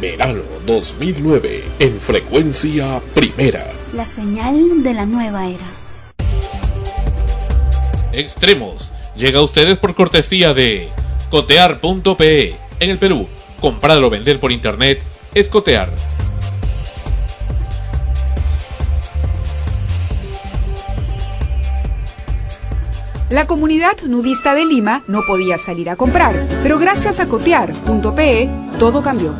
Verano 2009 en frecuencia primera. La señal de la nueva era. Extremos. Llega a ustedes por cortesía de cotear.pe. En el Perú, comprar o vender por internet es cotear. La comunidad nudista de Lima no podía salir a comprar, pero gracias a cotear.pe todo cambió.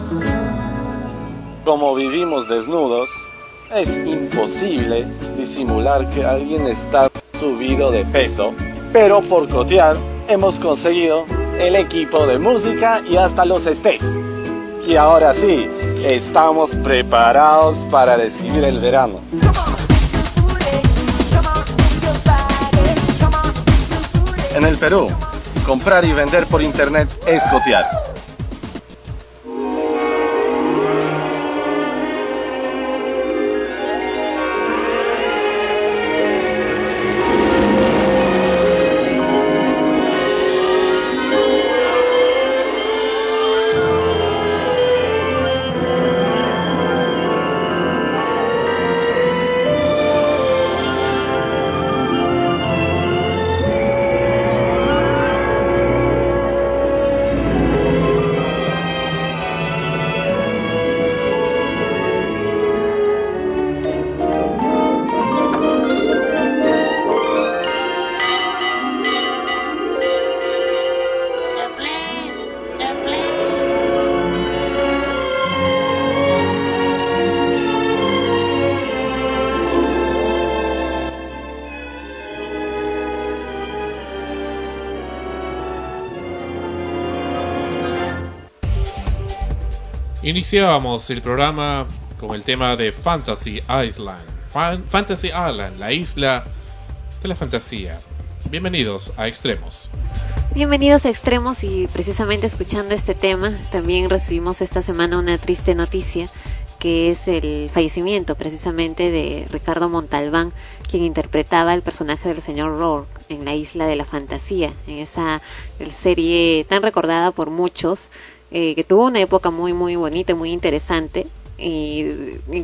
Como vivimos desnudos, es imposible disimular que alguien está subido de peso, pero por cotear hemos conseguido el equipo de música y hasta los estés. Y ahora sí, estamos preparados para recibir el verano. En el Perú, comprar y vender por internet es cotear. Iniciábamos el programa con el tema de Fantasy Island. Fantasy Island, la isla de la fantasía. Bienvenidos a Extremos. Bienvenidos a Extremos y precisamente escuchando este tema, también recibimos esta semana una triste noticia que es el fallecimiento precisamente de Ricardo Montalbán, quien interpretaba el personaje del señor Rourke en la isla de la fantasía, en esa serie tan recordada por muchos eh, que tuvo una época muy, muy bonita, muy interesante. Y,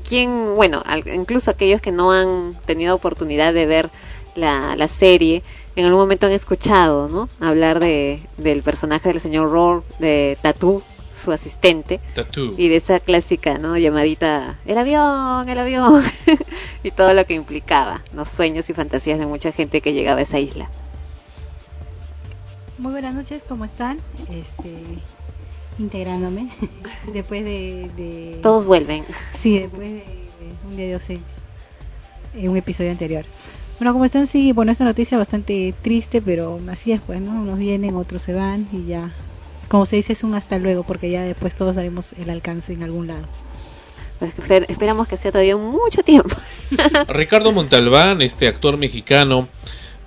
quien, bueno, incluso aquellos que no han tenido oportunidad de ver la, la serie, en algún momento han escuchado, ¿no? Hablar de, del personaje del señor Rourke, de Tattoo, su asistente. Y de esa clásica, ¿no? Llamadita, el avión, el avión. y todo lo que implicaba, los sueños y fantasías de mucha gente que llegaba a esa isla. Muy buenas noches, ¿cómo están? Este, integrándome después de, Todos vuelven. Sí, después de, un día de ausencia, en un episodio anterior. Bueno, como están, sí, bueno, esta noticia bastante triste, pero así es, pues, ¿no? Unos vienen, otros se van y ya, como se dice, es un hasta luego, porque ya después todos daremos el alcance en algún lado. esperamos que sea todavía mucho tiempo. Ricardo Montalbán, este actor mexicano,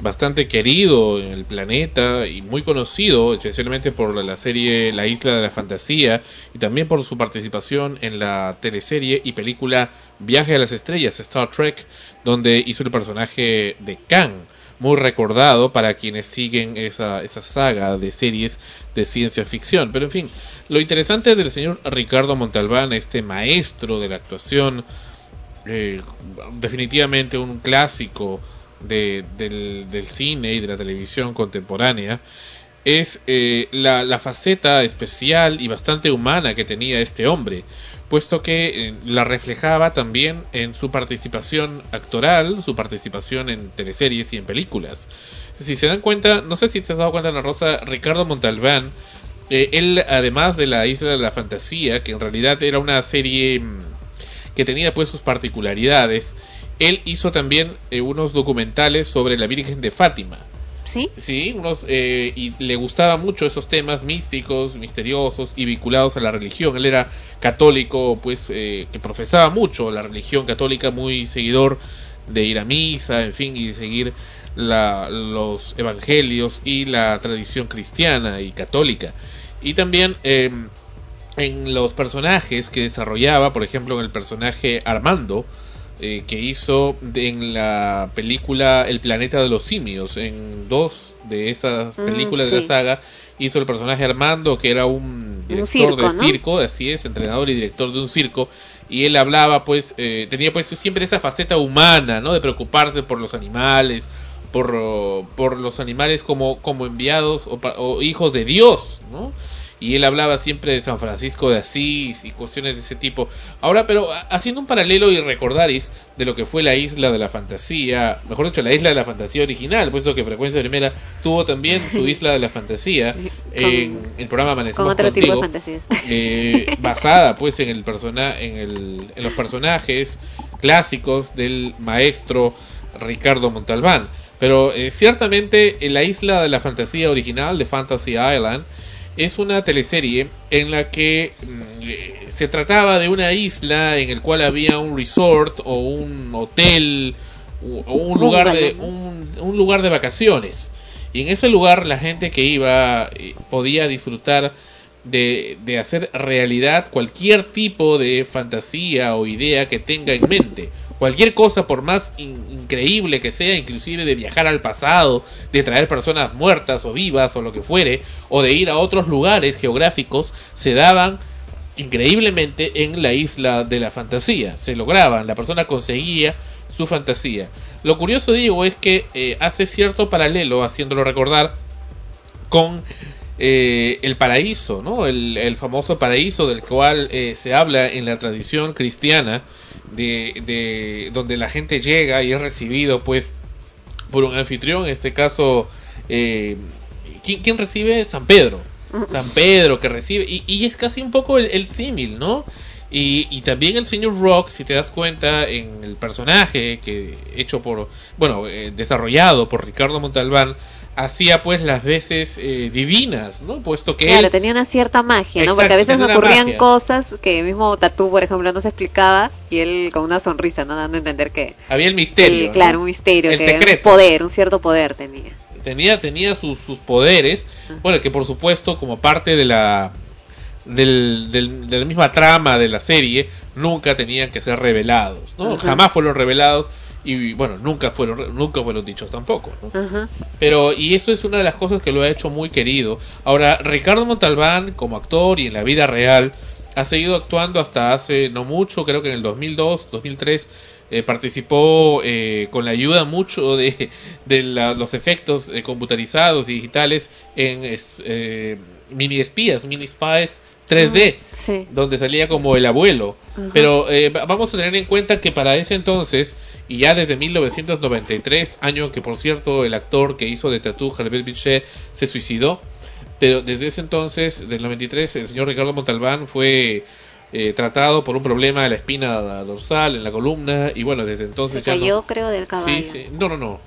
bastante querido en el planeta y muy conocido, especialmente por la serie La Isla de la Fantasía y también por su participación en la teleserie y película Viaje a las Estrellas, Star Trek, donde hizo el personaje de Khan, muy recordado para quienes siguen esa, esa saga de series de ciencia ficción. Pero en fin, lo interesante del señor Ricardo Montalbán, este maestro de la actuación, eh, definitivamente un clásico, de, del, cine y de la televisión contemporánea es eh, la, faceta especial y bastante humana que tenía este hombre, puesto que eh, la reflejaba también en su participación actoral, su participación en teleseries y en películas. Si se dan cuenta, no sé si te has dado cuenta, la Rosa, Ricardo Montalbán, eh, él además de la Isla de la Fantasía, que en realidad era una serie mm, que tenía pues sus particularidades, él hizo también eh, unos documentales sobre la Virgen de Fátima. ¿Sí? Sí, unos, eh, y le gustaba mucho esos temas místicos, misteriosos y vinculados a la religión. Él era católico, pues, eh, que profesaba mucho la religión católica, muy seguidor de ir a misa, en fin, y de seguir la, los evangelios y la tradición cristiana y católica. Y también em, en los personajes que desarrollaba, por ejemplo, en el personaje Armando, eh, que hizo en la película El planeta de los simios. En dos de esas mm, películas de la saga hizo el personaje Armando, que era un director circo, de ¿no? circo, así es, entrenador y director de un circo, y él hablaba, pues, eh, tenía pues siempre esa faceta humana, ¿no? De preocuparse por los animales, por, por los animales como, como enviados o, o hijos de Dios, ¿no? Y él hablaba siempre de San Francisco de Asís y cuestiones de ese tipo. Ahora, pero ha- haciendo un paralelo y recordaris de lo que fue la isla de la fantasía, mejor dicho, la isla de la fantasía original, puesto que Frecuencia Primera tuvo también su isla de la fantasía en el programa Amanecemos Con otro tipo de fantasías. eh, basada pues en el persona en, el, en los personajes clásicos del maestro Ricardo Montalbán pero eh, ciertamente en la isla de la fantasía original de Fantasy Island es una teleserie en la que mm, eh, se trataba de una isla en el cual había un resort o un hotel o un lugar de un lugar de vacaciones y en ese lugar la gente que iba eh, podía disfrutar de, de hacer realidad cualquier tipo de fantasía o idea que tenga en mente. Cualquier cosa, por más in- increíble que sea, inclusive de viajar al pasado, de traer personas muertas o vivas o lo que fuere, o de ir a otros lugares geográficos, se daban increíblemente en la isla de la fantasía. Se lograban, la persona conseguía su fantasía. Lo curioso, digo, es que eh, hace cierto paralelo, haciéndolo recordar, con eh, el paraíso, ¿no? El, el famoso paraíso del cual eh, se habla en la tradición cristiana, de, de donde la gente llega y es recibido, pues, por un anfitrión, en este caso, eh, ¿quién, quién recibe? San Pedro. San Pedro que recibe, y, y es casi un poco el, el símil, ¿no? Y, y también el señor Rock, si te das cuenta, en el personaje que hecho por, bueno, eh, desarrollado por Ricardo Montalbán, hacía pues las veces eh, divinas, ¿no? Puesto que Claro, él, tenía una cierta magia, ¿no? Porque a veces ocurrían magia. cosas que el mismo Tatú, por ejemplo, no se explicaba y él con una sonrisa, ¿no? Dando a entender que... había el misterio, el- ¿no? claro, un misterio, El que secreto. un poder, un cierto poder tenía. tenía tenía sus, sus poderes bueno que por supuesto como parte de la del, del- de la misma trama de la serie nunca tenían que ser revelados no jamás fueron revelados y bueno nunca fueron nunca fueron dichos tampoco pero y eso es una de las cosas que lo ha hecho muy querido. Ahora Ricardo Montalbán como actor y en la vida real ha seguido actuando hasta hace no mucho creo que en el 2002 2003 eh, participó eh, con la ayuda mucho de, de la- los efectos eh, computarizados y digitales en eh, mini espías mini spies 3D Sí. donde salía como el abuelo. Ajá. Pero eh, va- vamos a tener en cuenta que para ese entonces, y ya desde 1993, año que por cierto el actor que hizo de Tattoo, Herbert Bichet, se suicidó, pero desde ese entonces, del 93, el señor Ricardo Montalbán fue eh, tratado por un problema de la espina dorsal en la columna, y bueno, desde Se entonces ya cayó, no... creo, del caballo. Sí, sí. No, no, no.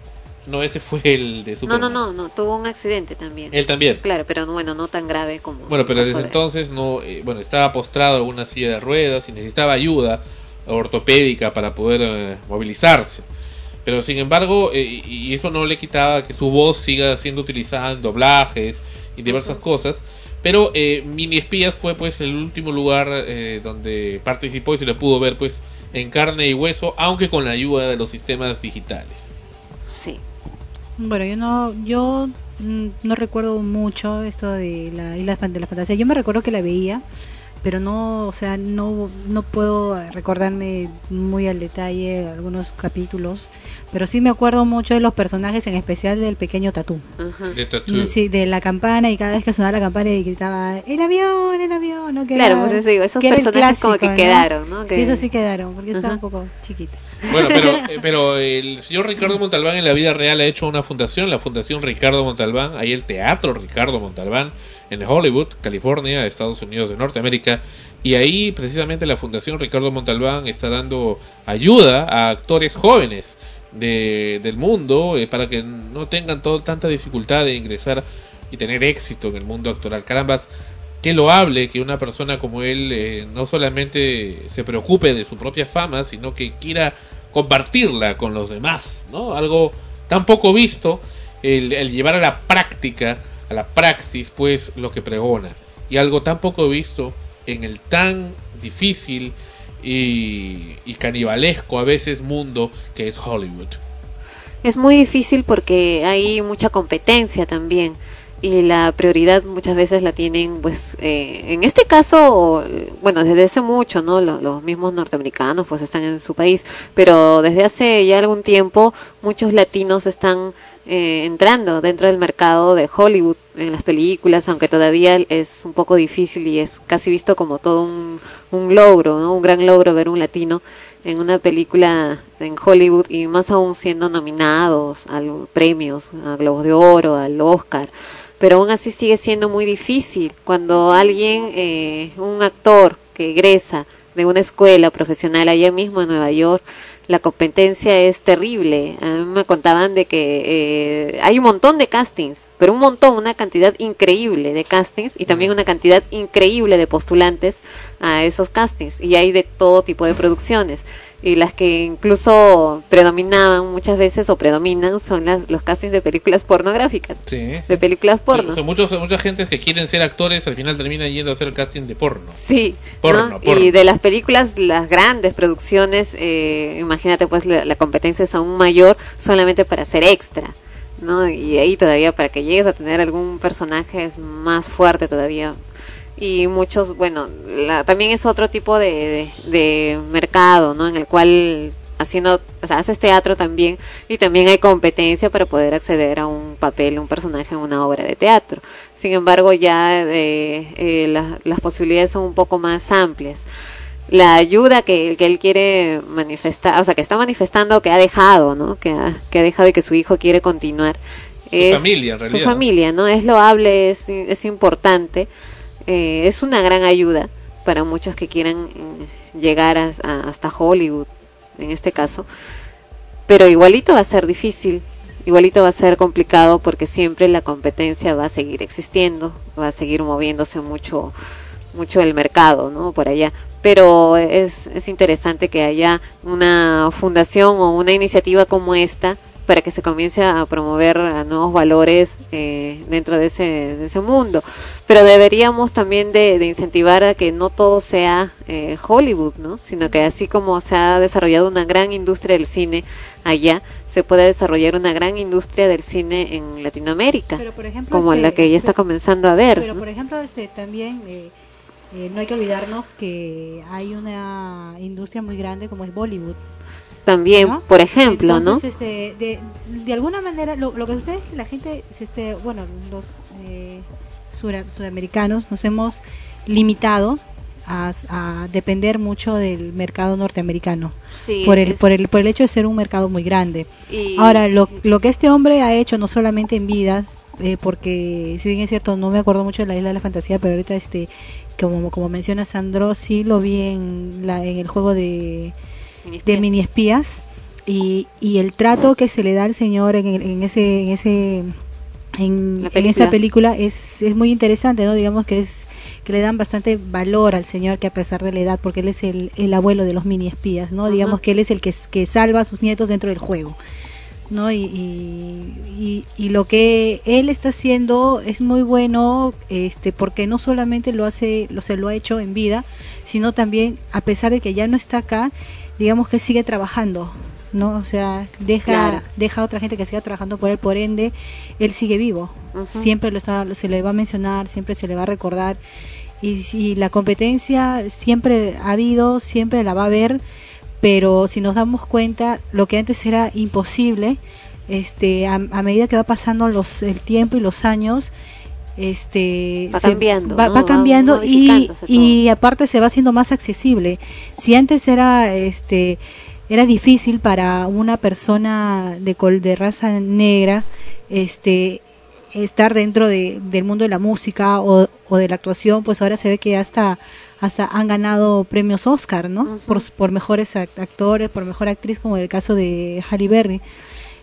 No, ese fue el de No, Superman. no, no, no, tuvo un accidente también. Él también. Claro, pero no, bueno, no tan grave como. Bueno, pero desde de- entonces no, eh, bueno, estaba postrado en una silla de ruedas y necesitaba ayuda ortopédica para poder eh, movilizarse. Pero sin embargo, eh, y eso no le quitaba que su voz siga siendo utilizada en doblajes y diversas cosas. Pero eh, Mini Espías fue pues el último lugar eh, donde participó y se le pudo ver pues en carne y hueso, aunque con la ayuda de los sistemas digitales. Sí. Bueno, yo no, yo mm, no recuerdo mucho esto de la isla de la fantasía. Yo me recuerdo que la veía, pero no, o sea, no, no puedo recordarme muy al detalle algunos capítulos. Pero sí me acuerdo mucho de los personajes, en especial del pequeño Tatú. De Tattoo. Sí, de la campana y cada vez que sonaba la campana y gritaba el avión, el avión, Claro, pues eso digo, esos personajes como que quedaron, ¿no? Que- Sí, eso sí quedaron, porque estaba un poco chiquita. Bueno, pero, eh, pero el señor Ricardo Montalbán en la vida real ha hecho una fundación, la Fundación Ricardo Montalbán, hay el Teatro Ricardo Montalbán en Hollywood, California, Estados Unidos de Norteamérica, y ahí precisamente la Fundación Ricardo Montalbán está dando ayuda a actores jóvenes de, del mundo eh, para que no tengan todo, tanta dificultad de ingresar y tener éxito en el mundo actoral. Carambas, qué loable que una persona como él eh, no solamente se preocupe de su propia fama, sino que quiera compartirla con los demás, ¿no? Algo tan poco visto, el llevar a la práctica, a la praxis, pues lo que pregona. Y algo tan poco visto en el tan difícil y, y canibalesco a veces mundo que es Hollywood. Es muy difícil porque hay mucha competencia también. y la prioridad muchas veces la tienen, pues, eh, en este caso, bueno, desde hace mucho, ¿no? Los, los, mismos norteamericanos, pues, están en su país, pero desde hace ya algún tiempo muchos latinos están eh, entrando dentro del mercado de Hollywood en las películas, aunque todavía es un poco difícil y es casi visto como todo un, logro. Un gran logro ver un latino en una película en Hollywood y más aún siendo nominados a premios, a Globos de Oro, al Oscar. Pero aún así sigue siendo muy difícil cuando alguien, eh, un actor que egresa de una escuela profesional allá mismo en Nueva York, la competencia es terrible. A mí me contaban de que eh, hay un montón de castings, pero un montón, una cantidad increíble de castings y también una cantidad increíble de postulantes a esos castings. Y hay de todo tipo de producciones y las que incluso predominaban muchas veces o predominan son las, los castings de películas pornográficas. De películas porno. muchos, mucha gente que quieren ser actores al final terminan yendo a hacer el casting de porno. Sí. Y de las películas, las grandes producciones, eh, imagínate pues la, competencia es aún mayor solamente para ser extra. ¿no? Y ahí todavía para que llegues a tener algún personaje es más fuerte todavía y muchos, bueno, también es otro tipo de, de, mercado, ¿no? En el cual haciendo, o sea, haces teatro también y también hay competencia para poder acceder a un papel, un personaje en una obra de teatro. Sin embargo, ya eh, eh las posibilidades son un poco más amplias. La ayuda que, que, él quiere manifestar, o sea, que está manifestando, que ha dejado, ¿no? Que ha, que ha dejado y que su hijo quiere continuar. Es, su familia, en realidad. Su familia, ¿no? Es loable, es, es importante eh, es una gran ayuda para muchos que quieran eh, llegar hasta Hollywood, en este caso. Pero igualito va a ser difícil, igualito va a ser complicado porque siempre la competencia va a seguir existiendo, va a seguir moviéndose mucho mucho el mercado, ¿no? Por allá. Pero es, es interesante que haya una fundación o una iniciativa como esta para que se comience a promover nuevos valores eh, dentro de ese, de ese mundo. Pero deberíamos también de, incentivar a que no todo sea eh, Hollywood, ¿no? sino que así como se ha desarrollado una gran industria del cine allá, se puede desarrollar una gran industria del cine en Latinoamérica, como la este, que ya está comenzando a ver. Pero por ejemplo, este también eh, no hay que olvidarnos que hay una industria muy grande como es Bollywood también, por ejemplo, ¿no? Este, de, de, alguna manera, lo, lo, que sucede es que la gente, este, bueno, los eh, sudamericanos nos hemos limitado a, a, depender mucho del mercado norteamericano por el por el por el hecho de ser un mercado muy grande ahora lo, lo que este hombre ha hecho no solamente en vidas eh, porque si bien es cierto no me acuerdo mucho de la isla de la fantasía pero ahorita este como como menciona Sandro sí lo vi en la en el juego de de mini espías y, y el trato que se le da al señor en, en ese en ese en, esa película. es, es muy interesante no digamos que es que le dan bastante valor al señor que a pesar de la edad porque él es el, el abuelo de los mini espías no digamos que él es el que, que salva a sus nietos dentro del juego ¿no? Y, y, y, lo que él está haciendo es muy bueno, este, porque no solamente lo hace, lo se lo ha hecho en vida, sino también a pesar de que ya no está acá, digamos que sigue trabajando, ¿no? O sea, deja, deja a otra gente que siga trabajando por él, por ende, él sigue vivo. Siempre lo está, se le va a mencionar, siempre se le va a recordar. Y si la competencia siempre ha habido, siempre la va a haber, pero si nos damos cuenta, lo que antes era imposible, este, a, medida que va pasando los, el tiempo y los años, este va cambiando, va, cambiando y, y aparte se va haciendo más accesible. Si antes era este era difícil para una persona de de raza negra este estar dentro de, del mundo de la música o, o, de la actuación pues ahora se ve que hasta hasta han ganado premios Oscar no por, por mejores actores por mejor actriz como el caso de Halle Berry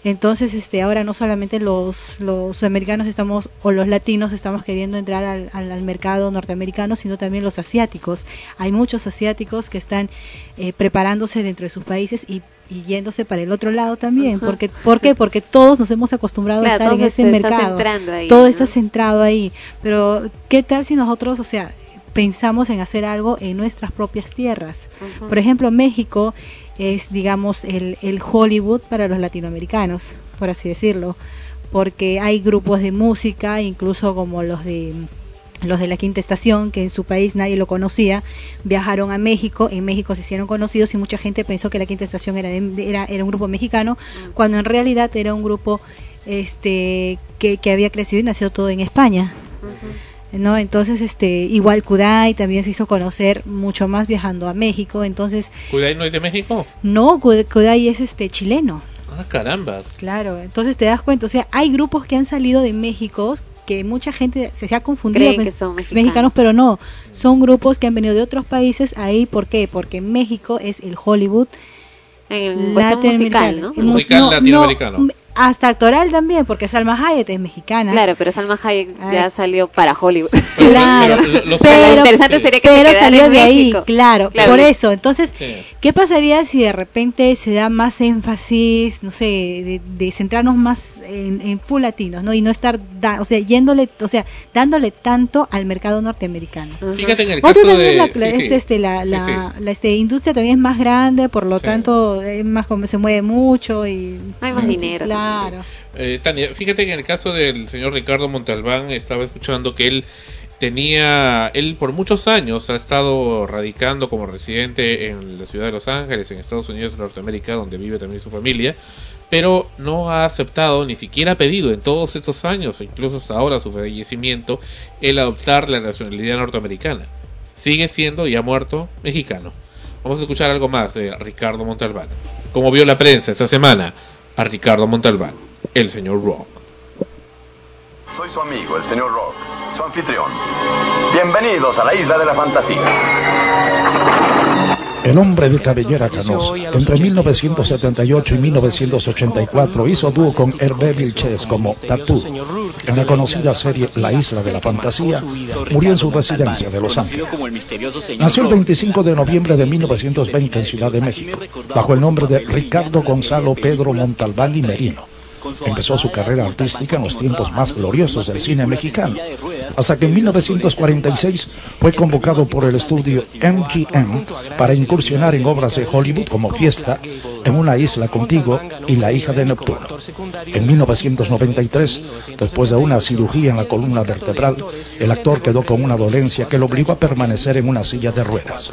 entonces, este, ahora no solamente los, los sudamericanos estamos, o los latinos estamos queriendo entrar al, al, mercado norteamericano, sino también los asiáticos. Hay muchos asiáticos que están eh, preparándose dentro de sus países y, y, yéndose para el otro lado también. porque, ¿Por qué? Porque todos nos hemos acostumbrado a estar en ese mercado. todo está centrado ahí. Pero, ¿qué tal si nosotros, o sea, pensamos en hacer algo en nuestras propias tierras? Por ejemplo, México es, digamos, el, el Hollywood para los latinoamericanos, por así decirlo porque hay grupos de música, incluso como los de los de la quinta estación, que en su país nadie lo conocía, viajaron a México, en México se hicieron conocidos y mucha gente pensó que la quinta estación era, era, era un grupo mexicano, cuando en realidad era un grupo este que, que había crecido y nació todo en España. ¿No? Entonces, este, igual Kudai también se hizo conocer mucho más viajando a México, entonces... ¿Kudai no es de México? No, Kudai es este chileno. Ah, caramba. Claro, entonces te das cuenta, o sea, hay grupos que han salido de México que mucha gente se ha confundido que son mexicanos. pero no, son grupos que han venido de otros países ahí, ¿por qué? Porque México es el Hollywood el musical, ¿no? Musical latinoamericano hasta actoral también, porque Salma Hayek es mexicana. Claro, pero Salma Hayek ya Ah. salió para Hollywood. Claro, Pero lo- lo- pero, Lo interesante sería que pero salió en de ahí, México. claro, Claro. por eso. Entonces, Sí. ¿qué pasaría si de repente se da más énfasis, no sé, de, de centrarnos más en, en full latinos, ¿no? Y no estar, da- o sea, yéndole, o sea, dándole tanto al mercado norteamericano. Fíjate en el Otro caso también de... la, sí, es sí. este la, Sí, la, sí. la, este, industria también es más grande por lo Sí. tanto es más como se mueve mucho y Hay más dinero claro Eh, Tania, fíjate que en el caso del señor Ricardo Montalbán estaba escuchando que él tenía, él por muchos años ha estado radicando como residente en la ciudad de Los Ángeles, en Estados Unidos, en Norteamérica, donde vive también su familia, pero no ha aceptado, ni siquiera ha pedido en todos estos años, incluso hasta ahora su fallecimiento, el adoptar la nacionalidad norteamericana. Sigue siendo, y ha muerto, mexicano. Vamos a escuchar algo más de Ricardo Montalbán. Como vio la prensa esta semana, a Ricardo Montalbán, el señor Rock. Soy su amigo, el señor Rock, su anfitrión. Bienvenidos a la isla de la fantasía. El hombre de cabellera canosa, entre 1978 y 1984 hizo dúo con Hervé Vilches como Tattoo en la conocida serie La Isla de la Fantasía, murió en su residencia de Los Ángeles. Nació el 25 de noviembre de 1920 en Ciudad de México, bajo el nombre de Ricardo Gonzalo Pedro Montalbán y Merino. Empezó su carrera artística en los tiempos más gloriosos del cine mexicano, hasta que en 1946 fue convocado por el estudio MGM para incursionar en obras de Hollywood como Fiesta, En una isla contigo y La hija de Neptuno. En 1993, después de una cirugía en la columna vertebral, el actor quedó con una dolencia que lo obligó a permanecer en una silla de ruedas.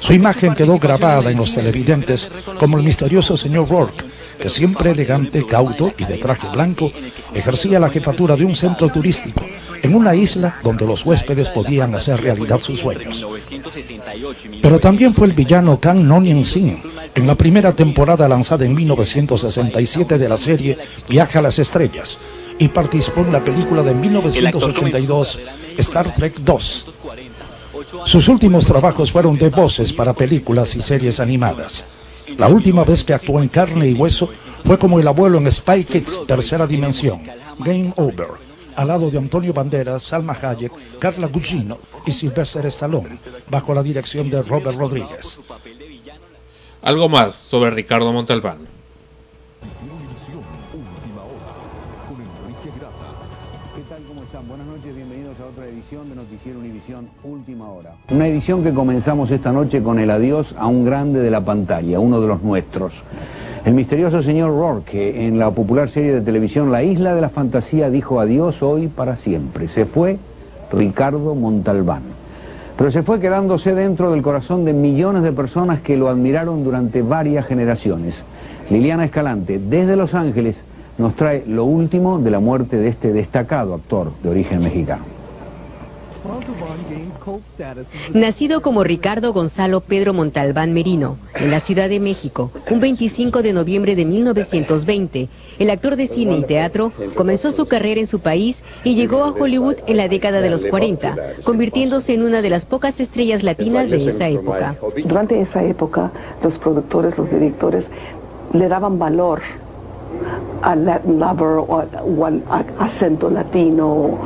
Su imagen quedó grabada en los televidentes como el misterioso señor Rourke, que siempre elegante, cauto y de traje blanco, ejercía la jefatura de un centro turístico en una isla donde los huéspedes podían hacer realidad sus sueños. Pero también fue el villano Kang Nonien Singh en la primera temporada lanzada en 1967 de la serie Viaja a las Estrellas y participó en la película de 1982 Star Trek 2. Sus últimos trabajos fueron de voces para películas y series animadas. La última vez que actuó en carne y hueso fue como el abuelo en Spy Kids Tercera Dimensión, Game Over, al lado de Antonio Banderas, Salma Hayek, Carla Gugino y Sylvester Stallone, bajo la dirección de Robert Rodríguez. Algo más sobre Ricardo Montalbán. ¿Qué tal? ¿Cómo están? Buenas noches, bienvenidos a otra edición de Noticiero Univisión Última Hora. Una edición que comenzamos esta noche con el adiós a un grande de la pantalla, uno de los nuestros. El misterioso señor Rourke, en la popular serie de televisión La Isla de la Fantasía dijo adiós hoy para siempre. Se fue Ricardo Montalbán. Pero se fue quedándose dentro del corazón de millones de personas que lo admiraron durante varias generaciones. Liliana Escalante, desde Los Ángeles, nos trae lo último de la muerte de este destacado actor de origen mexicano. Nacido como Ricardo Gonzalo Pedro Montalbán Merino, en la Ciudad de México, un 25 de noviembre de 1920, el actor de cine y teatro comenzó su carrera en su país y llegó a Hollywood en la década de los 40, convirtiéndose en una de las pocas estrellas latinas de esa época. Durante esa época, los productores, los directores, le daban valor al Latin lover o, a- o al a- acento latino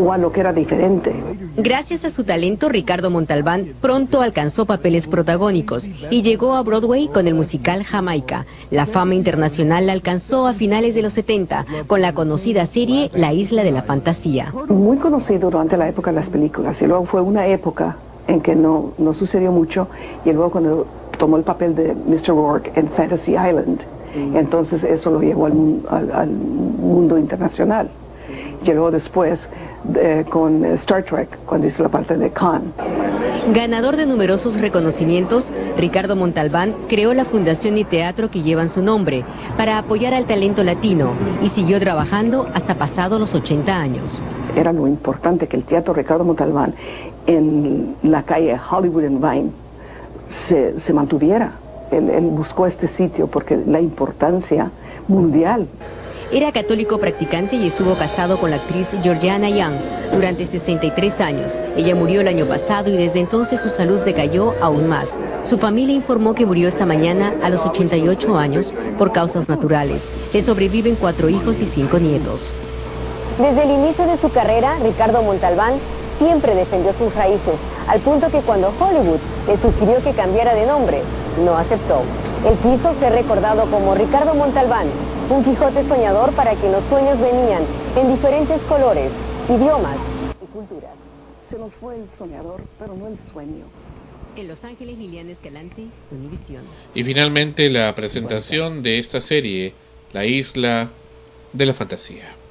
o a lo que era diferente. Gracias a su talento, Ricardo Montalbán pronto alcanzó papeles protagónicos y llegó a Broadway con el musical Jamaica. La fama internacional la alcanzó a finales de los 70 con la conocida serie La Isla de la Fantasía. Muy conocido durante la época de las películas y luego fue una época en que no, no sucedió mucho y luego cuando tomó el papel de Mr. Rourke en Fantasy Island Entonces eso lo llevó al, al- al mundo internacional. Llegó después eh, con Star Trek, cuando hizo la parte de Khan. Ganador de numerosos reconocimientos, Ricardo Montalbán creó la fundación y teatro que llevan su nombre para apoyar al talento latino y siguió trabajando hasta pasados los 80 años. Era lo importante que el Teatro Ricardo Montalbán en la calle Hollywood and Vine se, se mantuviera. Él, él buscó este sitio porque la importancia mundial Era católico practicante y estuvo casado con la actriz Georgiana Young durante 63 años. Ella murió el año pasado y desde entonces su salud decayó aún más. Su familia informó que murió esta mañana a los 88 años por causas naturales. Le sobreviven cuatro hijos y cinco nietos. Desde el inicio de su carrera, Ricardo Montalbán siempre defendió sus raíces, al punto que cuando Hollywood le sugirió que cambiara de nombre, no aceptó. Él quiso ser recordado como Ricardo Montalbán, un Quijote soñador para quien los sueños venían en diferentes colores, idiomas y culturas. se nos fue el soñador, pero no el sueño. En Los Ángeles, Liliana Escalante, Univisión. Y finalmente la presentación de esta serie, La Isla de la Fantasía.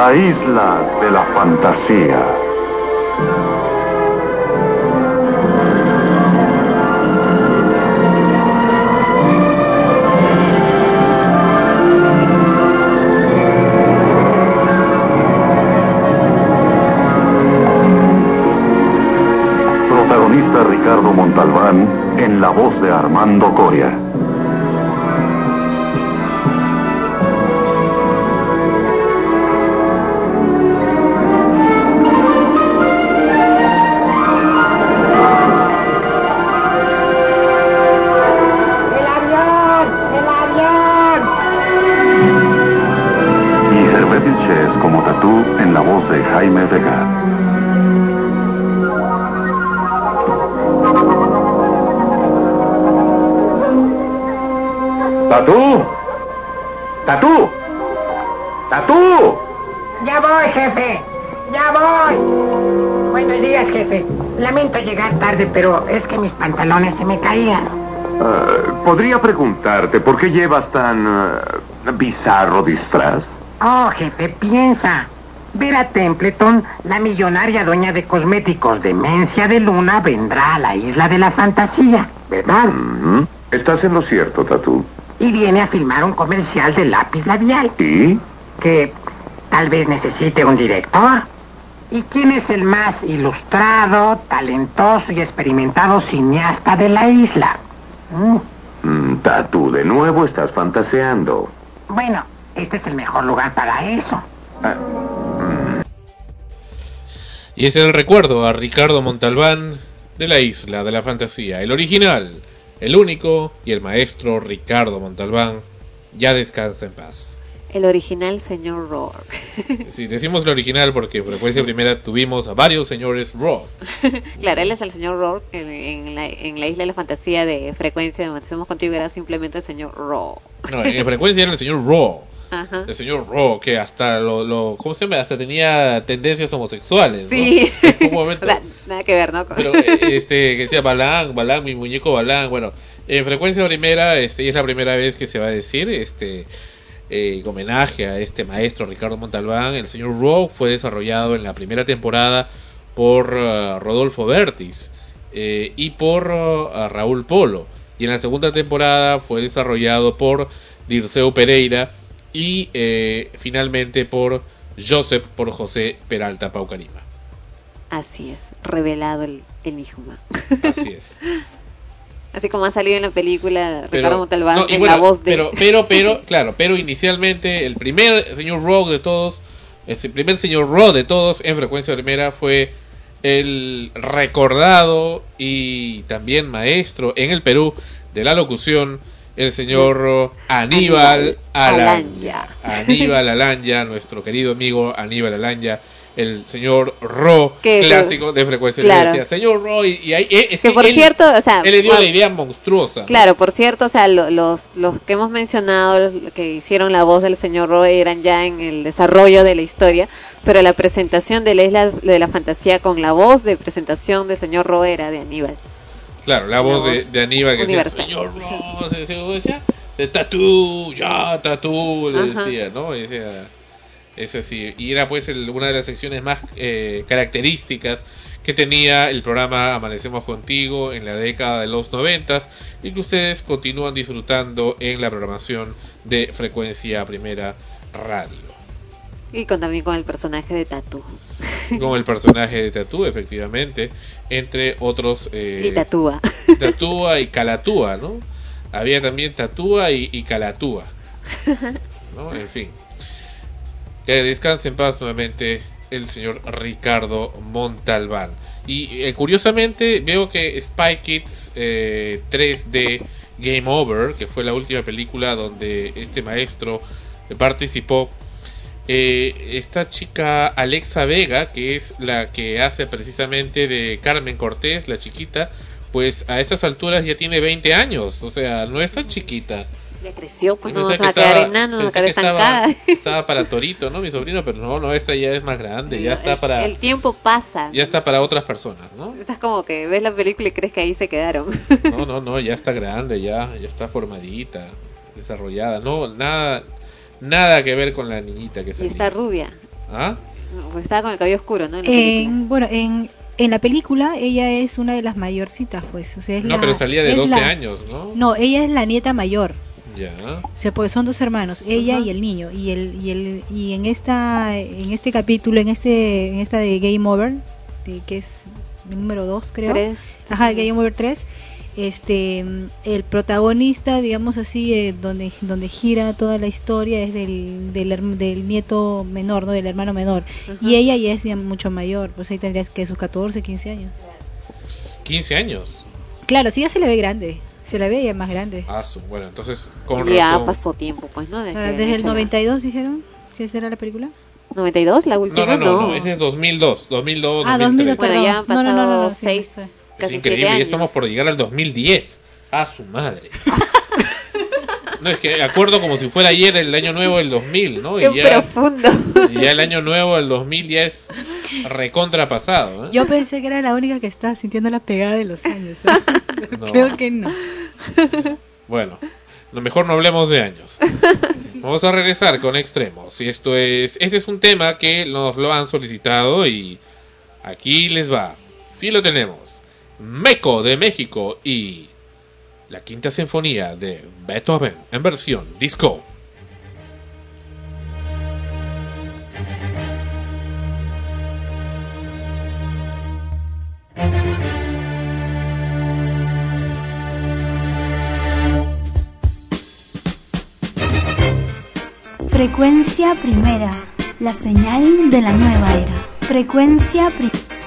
La isla de la fantasía. Protagonista Ricardo Montalbán en la voz de Armando Coria. Tarde, pero es que mis pantalones se me caían. Eh, ¿Podría preguntarte por qué llevas tan eh, bizarro disfraz? Oh, jefe, piensa. Vera Templeton, la millonaria dueña de cosméticos Demencia de Luna, vendrá a la isla de la fantasía, ¿verdad? Estás en lo cierto, Tatú. Y viene a filmar un comercial de lápiz labial. ¿Y? Que tal vez necesite un director. ¿Y quién es el más ilustrado, talentoso y experimentado cineasta de la isla? Mm, Mm, Tatú, de nuevo estás fantaseando. Bueno, este es el mejor lugar para eso. Y ese es el recuerdo a Ricardo Montalbán de la Isla de la Fantasía, el original, el único y el maestro Ricardo Montalbán. Ya descansa en paz. El original señor Rourke. Sí, decimos el original porque en frecuencia primera tuvimos a varios señores Raw. claro, él es el señor Rourke. En, en la, en la isla de la fantasía de frecuencia de Matizamos Contigo era simplemente el señor Raw. No, en frecuencia era el señor Raw. Ajá. El señor Raw, que hasta lo, lo. ¿Cómo se llama? Hasta tenía tendencias homosexuales. ¿no? Sí. En un momento. O sea, nada que ver, ¿no? Pero eh, este que decía Balán, Balán, mi muñeco Balán, bueno, en frecuencia primera, este, y es la primera vez que se va a decir, este, eh, en homenaje a este maestro Ricardo Montalbán, el señor Rogue fue desarrollado en la primera temporada por uh, Rodolfo Bertis eh, y por uh, Raúl Polo, y en la segunda temporada fue desarrollado por Dirceu Pereira y eh, finalmente por Joseph, por José Peralta Paucarima. Así es, revelado el enigma. Así es. Así como ha salido en la película Pero- Ricardo Montalbán no, en bueno, la voz de... Pero, pero, pero, claro, pero inicialmente el primer señor Rogue de todos, el primer señor Rogue de todos en frecuencia primera fue el recordado y también maestro en el Perú de la locución, el señor Aníbal Aníbal Alanya. Aníbal Alanya, nuestro querido amigo Aníbal Alanya, el señor Ro, Que- clásico de frecuencia. Claro. Le decía, señor Ro, y, y ahí, eh, es Que por él- cierto, o sea, él le dio bueno, la idea monstruosa. ¿no? Claro, por cierto, o sea, lo- los, los que hemos mencionado, los que hicieron la voz del señor Roy eran ya en el desarrollo de la historia, pero la presentación de la isla de la fantasía con la voz de presentación del señor Roy era de Aníbal. Claro, la voz, de, de Aníbal que decía, señor Ro, se- se- decía, de tatú, ya, tatú, le Ajá. decía, ¿no? Y decía, es así. Y era pues el- una de las secciones más eh, características que tenía el programa Amanecemos Contigo en la década de los noventas y que ustedes continúan disfrutando en la programación de Frecuencia Primera Radio. Y con, también con el personaje de Tatú. Con el personaje de Tatú, efectivamente, entre otros... eh, Y Tatúa. Tatúa y Calatúa, ¿no? Había también Tatúa y, y Calatúa, ¿no? En fin. Que descanse en paz nuevamente el señor Ricardo Montalbán. Y eh, curiosamente veo que Spy Kids eh, 3D Game Over, que fue la última película donde este maestro participó, eh, esta chica Alexa Vega, que es la que hace precisamente de Carmen Cortés, la chiquita, pues a esas alturas ya tiene 20 años, o sea, no es tan chiquita. Ya creció, pues no Pensé va a que quedar enano, no va a quedar que estaba, estancada. estaba para Torito, ¿no? Mi sobrino, pero no, no, esta ya es más grande, ya está para El tiempo pasa. ya está para otras personas, ¿no? Estás como que ves la película y crees que ahí se quedaron. No, no, no, ya está grande, ya, ya está formadita, desarrollada, no, nada, nada que ver con la niñita que y salió. está rubia. ¿Ah? No, pues estaba con el cabello oscuro, ¿no? En. En, bueno, en, en la película ella es una de las mayorcitas, pues. O sea, es No, la- pero salía de es 12 la- años, ¿no? No, ella es la nieta mayor. Ya. O sea, porque son dos hermanos, ella y el niño. Y el, y el y en esta en este capítulo, en este en esta de Game Over, de- que es el número 2, creo. Tres. Ajá, Game Over 3. Este el protagonista, digamos así, eh, donde donde gira toda la historia es del, del, nieto menor, ¿no? Del hermano menor. Y ella ya es ya mucho mayor, pues ahí tendrías que sus 14, 15 años. 15 años. Claro, sí ya se le ve grande. Se la ve ya más grande. Ah, su- bueno, entonces con ya razón. pasó tiempo, pues, ¿no? Desde, desde el hecho la- 92 dijeron que será la película. 92, la No, última, no, no, no, ese es 2002, 2002, Ah, 2003. 2002, Bueno, ya han No, no, no, pasado no, no, sí, seis, sí. Es casi increíble, siete ya años. estamos por llegar al 2010. A su madre. No, es que acuerdo como si fuera ayer el año nuevo del 2000, ¿no? Qué y ya, profundo. y ya el año nuevo del 2000 ya es recontrapasado, ¿eh? Yo pensé que era la única que estaba sintiendo la pegada de los años. ¿eh? No. Creo que no. Bueno, lo mejor no hablemos de años. Vamos a regresar con extremos. Y esto es, este es un tema que nos lo han solicitado y aquí les va. Sí lo tenemos. Meco de México y la quinta sinfonía de Beethoven en versión disco. Frecuencia primera, la señal de la nueva era. Frecuencia primera.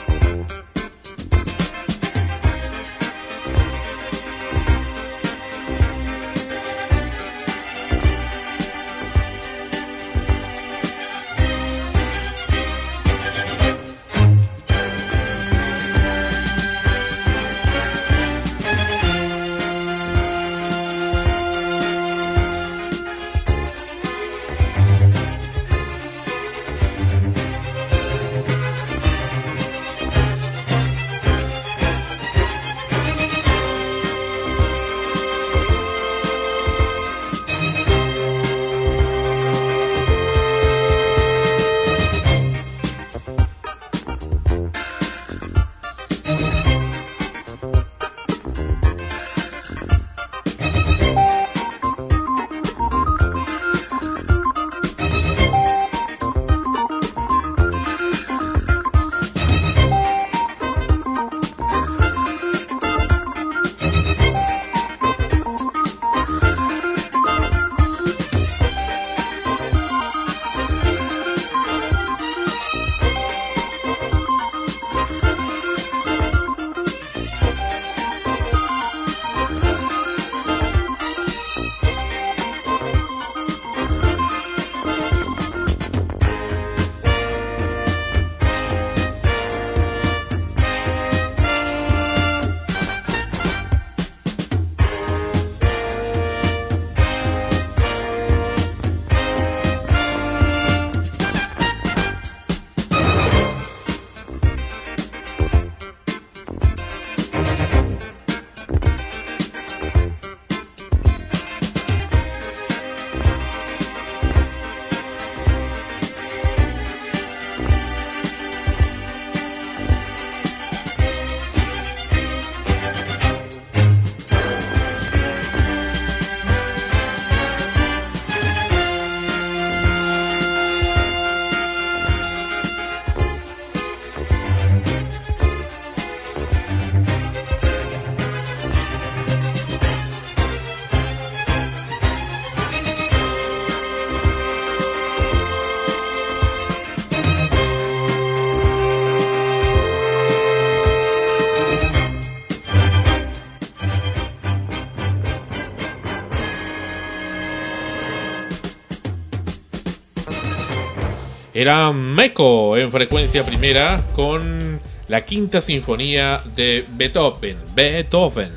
Era Meco en frecuencia primera con la quinta sinfonía de Beethoven. Beethoven.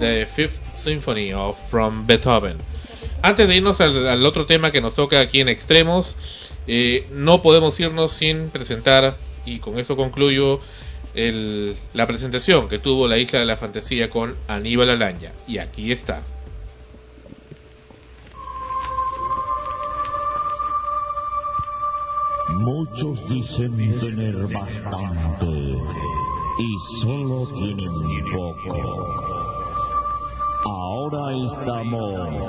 The Fifth Symphony of from Beethoven. Antes de irnos al, otro tema que nos toca aquí en Extremos, eh, no podemos irnos sin presentar, y con eso concluyo, el, la presentación que tuvo la Isla de la Fantasía con Aníbal Alaña. Y aquí está. Muchos dicen tener bastante y solo tienen poco. Ahora estamos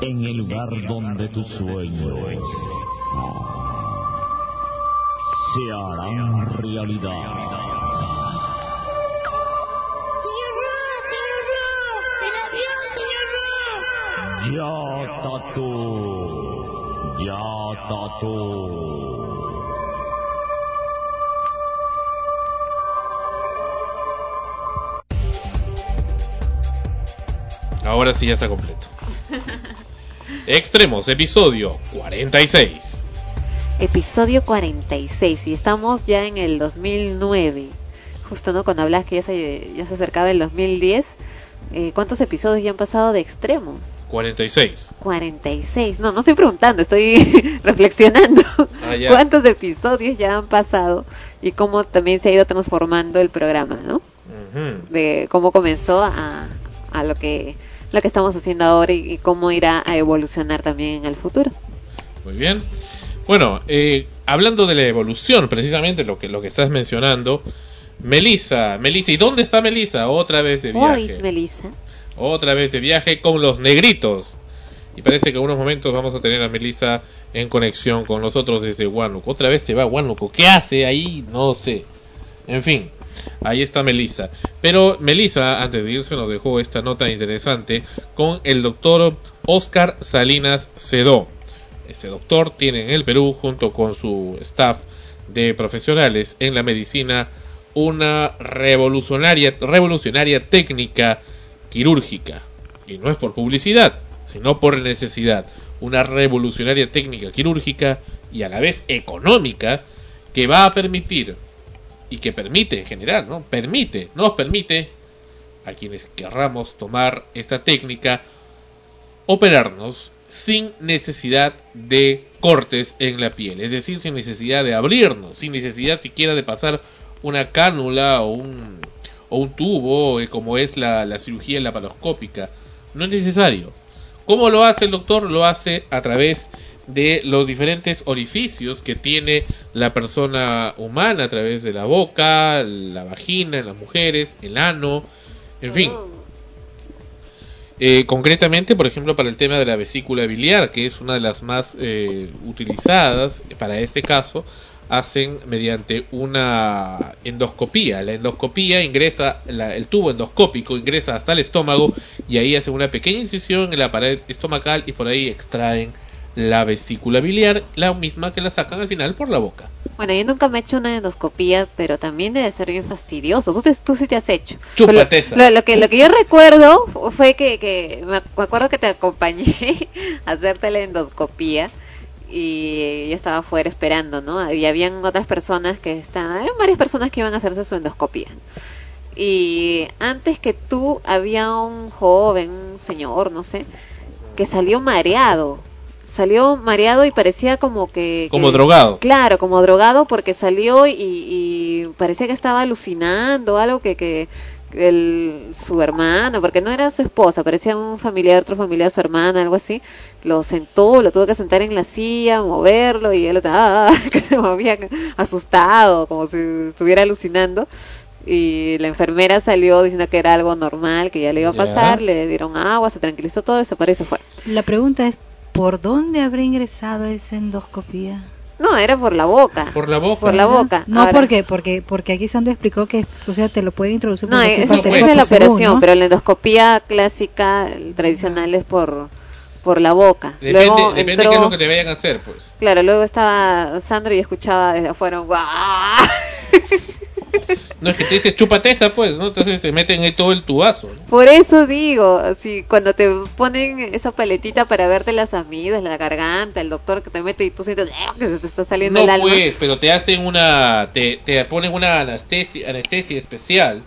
en el lugar donde tus sueños se harán realidad. Ya, Tatu. Ya, Tatu. Ahora sí ya está completo. Extremos, episodio 46. Episodio 46 y estamos ya en el 2009. Justo no cuando hablas que ya se, ya se acercaba el 2010. Eh, ¿Cuántos episodios ya han pasado de extremos? 46. 46. No, no estoy preguntando, estoy reflexionando. Ah, ¿Cuántos episodios ya han pasado y cómo también se ha ido transformando el programa, ¿no? De cómo comenzó a, a lo que lo que estamos haciendo ahora y, cómo irá a evolucionar también en el futuro. Muy bien. Bueno, eh, hablando de la evolución, precisamente lo que lo que estás mencionando, Melissa, Melissa, ¿y dónde está Melissa? Otra vez de viaje. Melissa. Otra vez de viaje con los negritos. Y parece que en unos momentos vamos a tener a Melissa en conexión con nosotros desde Huánuco. Otra vez se va a Huánuco. ¿Qué hace ahí? No sé. En fin. Ahí está Melissa. Pero Melissa, antes de irse, nos dejó esta nota interesante con el doctor Oscar Salinas Cedó. Este doctor tiene en el Perú, junto con su staff de profesionales en la medicina, una revolucionaria, revolucionaria técnica quirúrgica. Y no es por publicidad, sino por necesidad. Una revolucionaria técnica quirúrgica y a la vez económica que va a permitir y que permite en general, ¿no? Permite, nos permite a quienes querramos tomar esta técnica operarnos sin necesidad de cortes en la piel, es decir, sin necesidad de abrirnos, sin necesidad siquiera de pasar una cánula o un, o un tubo, eh, como es la, la cirugía laparoscópica. No es necesario. ¿Cómo lo hace el doctor? Lo hace a través de los diferentes orificios que tiene la persona humana a través de la boca, la vagina en las mujeres, el ano, en fin. Oh. Eh, concretamente, por ejemplo, para el tema de la vesícula biliar, que es una de las más eh, utilizadas para este caso, hacen mediante una endoscopía. La endoscopía ingresa, el tubo endoscópico ingresa hasta el estómago y ahí hacen una pequeña incisión en la pared estomacal y por ahí extraen la vesícula biliar, la misma que la sacan al final por la boca. Bueno, yo nunca me he hecho una endoscopía, pero también debe ser bien fastidioso. Tú, tú sí te has hecho. Lo, lo, que, lo que yo recuerdo fue que, que me acuerdo que te acompañé a hacerte la endoscopía y yo estaba afuera esperando, ¿no? Y habían otras personas que estaban, varias personas que iban a hacerse su endoscopía. Y antes que tú había un joven, un señor, no sé, que salió mareado salió mareado y parecía como que... Como drogado. Claro, como drogado porque salió y, parecía que estaba alucinando, algo que, que el, su hermana, porque no era su esposa, parecía un familiar, otro familiar de su hermana, algo así, lo sentó, lo tuvo que sentar en la silla, moverlo y él estaba que se movía asustado, como si estuviera alucinando. Y la enfermera salió diciendo que era algo normal, que ya le iba a pasar, le dieron agua, se tranquilizó todo, desapareció, fue. La pregunta es, ¿Por dónde habrá ingresado esa endoscopía? No, era por la boca. Por la boca. Por la boca. No, ¿por qué? Porque, porque aquí Sandro explicó que, o sea, te lo puede introducir por No, es, es la operación, pero la endoscopía clásica, tradicional, es por, por la boca. Depende, luego depende de qué es lo que te vayan a hacer, pues. Claro, luego estaba Sandro y escuchaba desde afuera, No es que te dice chúpate esa, pues, ¿no? Entonces te meten ahí todo el tubazo. ¿no? Por eso digo, así, cuando te ponen esa paletita para verte las amigas, la garganta, el doctor que te mete y tú sientes "Ah", que se te está saliendo No, el alma. pues, pero te hacen una. Te, te ponen una anestesia, anestesia especial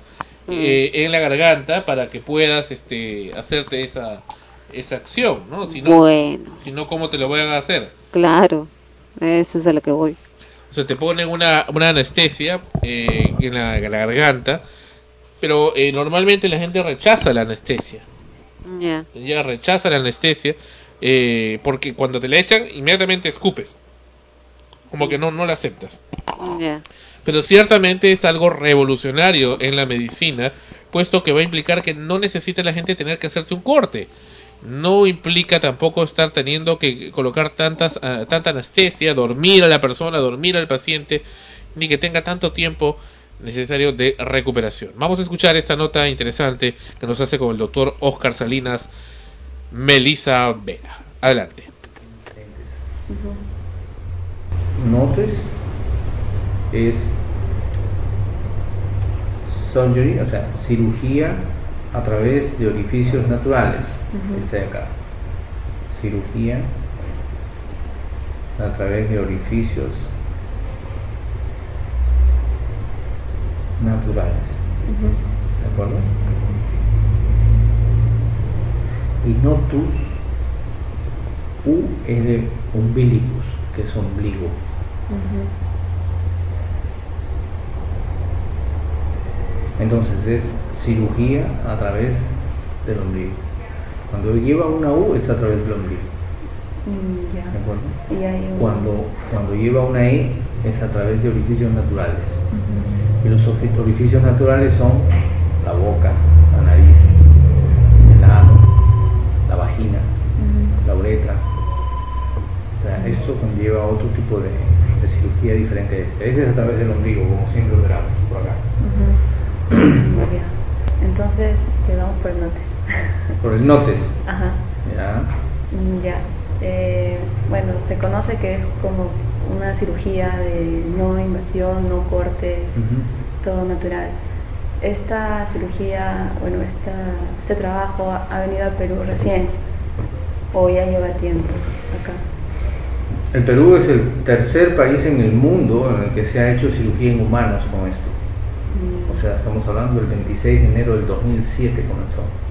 eh, en la garganta para que puedas este hacerte esa esa acción, ¿no? Si no, Bueno. si no ¿cómo te lo van a hacer? Claro, eso es a lo que voy. O sea, te ponen una, una anestesia eh, en, la, en la garganta, pero eh, normalmente la gente rechaza la anestesia. Ya. Ella rechaza la anestesia eh, porque cuando te la echan, inmediatamente escupes. Como que no, no la aceptas. Ya. Pero ciertamente es algo revolucionario en la medicina, puesto que va a implicar que no necesita la gente tener que hacerse un corte. No implica tampoco estar teniendo que colocar tantas, ah, tanta anestesia, dormir a la persona, dormir al paciente, ni que tenga tanto tiempo necesario de recuperación. Vamos a escuchar esta nota interesante que nos hace con el doctor Oscar Salinas, Melissa Vera. Adelante. Notes es cirugía a través de orificios naturales. Este de acá. Cirugía a través de orificios naturales. ¿De acuerdo? Y notus, U es de umbilicus, que es ombligo. Entonces es cirugía a través del ombligo. Cuando lleva una U es a través del ombligo. Mm, ya. ¿De acuerdo? Y hay un- Cuando, cuando lleva una E es a través de orificios naturales. Y los orificios naturales son la boca, la nariz, el ano, la vagina, la uretra. O sea, esto conlleva otro tipo de, de cirugía diferente de. Ese es a través del ombligo, como siempre lo por acá. Ujú. Ya. Entonces, este, vamos por el notes. Por el notes. Ajá. ¿ya? Mm, Ya. Eh, bueno, se conoce que es como una cirugía de no invasión, no cortes, todo natural. Esta cirugía, bueno, esta, este trabajo ha, venido a Perú recién o ya lleva tiempo acá. El Perú es el tercer país en el mundo en el que se ha hecho cirugía en humanos con esto. O sea, estamos hablando del 26 de enero del 2007 comenzó.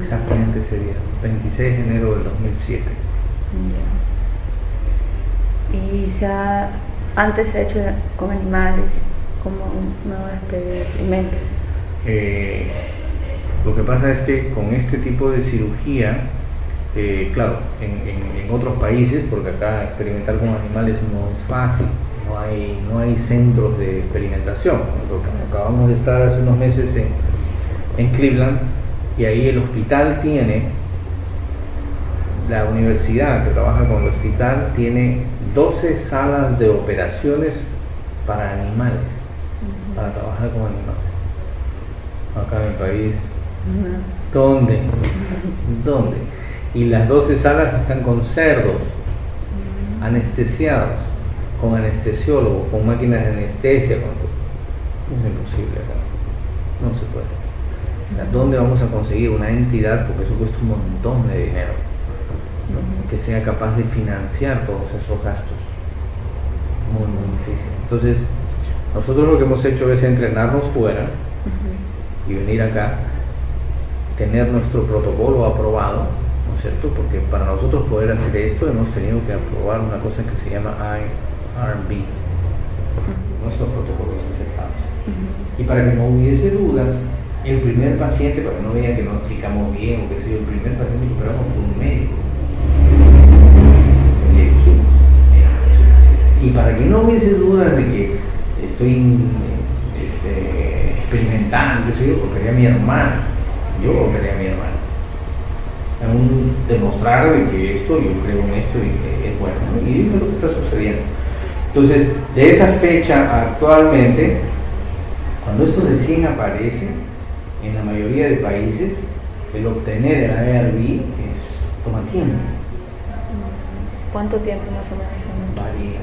Exactamente ese día, 26 de enero del 2007. Ya. Y se ha, antes se ha hecho con animales, como un nuevo experimento. Eh, lo que pasa es que con este tipo de cirugía, eh, claro, en, en- en otros países, porque acá experimentar con animales no es fácil, no hay, no hay centros de experimentación. Nosotros acabamos de estar hace unos meses en, en Cleveland y ahí el hospital tiene, la universidad que trabaja con el hospital tiene 12 salas de operaciones para animales, para trabajar con animales. Acá en el país ¿Dónde? ¿Dónde? Y las 12 salas están con cerdos, anestesiados, con anestesiólogos, con máquinas de anestesia. Con... Es imposible acá. No se puede. ¿Dónde vamos a conseguir una entidad? Porque eso cuesta un montón de dinero. ¿no? Que sea capaz de financiar todos esos gastos. Muy, muy difícil. Entonces, nosotros lo que hemos hecho es entrenarnos fuera y venir acá tener nuestro protocolo aprobado, ¿no es cierto? Porque para nosotros poder hacer esto hemos tenido que aprobar una cosa que se llama IRB, nuestros protocolos aceptados. Y para que no hubiese dudas, el primer paciente, para que no vean que no explicamos bien o qué sé yo, el primer paciente que operamos fue un médico. Le dijimos, "Mira, y para que no hubiese dudas de que estoy este, experimentando, sé yo, porque era mi hermano, yo operé a mi hermano. Aún demostrar de que esto, yo creo en esto y que es bueno. ¿no? Y eso es lo que está sucediendo. Entonces, de esa fecha actualmente, cuando esto recién aparece, en la mayoría de países, el obtener el ARB es, toma tiempo. ¿Cuánto tiempo más o menos toma? Varía,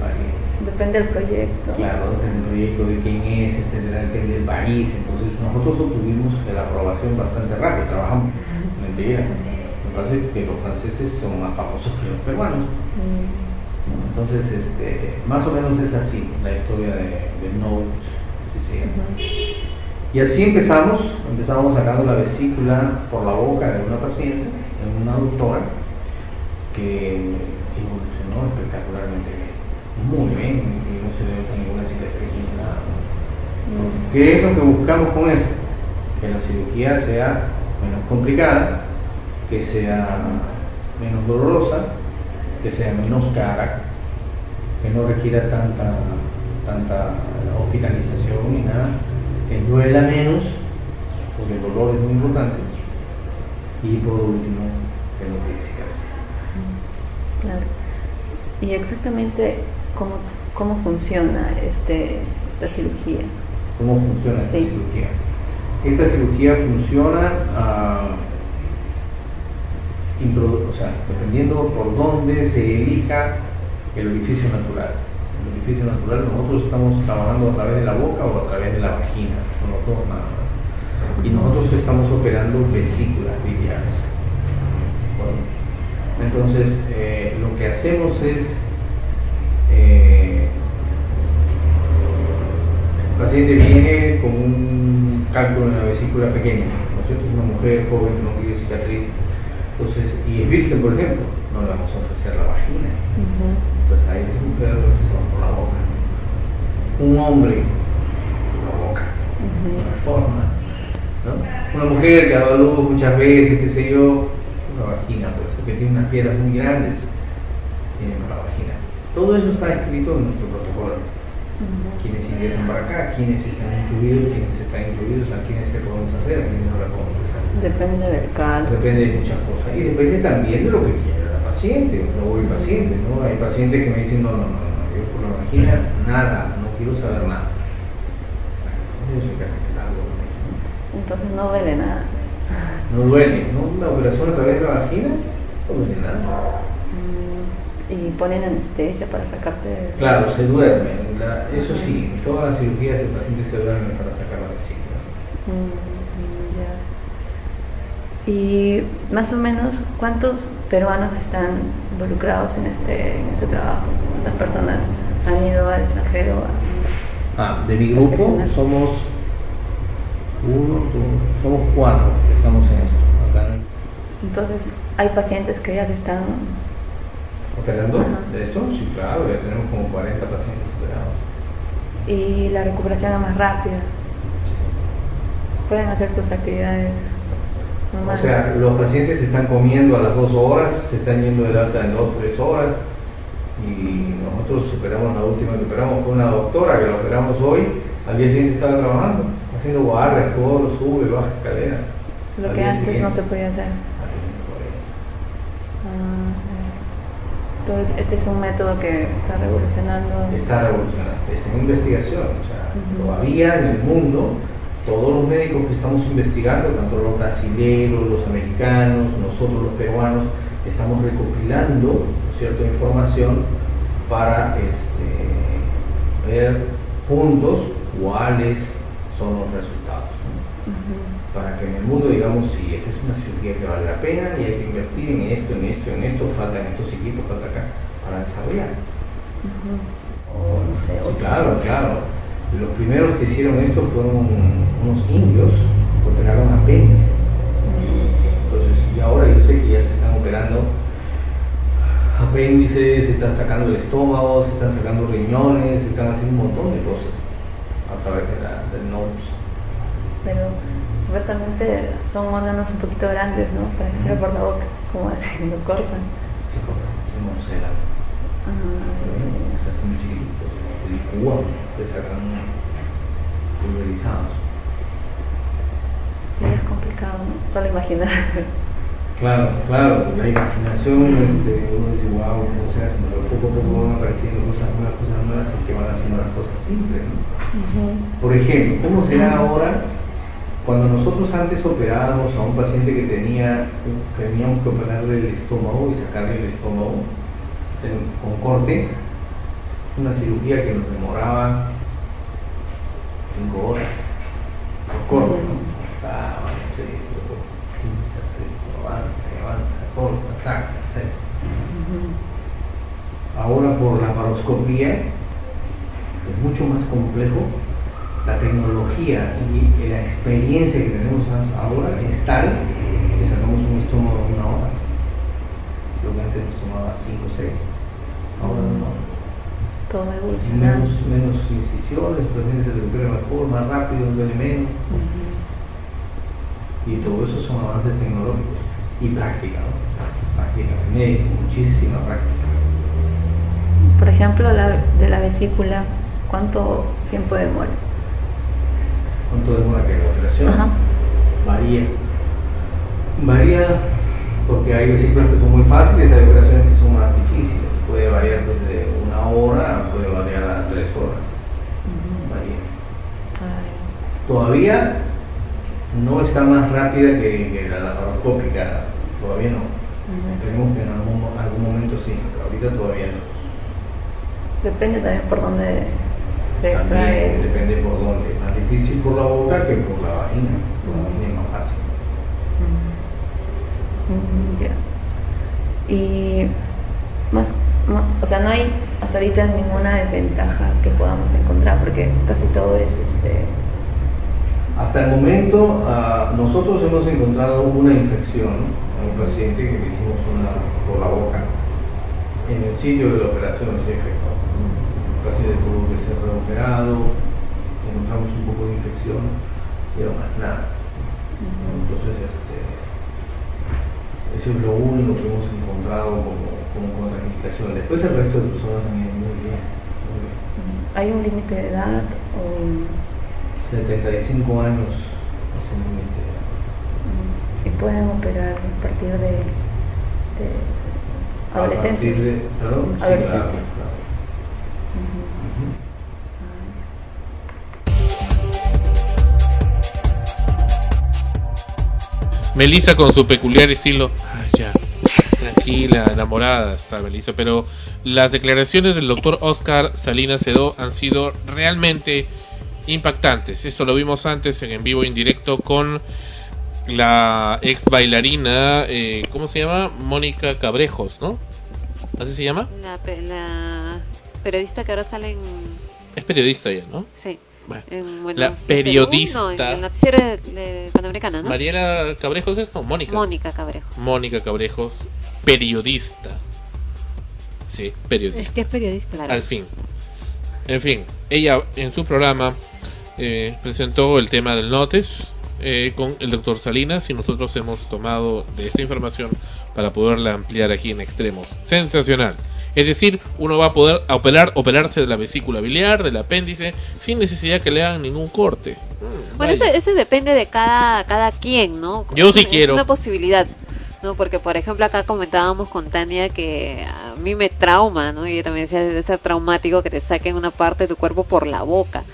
varía. Depende del proyecto. Claro, depende del proyecto, de quién es, etcétera, depende del país. Entonces nosotros obtuvimos la aprobación bastante rápido, trabajamos mentira. Me parece que los franceses son más famosos que los peruanos. Entonces, este, más o menos es así la historia de, de Notes. así se llama. Y así empezamos, empezamos sacando la vesícula por la boca de una paciente, de una doctora, que evolucionó espectacularmente bien. Muy bien, y no se nota ninguna cicatriz nada. ¿Qué es lo que buscamos con eso? Que la cirugía sea menos complicada, que sea menos dolorosa, que sea menos cara, que no requiera tanta, tanta hospitalización ni nada, que duela menos, porque el dolor es muy importante, y por último, que no cicatrices. Claro. ¿Y exactamente cómo, cómo funciona este, esta cirugía? ¿Cómo funciona esta Sí. cirugía? Esta cirugía funciona, ah, introdu- o sea, dependiendo por dónde se elija el orificio natural. Natural nosotros estamos trabajando a través de la boca o a través de la vagina, son los dos nada más. Y nosotros estamos operando vesículas biliares. Bueno, entonces, eh, lo que hacemos es eh, el paciente viene con un cálculo en la vesícula pequeña, ¿no es cierto? Una mujer joven no tiene cicatriz, entonces, y es virgen, por ejemplo, no le vamos a ofrecer la vagina, pues ahí es un pedo que se va por la boca. Un hombre, por la boca, de una forma, ¿no? Una mujer que ha dado luz muchas veces, qué sé yo, una vagina, pues, que tiene unas piedras muy grandes, tiene la vagina. Todo eso está escrito en nuestro protocolo quiénes ingresan para acá, quiénes están incluidos, quiénes están incluidos, a quiénes le podemos hacer, a quiénes no le podemos hacer. Depende del caso. Depende de muchas cosas. Y depende también de lo que quiera la paciente o el paciente, ¿no? Hay pacientes que me dicen, no, no, no, no, yo por la vagina nada, no quiero saber nada. Entonces no duele nada. No duele, ¿no? Una operación a través de la vagina no duele nada. Y ponen anestesia para sacarte. Claro, se duerme. La- eso sí, todas las cirugías el paciente se duerme para sacar la vesícula. Mm, ya. Y más o menos, ¿cuántos peruanos están involucrados en este, en este trabajo? ¿Cuántas personas han ido al extranjero? Ah, de mi grupo somos uno, dos, somos cuatro que estamos en esto. Acá en- Entonces, ¿hay pacientes que ya se están operando de esto, sí, claro, ya tenemos como 40 pacientes operados. y la recuperación es más rápida? Pueden hacer sus actividades O sea, los pacientes están comiendo a las dos horas, se están yendo del alta en dos, tres horas. Y nosotros operamos la última que operamos fue una doctora que la operamos hoy, al día siguiente estaba trabajando, haciendo guardias, todo, sube, baja escaleras. Lo que antes no se podía hacer. Ah, Entonces, este es un método que está revolucionando. está revolucionando, está en investigación, o sea, todavía en el mundo, todos los médicos que estamos investigando, tanto los brasileños, los americanos, nosotros los peruanos, estamos recopilando ¿no es cierto? información para este, ver juntos cuáles son los resultados. ¿no? Para que en el mundo digamos, sí, esta es una cirugía que vale la pena y hay que invertir en esto, en esto, en esto, faltan estos equipos, falta acá, para desarrollar. O no sé, Sí, claro, claro. Los primeros que hicieron esto fueron unos indios que operaron. Entonces, y ahora yo sé que ya se están operando apéndices, se están sacando el estómago, se están sacando riñones, se están haciendo un montón de cosas a través de la, del NOPS. pero supuestamente son órganos un poquito grandes, ¿no? Para que entre por la boca, como así, lo cortan. Se cortan, se morcelan, se hacen muy chiquititos, se licúan, se sacan pulverizados. Sí, es complicado, ¿no? Solo imaginar. Claro, claro, la imaginación, este, uno dice, wow, ¿cómo se hace? Pero poco a poco van apareciendo cosas nuevas, cosas nuevas y que van haciendo las cosas simples, ¿no? Por ejemplo, ¿cómo será ahora cuando nosotros antes operábamos a un paciente que tenía, teníamos que operarle el estómago y sacarle el estómago con corte? una cirugía que nos demoraba cinco horas, por corto, ¿no? Ah, bueno, sí, luego pinza, sí, avanza, y avanza, Ahora por la paroscopía es mucho más complejo. La tecnología y la experiencia que tenemos ahora es tal que sacamos un estómago en una hora. Lo que antes nos tomaba 5 o 6. Ahora no. Todo evolucionado. Menos, menos incisiones, pacientes se recupera mejor, más rápido, duele menos. Y todo eso son avances tecnológicos y práctica, ¿no? Práctica médica, muchísima práctica. Por ejemplo, la, de la vesícula, ¿cuánto tiempo demora? ¿Cuánto demora que la operación? Ajá. Varía. Varía porque hay vesículas que son muy fáciles, hay operaciones que son más difíciles. Puede variar desde una hora, puede variar a tres horas. Varía. Todavía no está más rápida que, que la laparoscópica, todavía no. Esperemos que en algún, algún momento sí, pero ahorita todavía no. Depende también por dónde se También extrae. depende por dónde. Es más difícil por la boca que por la vagina. Por la vagina es más fácil. Mm, ya. Y más, más- o sea, no hay hasta ahorita ninguna desventaja que podamos encontrar, porque casi todo es este. Hasta el momento, ah, nosotros hemos encontrado una infección en un paciente que le hicimos una por la boca. En el sitio de la operación se. El paciente tuvo que ser reoperado, encontramos un poco de infección, pero más nada. Entonces, este, eso es lo único que hemos encontrado como, como contraindicación. Después el resto de personas muy bien. muy bien. ¿Hay un límite de edad o 75 años es un límite. Y pueden operar a partir de, de A adolescentes? partir de- perdón, sí, adolescentes. claro, claro. Melissa con su peculiar estilo. Ah, ya. Tranquila, enamorada está Melissa. Pero las declaraciones del doctor Oscar Salinas Sedó han sido realmente impactantes. Esto lo vimos antes en en vivo en directo con la ex bailarina, eh, ¿cómo se llama? Mónica Cabrejos, ¿no? ¿Así se llama? La, la periodista que ahora sale en... Es periodista ya, ¿no? Sí. Bueno. en, bueno, La en Perú, periodista. no, en el noticiero de, de Panamericana, ¿no? Mariela Cabrejos es, no, Mónica. Mónica Cabrejo. Mónica Cabrejos, periodista. Sí, periodista. Es que es periodista. Al fin. En fin, ella en su programa eh, presentó el tema del notes eh, con el doctor Salinas y nosotros hemos tomado de esta información para poderla ampliar aquí en extremos. Sensacional. Es decir, uno va a poder operar, operarse de la vesícula biliar, del apéndice, sin necesidad que le hagan ningún corte. Mm, Bueno, ese, ese depende de cada, cada quien, ¿no? Yo sí Es quiero. una posibilidad, ¿no? Porque, por ejemplo, acá comentábamos con Tania que a mí me trauma, ¿no? Y ella también decía, debe ser traumático que te saquen una parte de tu cuerpo por la boca.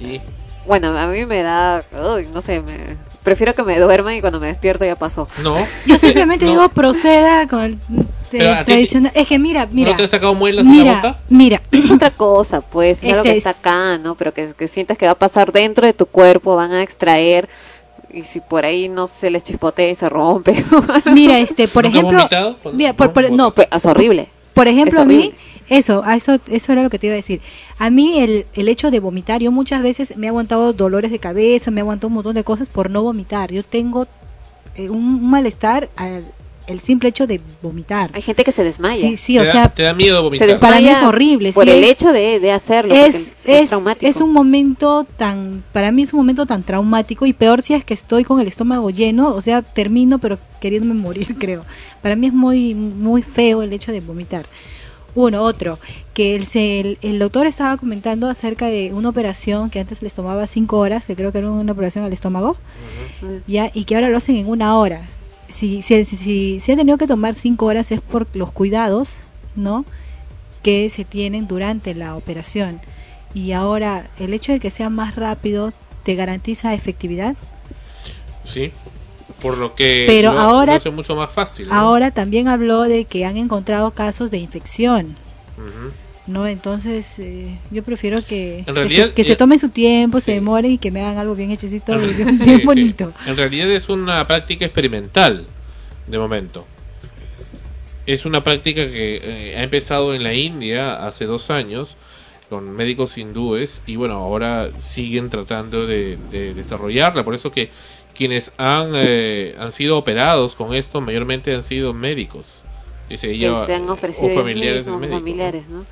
Y Bueno, a mí me da, uy, no sé, me, prefiero que me duerman y cuando me despierto ya pasó. no. Yo simplemente digo proceda con el eh, ti- tradicional. Es que mira, mira. ¿No te has sacado muelas de la mira, boca? mira. Es otra cosa, pues, es algo Este que es- está acá, ¿no? Pero que, que sientas que va a pasar dentro de tu cuerpo, van a extraer y si por ahí no se les chispotea y se rompe. Mira, este, por ¿Nunca has ejemplo, mira, por, por- no, Pues, es horrible. Por ejemplo, a mí. Eso, a eso, eso era lo que te iba a decir. A mí el, el hecho de vomitar, yo muchas veces me he aguantado dolores de cabeza, me he aguantado un montón de cosas por no vomitar. Yo tengo eh, un, un malestar al el simple hecho de vomitar. Hay gente que se desmaya. Sí, sí, o Te da- sea, te da miedo vomitar. Se para mí es horrible. Por sí, el es- hecho de, de hacerlo. es, es, es, traumático. es un momento tan, para mí es un momento tan traumático y peor si es que estoy con el estómago lleno, o sea, termino pero queriéndome morir, creo. Para mí es muy, muy feo el hecho de vomitar. Uno, otro, que el, se- el, el doctor estaba comentando acerca de una operación que antes les tomaba cinco horas, que creo que era una operación al estómago, ya y que ahora lo hacen en una hora. Si, si, si, si, si ha tenido que tomar cinco horas es por los cuidados, ¿no? Que se tienen durante la operación. Y ahora, el hecho de que sea más rápido, ¿te garantiza efectividad? Sí. Por lo que Pero lo- ahora- lo hace mucho más fácil. ¿no? Ahora también habló de que han encontrado casos de infección. ¿no? Entonces, eh, yo prefiero que, En que, se, que se eh, tomen su tiempo, se demoren y que me hagan algo bien hechicito y bien, Sí, bien sí. bonito. En realidad es una práctica experimental de momento. Es una práctica que eh, ha empezado en la India hace dos años con médicos hindúes y bueno, ahora siguen tratando de, de desarrollarla. Por eso que quienes han, eh, han sido operados con esto mayormente han sido médicos. Y se que lleva- se han ofrecido o familiares mismos, familiares, ¿no?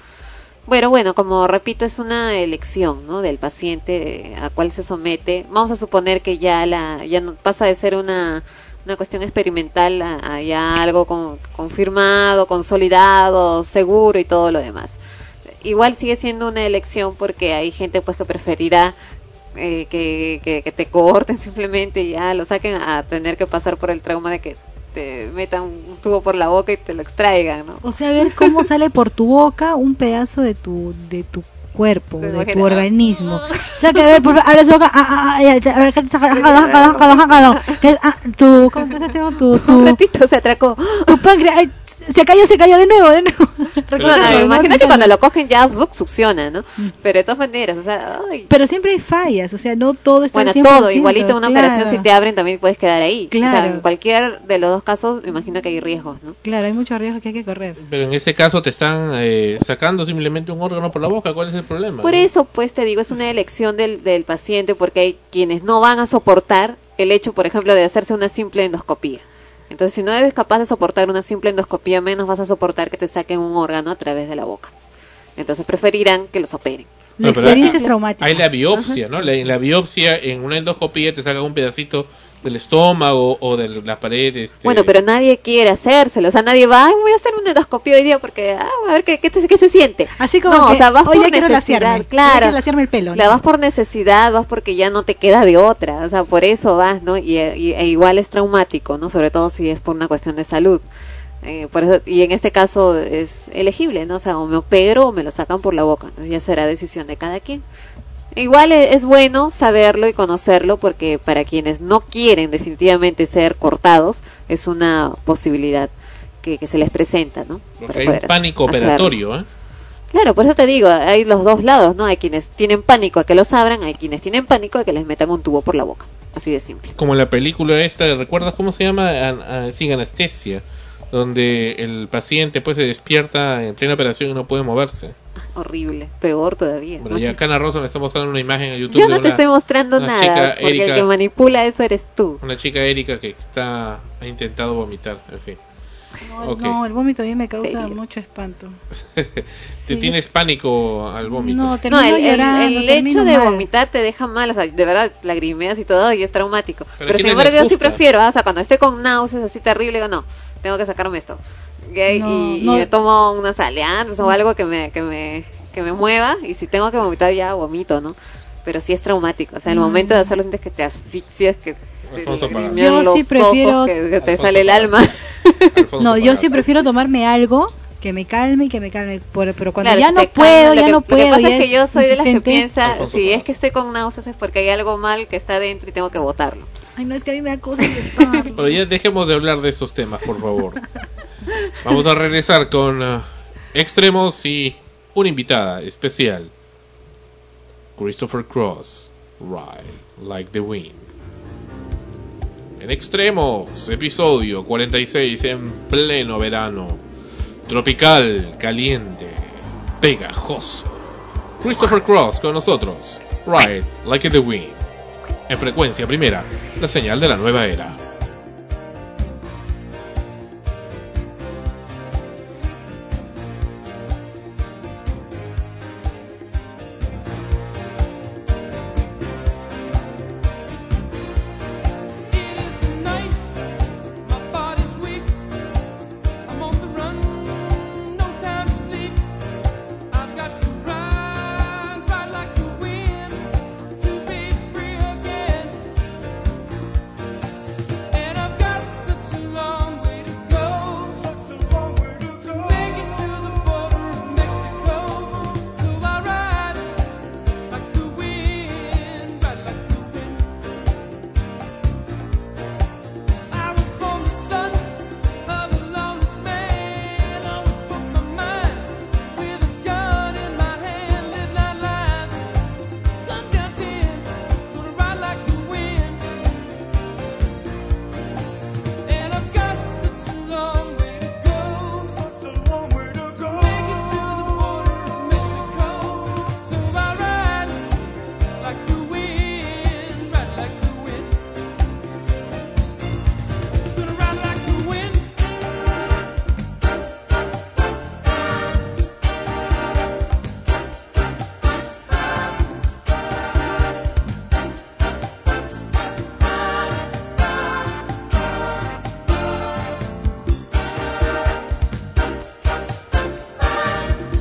Bueno, bueno, como repito, es una elección, ¿no? Del paciente eh, a cuál se somete. Vamos a suponer que ya la ya no, pasa de ser una una cuestión experimental a, a ya algo con- confirmado, consolidado, seguro y todo lo demás. Igual sigue siendo una elección porque hay gente pues que preferirá eh, que, que, que te corten simplemente y ya lo saquen a tener que pasar por el trauma de que te metan un tubo por la boca y te lo extraigan, ¿no? O sea, ver cómo sale por tu boca un pedazo de tu de tu cuerpo, de imaginas, tu organismo. O sea, que a ver, por favor, abre su boca. Ah, ah, ah, a ah, tu, ¿cómo se llama? Tu, tu, Un ratito se atracó. tu páncreas. Se cayó, se cayó de nuevo, de nuevo. No, no, Recuerda, ¿no? imagínate cuando lo cogen ya zuc, succiona, ¿no? Pero de todas maneras, o sea, ay. Pero siempre hay fallas, o sea, no todo está bueno, al 100%, todo, igualito una claro. operación, si te abren también puedes quedar ahí. O sea, Claro. en cualquier de los dos casos, imagino que hay riesgos, ¿no? Claro, hay muchos riesgos que hay que correr. Pero en este caso te están eh, sacando simplemente un órgano por la boca. ¿Cuál es el problema? Por eso, pues te digo, es una elección del, del paciente porque hay quienes no van a soportar el hecho, por ejemplo, de hacerse una simple endoscopía. Entonces, si no eres capaz de soportar una simple endoscopía, menos vas a soportar que te saquen un órgano a través de la boca. Entonces, preferirán que los operen. La experiencia hay- es traumática. Hay la biopsia, ¿no? La, en la biopsia, en una endoscopía te sacan un pedacito del estómago o de las paredes. este, Bueno, pero nadie quiere hacérselo, o sea, nadie va, "Ay, voy a hacer una endoscopia hoy día porque, ah, a ver qué, qué, te- qué se siente. Así como no, que, o sea, vas "Oye, por necesidad, claro. el pelo", La ¿no? vas por necesidad, vas porque ya no te queda de otra, o sea, por eso vas, ¿no? Y, y- e igual es traumático, ¿no? Sobre todo si es por una cuestión de salud. Eh, por eso, y en este caso es elegible, ¿no? O sea, o me opero o me lo sacan por la boca, ya será decisión de cada quien. Igual e- es bueno saberlo y conocerlo porque para quienes no quieren definitivamente ser cortados es una posibilidad que, que se les presenta, ¿no? Porque hay un pánico operatorio, ¿eh? Claro, por eso te digo, hay los dos lados, ¿no? Hay quienes tienen pánico a que los abran, hay quienes tienen pánico a que les metan un tubo por la boca. Así de simple. Como la película esta, ¿recuerdas cómo se llama? An- ah, Sin anestesia. Donde el paciente pues se despierta en plena operación y no puede moverse. Horrible, peor todavía. Bueno, ya. Cana Rosa me está mostrando una imagen en YouTube Yo de no te una- estoy mostrando nada, chica, porque Erika, el que manipula eso eres tú. una chica Erika que está ha intentado vomitar, en fin. No, Ok. no, el vómito a mí me causa mucho espanto. ¿Te tienes pánico al vómito? No, No, el, el- llorando, el termino hecho de mal. vomitar te deja mal, o sea, de verdad lagrimeas y todo y es traumático. Pero Pero, sin ¿quiénes embargo yo sí prefiero, ah, o sea, cuando estoy con náuseas así terrible, digo, no, tengo que sacarme esto. Y, y no. me tomo unas aleantes o algo que me, que me, que me mueva y si tengo que vomitar ya vomito, ¿no? Pero sí es traumático, o sea, el Mm. momento de hacerlo sientes que te asfixias, que te Yo los sí prefiero- ojos, que, que te sale el alma. No, yo sí prefiero tomarme algo que me calme y que me calme. Por- pero cuando Claro, ya no puedo, ya lo que, no Lo que puedo. pasa es que yo soy de las que piensa, Alfonso si es que estoy con náuseas es porque hay algo mal que está dentro y tengo que botarlo. No, es que a mí me da de Pero ya dejemos de hablar de estos temas, por favor. Vamos a regresar con ah, extremos y una invitada especial. Christopher Cross, Ride Like the Wind. En extremos, episodio 46 en pleno verano. Tropical, caliente, pegajoso. Christopher Cross con nosotros. Ride Like the Wind. En frecuencia primera, la señal de la nueva era.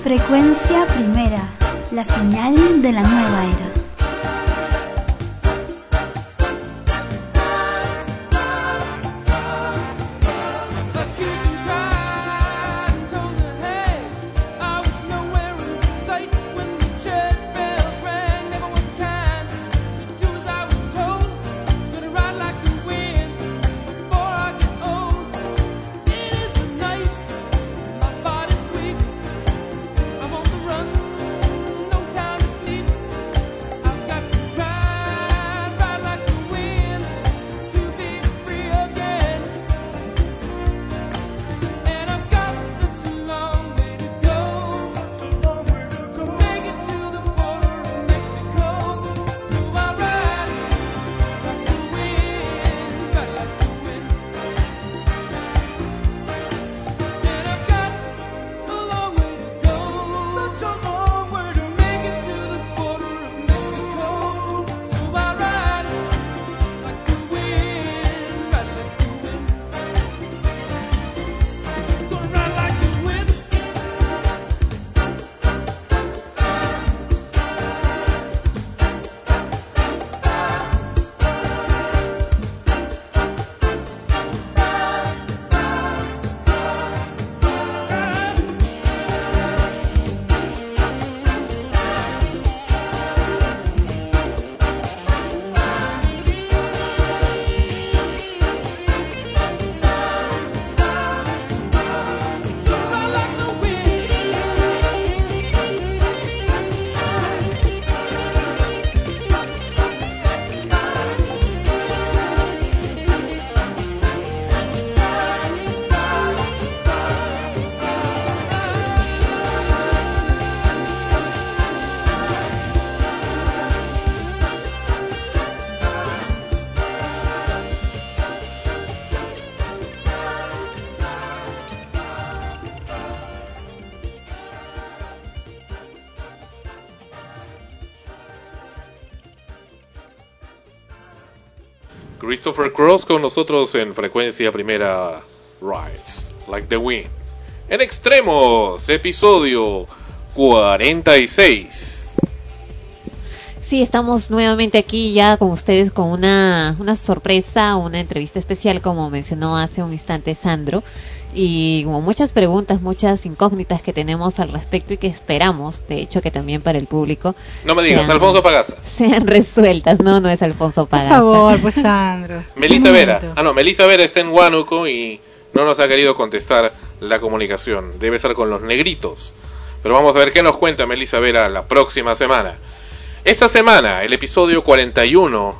Frecuencia Christopher Cross con nosotros en frecuencia primera Rise, Like the Wind. En extremos, episodio 46. Sí, estamos nuevamente aquí ya con ustedes con una, una sorpresa, una entrevista especial como mencionó hace un instante Sandro y como muchas preguntas, muchas incógnitas que tenemos al respecto y que esperamos, de hecho que también para el público. No me digas, Alfonso Pagasa. Sean resueltas, no, no es Alfonso Pagasa. Por favor, pues Sandro. Melissa Vera. Ah, no, Melissa Vera está en Huánuco y no nos ha querido contestar la comunicación. Debe ser con los negritos. Pero vamos a ver qué nos cuenta Melissa Vera la próxima semana. Esta semana, el episodio 41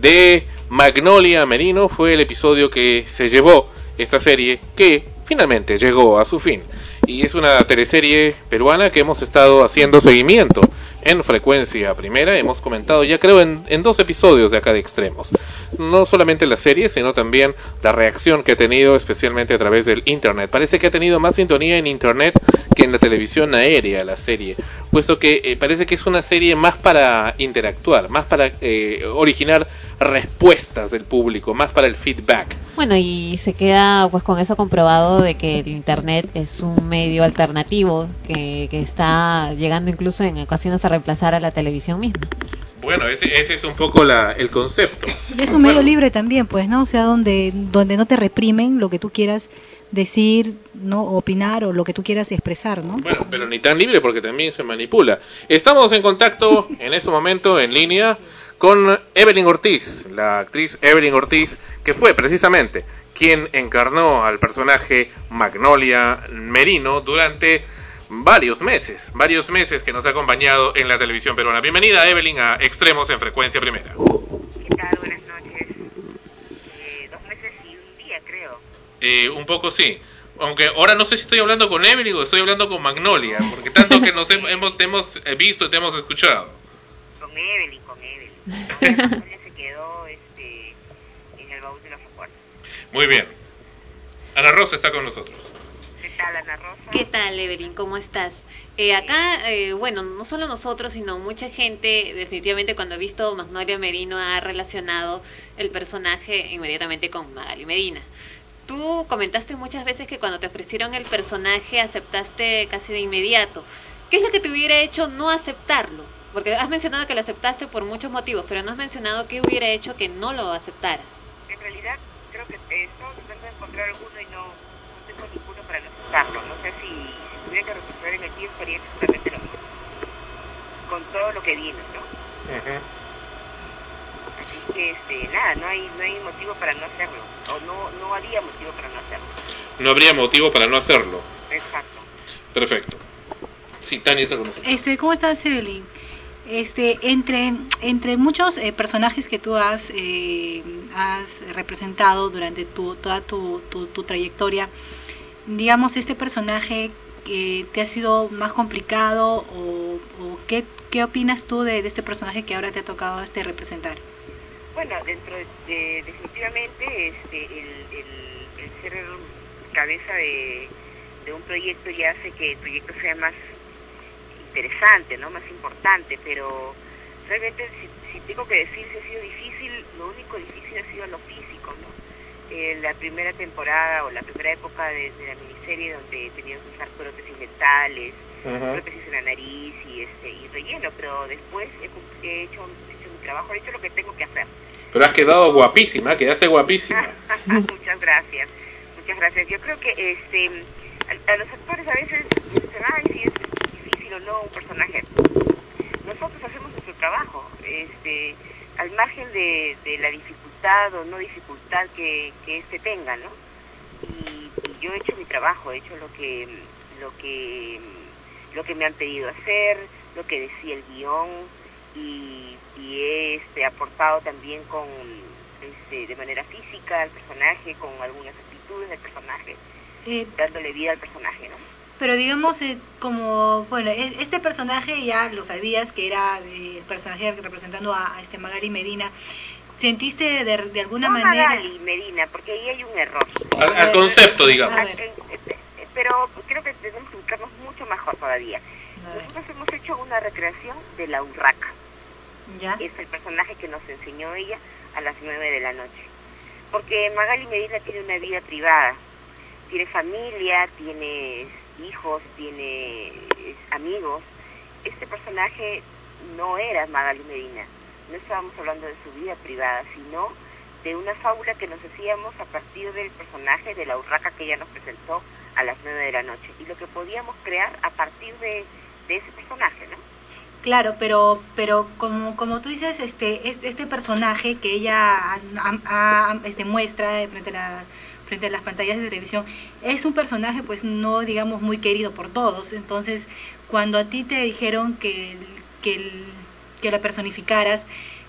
de Magnolia Merino fue el episodio que se llevó esta serie que finalmente llegó a su fin. Y es una teleserie peruana que hemos estado haciendo seguimiento en frecuencia primera. Hemos comentado ya creo en, dos episodios de acá de extremos. No solamente la serie, sino también la reacción que ha tenido especialmente a través del Internet. Parece que ha tenido más sintonía en Internet que en la televisión aérea la serie. Puesto que eh, parece que es una serie más para interactuar, más para eh, originar respuestas del público, más para el feedback. Bueno, y se queda pues con eso comprobado de que el Internet es un medio alternativo que, que está llegando incluso en ocasiones a reemplazar a la televisión misma. Bueno, ese, ese es un poco la, el concepto. Y es un medio libre también, pues, ¿no? O sea, donde, donde no te reprimen lo que tú quieras decir, no opinar o lo que tú quieras expresar, ¿no? Bueno, pero ni tan libre porque también se manipula. Estamos en contacto en este momento en línea con Evelyn Ortiz, la actriz Evelyn Ortiz, que fue precisamente quien encarnó al personaje Magnolia Merino durante varios meses, varios meses que nos ha acompañado en la televisión peruana. Bienvenida Evelyn a Extremos en Frecuencia Primera. ¿Qué tal? Buenas noches. Eh, dos meses y un día, creo. Eh, un poco sí. Aunque ahora no sé si estoy hablando con Evelyn o estoy hablando con Magnolia, porque tanto que nos hemos, te hemos visto y te hemos escuchado. Con Evelyn, con Evelyn. Se quedó este, en el baúl de los recuerdos. Muy bien. Ana Rosa está con nosotros. ¿Qué tal, Ana Rosa? ¿Qué tal, Evelyn? ¿Cómo estás? Eh, acá, eh, bueno, no solo nosotros, sino mucha gente, definitivamente cuando ha visto Magnolia Merino ha relacionado el personaje inmediatamente con Magali Medina. Tú comentaste muchas veces que cuando te ofrecieron el personaje aceptaste casi de inmediato. ¿qué es lo que te hubiera hecho no aceptarlo? Porque has mencionado que lo aceptaste por muchos motivos, pero no has mencionado qué hubiera hecho que no lo aceptaras. En realidad, creo que eh, estamos tratando de encontrar alguno y no, no tengo ninguno para no aceptarlo. No sé si, si tuviera que el tiempo, haría exactamente lo mismo. Con todo lo que viene, ¿no? Así que, este, nada, no hay, no hay motivo para no hacerlo. O no, no había motivo para no hacerlo. No habría motivo para no hacerlo. Exacto. Perfecto. Sí, Tania está con nosotros. Este, ¿Cómo estás, Evelyn? Este, entre, entre muchos eh, personajes que tú has, eh, has representado durante tu, toda tu, tu, tu trayectoria, digamos, este personaje te ha sido más complicado o, qué, qué opinas tú de, este personaje que ahora te ha tocado este representar? Bueno, dentro de, de- definitivamente este, el, el, ser cabeza de, un proyecto ya hace que el proyecto sea más interesante, ¿no? Más importante, pero realmente si, si tengo que decir si ha sido difícil, lo único difícil ha sido lo físico, ¿no? Eh, la primera temporada o la primera época de, la miniserie donde tenían que usar prótesis dentales, Ajá. prótesis en la nariz y este y relleno, pero después he, he hecho, he hecho mi trabajo, he hecho lo que tengo que hacer. Pero has quedado guapísima, quedaste guapísima. muchas gracias, muchas gracias. Yo creo que este a, a los actores a veces dicen, ay, si es difícil o no un personaje. Nosotros hacemos nuestro trabajo, este, al margen de, de la dificultad o no dificultad que, que este tenga, ¿no? Y, y yo he hecho mi trabajo, he hecho lo que lo que lo que me han pedido hacer, lo que decía el guion y, y he este, aportado también con este, de manera física al personaje, con algunas actitudes del personaje, Eh, dándole vida al personaje, ¿no? Pero digamos, eh, como, bueno, e- este personaje ya lo sabías que era eh, el personaje representando a, a este Magali Medina. ¿Sentiste de, de alguna no manera... Magali Medina, porque ahí hay un error. Al, al concepto, digamos. Eh, Pero creo que tenemos que buscarnos mucho mejor todavía. Nosotros hemos hecho una recreación de la urraca. ¿Ya? Es el personaje que nos enseñó ella a las nueve de la noche. Porque Magali Medina tiene una vida privada. Tiene familia, tiene hijos, tiene eh, amigos. Este personaje no era Magali Medina. No estábamos hablando de su vida privada, sino de una fábula que nos hacíamos a partir del personaje de la urraca que ella nos presentó a las nueve de la noche. Y lo que podíamos crear a partir de, ese personaje, ¿no? Claro, pero pero como como tú dices, este este, este personaje que ella ha- este muestra frente a la frente a las pantallas de televisión es un personaje pues no digamos muy querido por todos. Entonces, cuando a ti te dijeron que que el- que la personificaras,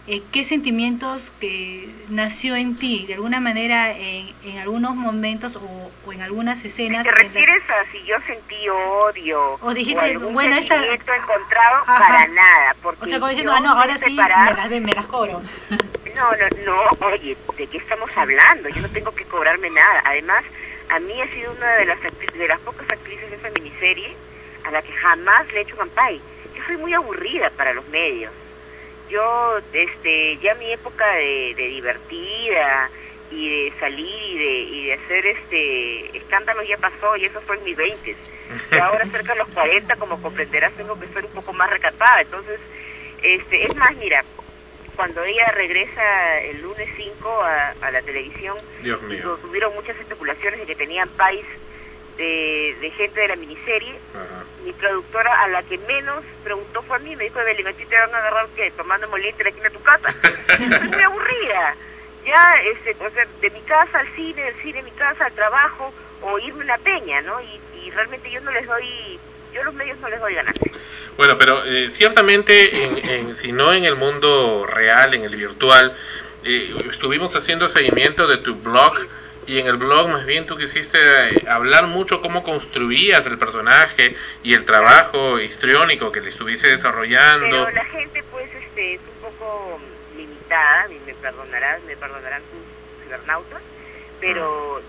eh, ¿qué sentimientos que nació en ti de alguna manera en, en algunos momentos o, o en algunas escenas? ¿Te en las- refieres a si yo sentí odio O dijiste, algún bueno, esta- encontrado? Ajá. Para nada, porque O sea, como diciendo, ah, no, ahora sí, me las, me las cobro. No, no, no, oye, ¿de qué estamos hablando? Yo no tengo que cobrarme nada. Además, a mí ha sido una de las de las pocas actrices de esa miniserie a la que jamás le he hecho campaña. Yo soy muy aburrida para los medios. Yo, este, ya mi época de, de divertida y de salir y de, y de hacer este escándalos ya pasó y eso fue en mis 20. Y ahora cerca de los 40, como comprenderás, tengo que ser un poco más recatada. Entonces, este, es más, mira, cuando ella regresa el lunes 5 a, a la televisión, Dios mío. tu- tuvieron muchas especulaciones de que tenían país de, de gente de la miniserie. Mi productora, a la que menos preguntó fue a mí, me dijo, Evelyn, a ti te van a agarrar que tomando moliente aquí en tu casa. Estoy muy aburrida. Ya, este, o sea, de mi casa al cine, del cine a mi casa al trabajo, o irme a una peña, ¿no? Y, y realmente yo no les doy, yo a los medios no les doy ganancias. Bueno, pero eh, ciertamente, en, en- si no en el mundo real, en el virtual, eh, estuvimos haciendo seguimiento de tu blog y en el blog más bien tú quisiste eh, hablar mucho cómo construías el personaje y el trabajo histriónico que le estuviste desarrollando. Pero la gente, pues, este, es un poco limitada, y me perdonarás, me perdonarán tus cibernautas, pero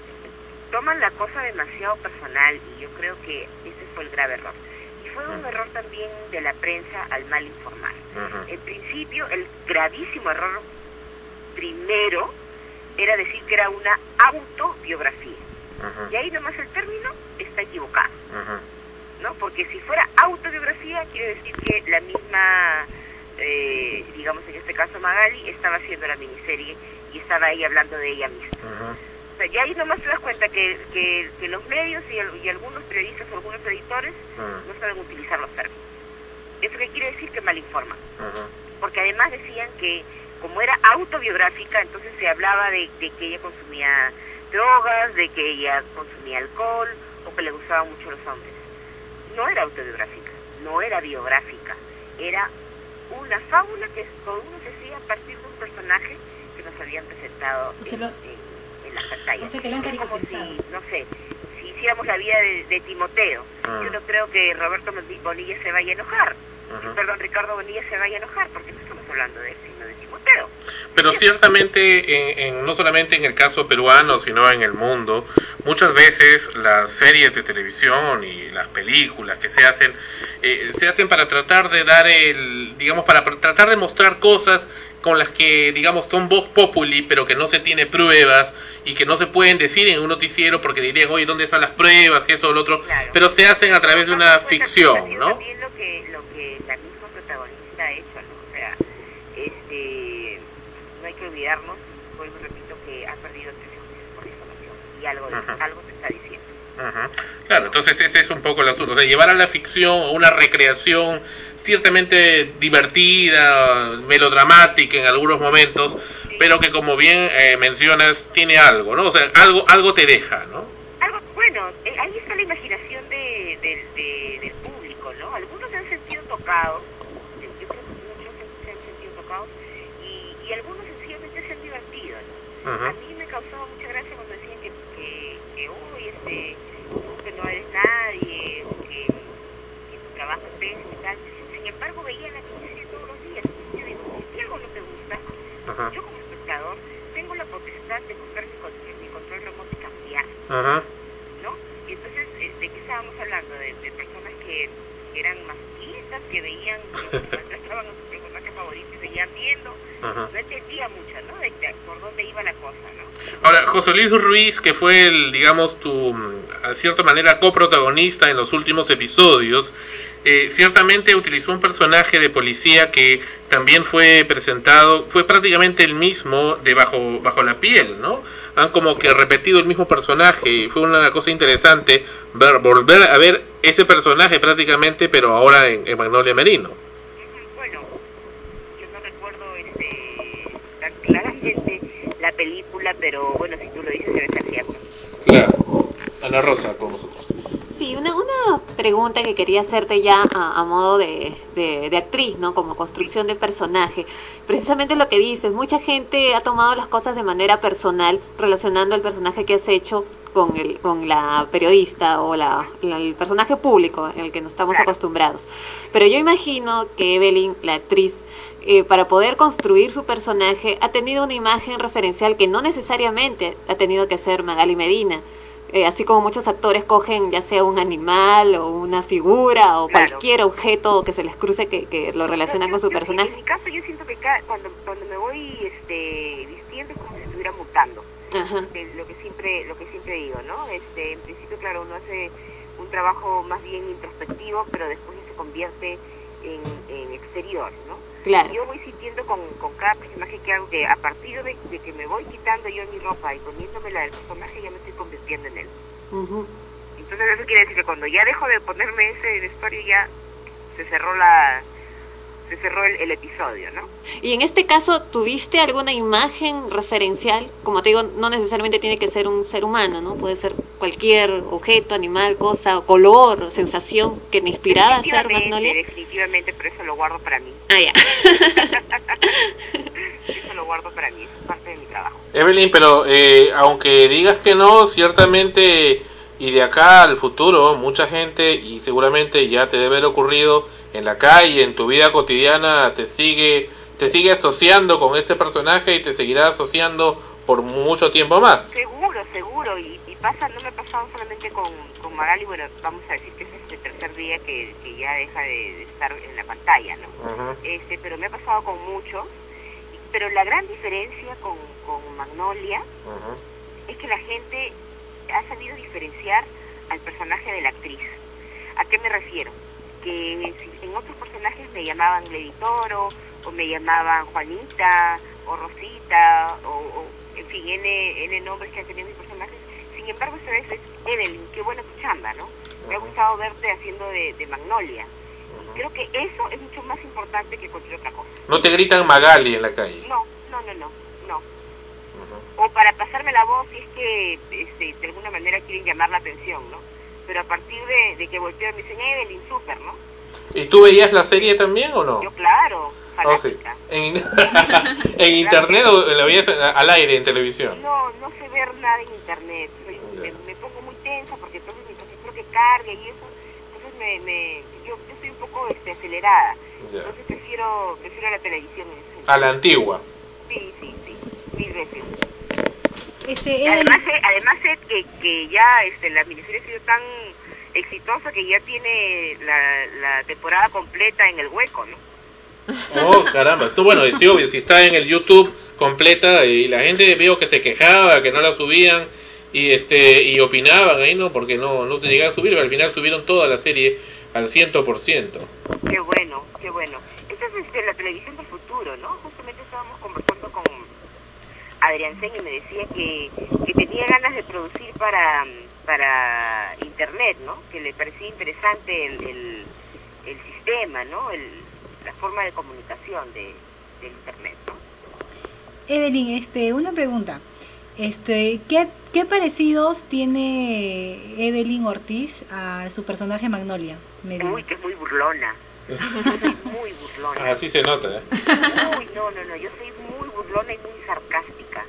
toman la cosa demasiado personal y yo creo que ese fue el grave error. Y fue un error también de la prensa al mal informar. En principio, el gravísimo error primero era decir que era una autobiografía. Y ahí nomás el término está equivocado. ¿no? Porque si fuera autobiografía, quiere decir que la misma, eh, digamos en este caso Magali, estaba haciendo la miniserie y estaba ahí hablando de ella misma. O sea, ya ahí nomás te das cuenta que, que, que los medios y, y algunos periodistas o algunos editores no saben utilizar los términos. ¿Eso qué quiere decir? Que mal informan. Porque además decían que como era autobiográfica, entonces se hablaba de, de que ella consumía drogas, de que ella consumía alcohol o que le gustaban mucho los hombres. No era autobiográfica, no era biográfica, era una fábula que todo uno se hacía a partir de un personaje que nos habían presentado O sea, en, lo- en- en la pantalla. o sea, que la han si, no sé, si hiciéramos la vida de, de Timoteo, Ah. yo no creo que Roberto Bonilla se vaya a enojar. Perdón, Ricardo Bonilla se vaya a enojar porque no estamos hablando de él, Pero ciertamente, en, en- no solamente en el caso peruano, sino en el mundo, muchas veces las series de televisión y las películas que se hacen, eh, se hacen para tratar de dar el, digamos, para tratar de mostrar cosas con las que, digamos, son voz populi, pero que no se tiene pruebas y que no se pueden decir en un noticiero porque dirían, oye, ¿dónde están las pruebas? que eso o lo otro? Pero se hacen a través de una ficción, ¿no? También lo que, lo que la misma protagonista ha hecho, ¿no? O sea, este, olvidarnos, vuelvo y repito, que ha perdido 13 juicios por difamación y algo, Ajá. algo se está diciendo. Claro, entonces ese es un poco el asunto, o sea, llevar a la ficción una recreación ciertamente divertida, melodramática en algunos momentos, pero que como bien eh, mencionas tiene algo, ¿no? O sea, algo algo te deja, ¿no? Algo, bueno, eh, ahí está la imaginación de, de- de- del público, ¿no? Algunos se han sentido tocados, yo creo que muchos se, se han sentido tocados, y, y algunos sencillamente se han divertido, ¿no? Ajá. A mí me causaba mucha gracia cuando decían que, que, que uy, este, tú que no eres nadie, que, que tu trabajo es pésimo y tal. Sin embargo, veía la noticia todos los días. Y yo digo, si algo no te gusta, Ajá. yo como espectador tengo la potestad de buscar mi, con- mi control remoto y cambiar. Ajá. ¿no? Y entonces, ¿de qué estábamos hablando? De, de personas que, que eran masquistas, que veían, que maltrataban a su personaje favorito y seguían viendo. Ajá. No entendía mucho, Ahora, José Luis Ruiz, que fue el, digamos, tu, a cierta manera, coprotagonista en los últimos episodios, eh, ciertamente utilizó un personaje de policía que también fue presentado, fue prácticamente el mismo de Bajo, bajo la piel, ¿no? Han como que repetido el mismo personaje, y fue una cosa interesante ver, volver a ver ese personaje prácticamente, pero ahora en, en Magnolia Merino. Bueno, yo no recuerdo este, tan claramente la película, pero bueno, si tú lo dices, debe ser cierto. Claro. Ana Rosa con nosotros. Sí, una, una pregunta que quería hacerte ya a, a modo de, de, de actriz, ¿no? Como construcción de personaje. Precisamente lo que dices, mucha gente ha tomado las cosas de manera personal, relacionando el personaje que has hecho con, el, con la periodista o la, la- el personaje público en el que nos estamos acostumbrados. Pero yo imagino que Evelyn, la actriz, eh, para poder construir su personaje, ha tenido una imagen referencial que no necesariamente ha tenido que ser Magali Medina. Eh, así como muchos actores cogen ya sea un animal o una figura o Claro. cualquier objeto que se les cruce que, que lo relacionan con su Yo- En personaje. mi caso, yo siento que cada- cuando, cuando me voy este, vistiendo es como si estuviera mutando. Ajá. lo que siempre lo que siempre digo no este en principio claro uno hace un trabajo más bien introspectivo pero después se convierte en, en exterior no Claro. yo voy sintiendo con, con cada personaje que hago que a partir de, de que me voy quitando yo mi ropa y poniéndome la del personaje ya me estoy convirtiendo en él Ujú. entonces eso quiere decir que cuando ya dejo de ponerme ese vestuario ya se cerró la se cerró el, el episodio no Y en este caso, ¿tuviste alguna imagen referencial? Como te digo, no necesariamente tiene que ser un ser humano, ¿no? Puede ser cualquier objeto, animal, cosa, color, o sensación que te inspiraba a ser definitivamente, Magnolia. definitivamente pero eso lo guardo para mí Ah, ya. eso lo guardo para mí es parte de mi trabajo Evelyn, pero eh, aunque digas que no, ciertamente y de acá al futuro, mucha gente y seguramente ya te debe haber ocurrido en la calle, en tu vida cotidiana, te sigue te sigue asociando con este personaje y te seguirá asociando por mucho tiempo más. Seguro, seguro, y, y pasa, no me ha pasado solamente con, con Magali, bueno, vamos a decir que es este tercer día que, que ya deja de, de estar en la pantalla, ¿no? Este, pero me ha pasado con muchos, pero la gran diferencia con, con Magnolia es que la gente ha sabido diferenciar al personaje de la actriz. ¿A qué me refiero? Que en otros personajes me llamaban Lady Toro, o me llamaban Juanita, o Rosita, o, o, en fin, N, N nombres que han tenido mis personajes, sin embargo esta vez es Evelyn, qué buena tu chamba, ¿no? Me ha gustado verte haciendo de, de Magnolia. Y creo que eso es mucho más importante que cualquier otra cosa. No te gritan Magali en la calle. No, no, no, no, no. O para pasarme la voz si es que este, de alguna manera quieren llamar la atención, ¿no? Pero a partir de, de que volteo me dicen Evelyn, súper, ¿no? ¿Y tú veías la serie también o no? Yo, claro, Oh, sí. ¿En, en internet o la veías al aire en televisión? No, no sé ver nada en internet. Soy- me, me pongo muy tensa porque entonces mientras espero que cargue y eso, entonces me, me, yo, yo estoy un poco este, acelerada. Ya. Entonces prefiero, prefiero la televisión. en sentido. A la antigua. Sí, sí, sí, mil veces. Este, además, sé, además que, que ya este, la miniserie ha sido tan exitosa que ya tiene la, la temporada completa en el hueco, ¿no? Oh, caramba. Tú, bueno, sí, obvio, si está en el YouTube completa y la gente veo que se quejaba, que no la subían y este y opinaban ahí, ¿no? Porque no, no se llegaba a subir, pero al final subieron toda la serie al 100%. Qué bueno, qué bueno. Esta es este, la televisión del futuro, ¿no? Justamente estábamos conversando con Adrián y me decía que, que tenía ganas de producir para, para Internet, ¿no? Que le parecía interesante el, el, el sistema, ¿no? El, la forma de comunicación de, del Internet, ¿no? Evelyn, este, una pregunta. Este, ¿qué, ¿Qué parecidos tiene Evelyn Ortiz a su personaje Magnolia? Medina? Uy, que es muy burlona. muy burlona. Así se nota, ¿eh? Uy, no, no, no, yo soy muy burlona y muy sarcástica.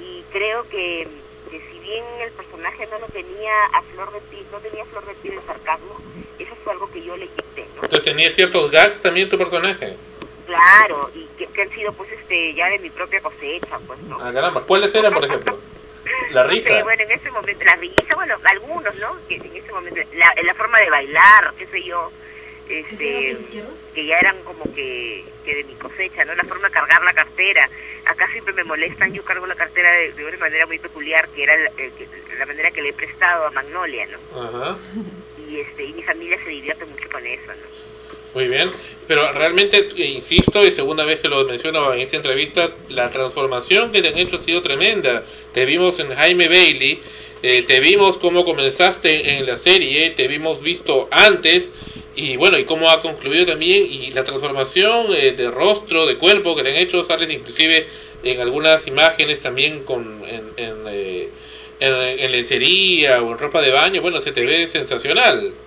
Y creo que, que si bien el personaje no lo tenía a flor de piel, no tenía a flor de piel el sarcasmo, eso fue algo que yo le quité, ¿no? Entonces tenía ciertos gags también tu personaje. Claro, y que, que han sido pues este ya de mi propia cosecha, pues, ¿no? Ah, caramba. ¿Cuáles eran, por ejemplo? La risa. bueno, en ese momento, la risa, bueno, algunos, ¿no? Que en ese momento, la, la forma de bailar, qué sé yo, este, que ya eran como que, que de mi cosecha, ¿no? La forma de cargar la cartera. Acá siempre me molestan, yo cargo la cartera de, de una manera muy peculiar, que era la, manera que le he prestado a Magnolia, ¿no? Ajá. Y, este, y mi familia se divierte mucho con eso, ¿no? Muy bien, pero realmente, eh, insisto, y segunda vez que lo menciono en esta entrevista, la transformación que te han hecho ha sido tremenda. Te vimos en Jaime Bailey, eh, te vimos cómo comenzaste en la serie, te vimos visto antes, y bueno, y cómo ha concluido también, y la transformación eh, de rostro, de cuerpo que te han hecho, sales inclusive en algunas imágenes también con en, en, eh, en, en lencería o en ropa de baño, bueno, se te ve sensacional.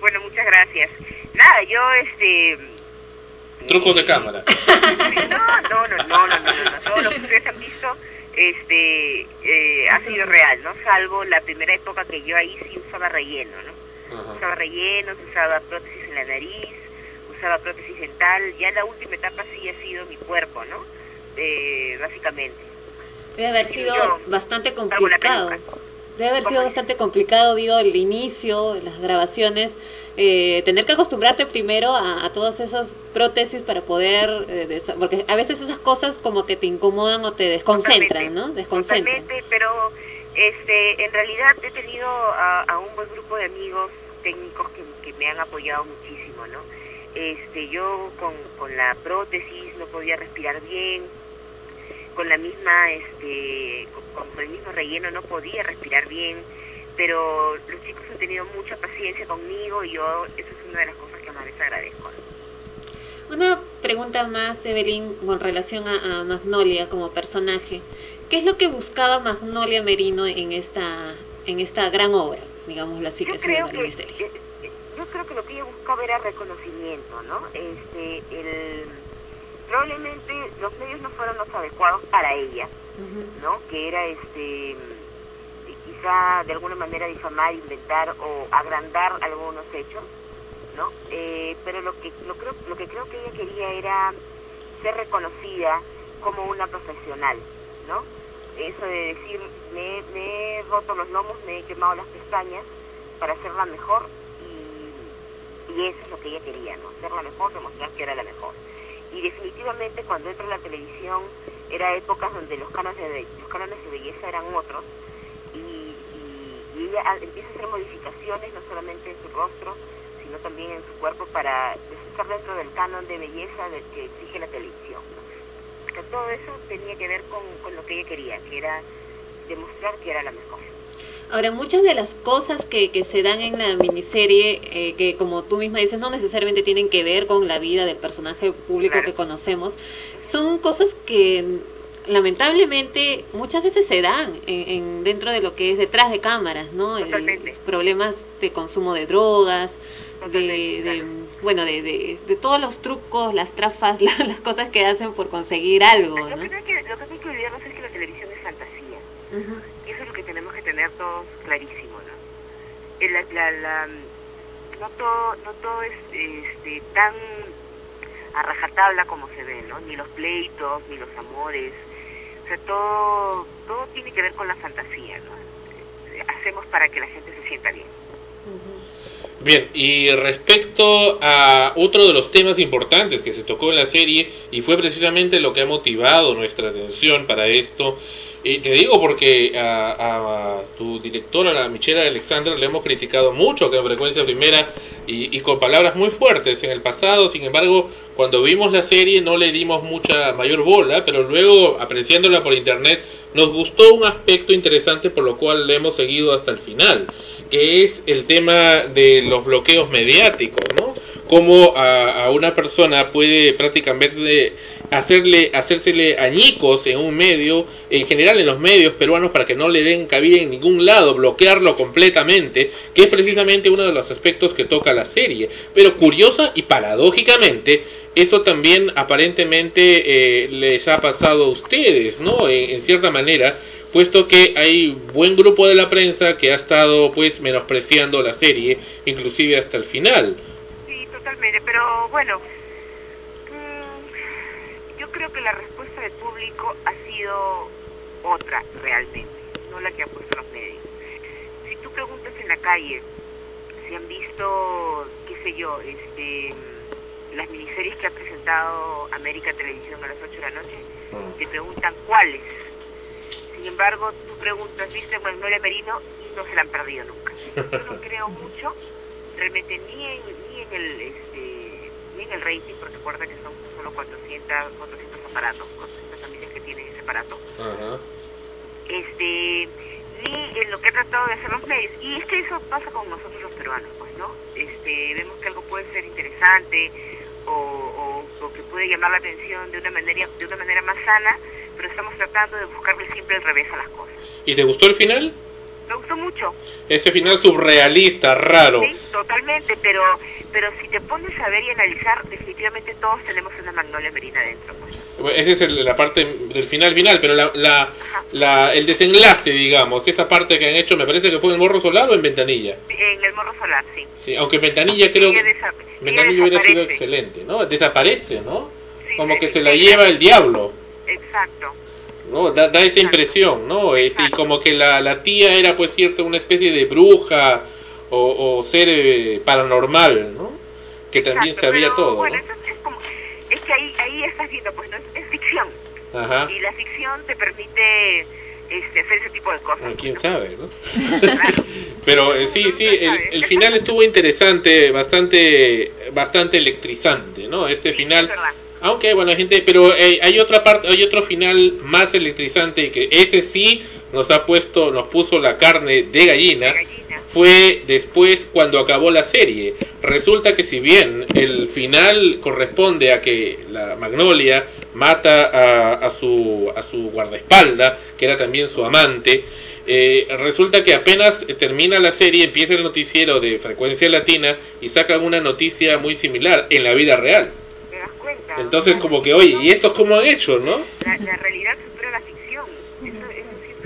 Bueno, muchas gracias. Nada, yo, este... Trucos de cámara. No, no, no, no, no, no, no, no. Todo lo que ustedes han visto este, eh, ha sido real, ¿no? Salvo la primera época que yo ahí sí usaba relleno, ¿no? Usaba rellenos, usaba prótesis en la nariz, usaba prótesis dental. Ya la última etapa sí ha sido mi cuerpo, ¿no? Eh, básicamente. Debe haber sido yo, bastante complicado. Debe haber sido bastante complicado, digo, el inicio, las grabaciones, eh, tener que acostumbrarte primero a, a todas esas prótesis para poder, eh, porque a veces esas cosas como que te incomodan o te desconcentran, ¿no? Desconcentran. Totalmente, pero este, en realidad he tenido a, a un buen grupo de amigos técnicos que, me han apoyado muchísimo, ¿no? Este, yo con, con la prótesis no podía respirar bien, con la misma, este, con, el mismo relleno no podía respirar bien, pero los chicos han tenido mucha paciencia conmigo y yo, eso es una de las cosas que más les agradezco. Una pregunta más, Evelyn, con relación a, a Magnolia como personaje. ¿Qué es lo que buscaba Magnolia Merino en esta, en esta gran obra, digámoslo así, yo creo que eh, eh, yo creo que lo que ella buscaba era reconocimiento no este el probablemente los medios no fueron los adecuados para ella no que era este quizá de alguna manera difamar inventar o agrandar algunos hechos no Eh, pero lo que lo creo lo que creo que ella quería era ser reconocida como una profesional no eso de decir me, he roto los lomos me he quemado las pestañas para hacerla mejor y, eso es lo que ella quería, ¿no? Hacerla mejor, demostrar que era la mejor. Y definitivamente cuando entra en la televisión era épocas donde los cánones de, los cánones de belleza eran otros y, y, ella empieza a hacer modificaciones no solamente en su rostro, sino también en su cuerpo para estar dentro del canon de belleza del que exige la televisión. todo eso tenía que ver con, con lo que ella quería, que era demostrar que era la mejor. Ahora, muchas de las cosas que, que se dan en la miniserie, eh, que como tú misma dices, no necesariamente tienen que ver con la vida del personaje público que conocemos, son cosas que lamentablemente muchas veces se dan en, dentro de lo que es detrás de cámaras, ¿no? Totalmente. problemas de consumo de drogas, de, bueno, de, de, todos los trucos, las trafas, las cosas que hacen por conseguir algo, ¿no? Lo que, lo que la fantasía. Y eso es lo que tenemos que tener todos clarísimo, ¿no? La, la, la, no, todo, no todo es este, tan a rajatabla como se ve, ¿no? Ni los pleitos, ni los amores. O sea, todo, todo tiene que ver con la fantasía, ¿no? Hacemos para que la gente se sienta bien. Bien, y respecto a otro de los temas importantes que se tocó en la serie, y fue precisamente lo que ha motivado nuestra atención para esto, y te digo porque a, tu directora, la Michelle Alexander, le hemos criticado mucho que en frecuencia primera y, con palabras muy fuertes en el pasado. Sin embargo, cuando vimos la serie no le dimos mucha mayor bola, pero luego apreciándola por internet nos gustó un aspecto interesante por lo cual le hemos seguido hasta el final, que es el tema de los bloqueos mediáticos, ¿no? Cómo a, a una persona puede prácticamente hacerle, hacérsele añicos en un medio, en general en los medios peruanos, para que no le den cabida en ningún lado, bloquearlo completamente, que es precisamente uno de los aspectos que toca la serie. Pero curiosa y paradójicamente, eso también aparentemente eh, les ha pasado a ustedes, ¿no? En, en, cierta manera, puesto que hay buen grupo de la prensa que ha estado pues menospreciando la serie, inclusive hasta el final. Sí, totalmente, pero bueno, creo que la respuesta del público ha sido otra realmente, no la que han puesto los medios. Si tú preguntas en la calle si han visto, qué sé yo, este, las miniseries que ha presentado América Televisión a las 8 de la noche, mm. te preguntan cuáles. Sin embargo, tú preguntas, ¿viste Magnolia Merino? Y no se la han perdido nunca. Yo no creo mucho, realmente ni en, ni en el este, ni en el rating, porque recuerda que son solo 400, 400 aparatos, 400 familias que tienen ese aparato. Este, ni en lo que he tratado de hacer los medios. Y es que eso pasa con nosotros los peruanos, pues, ¿no? Este, vemos que algo puede ser interesante o, o, que puede llamar la atención de una manera de una manera más sana, pero estamos tratando de buscarle siempre el revés a las cosas. ¿Y te gustó el final? Me gustó mucho. Ese final surrealista, raro. Sí, totalmente, pero pero si te pones a ver y analizar, definitivamente todos tenemos una magnolia merina dentro. Esa es la parte del final final, pero la, la, la, el desenlace, digamos, esa parte que han hecho, me parece que fue en el Morro Solar o en Ventanilla. En el Morro Solar, sí. Sí, aunque en Ventanilla creo que Ventanilla hubiera sido excelente, ¿no? Desaparece, ¿no? Como que se la lleva el diablo. Exacto. ¿no? Da, da esa impresión, ¿no? Es, y como que la, la tía era pues cierto una especie de bruja o, ser eh, paranormal, ¿no? Que también sabía todo. Bueno, es que ahí, ahí estás viendo, pues no es, ficción. Ajá. Y la ficción te permite este, hacer ese tipo de cosas. ¿Quién sabe, no? Pero eh, sí, sí, el, el, final estuvo interesante, bastante, bastante electrizante, ¿no? Este final aunque bueno, gente, pero eh, hay otra parte, hay otro final más electrizante que ese sí nos ha puesto, nos puso la carne de gallina. Fue después cuando acabó la serie. Resulta que si bien el final corresponde a que la Magnolia mata a, a su a su guardaespalda, que era también su amante, eh, resulta que apenas termina la serie, empieza el noticiero de frecuencia latina y sacan una noticia muy similar en la vida real. Entonces, como que, oye, ¿y esto es como han hecho, no? La, realidad la ficción.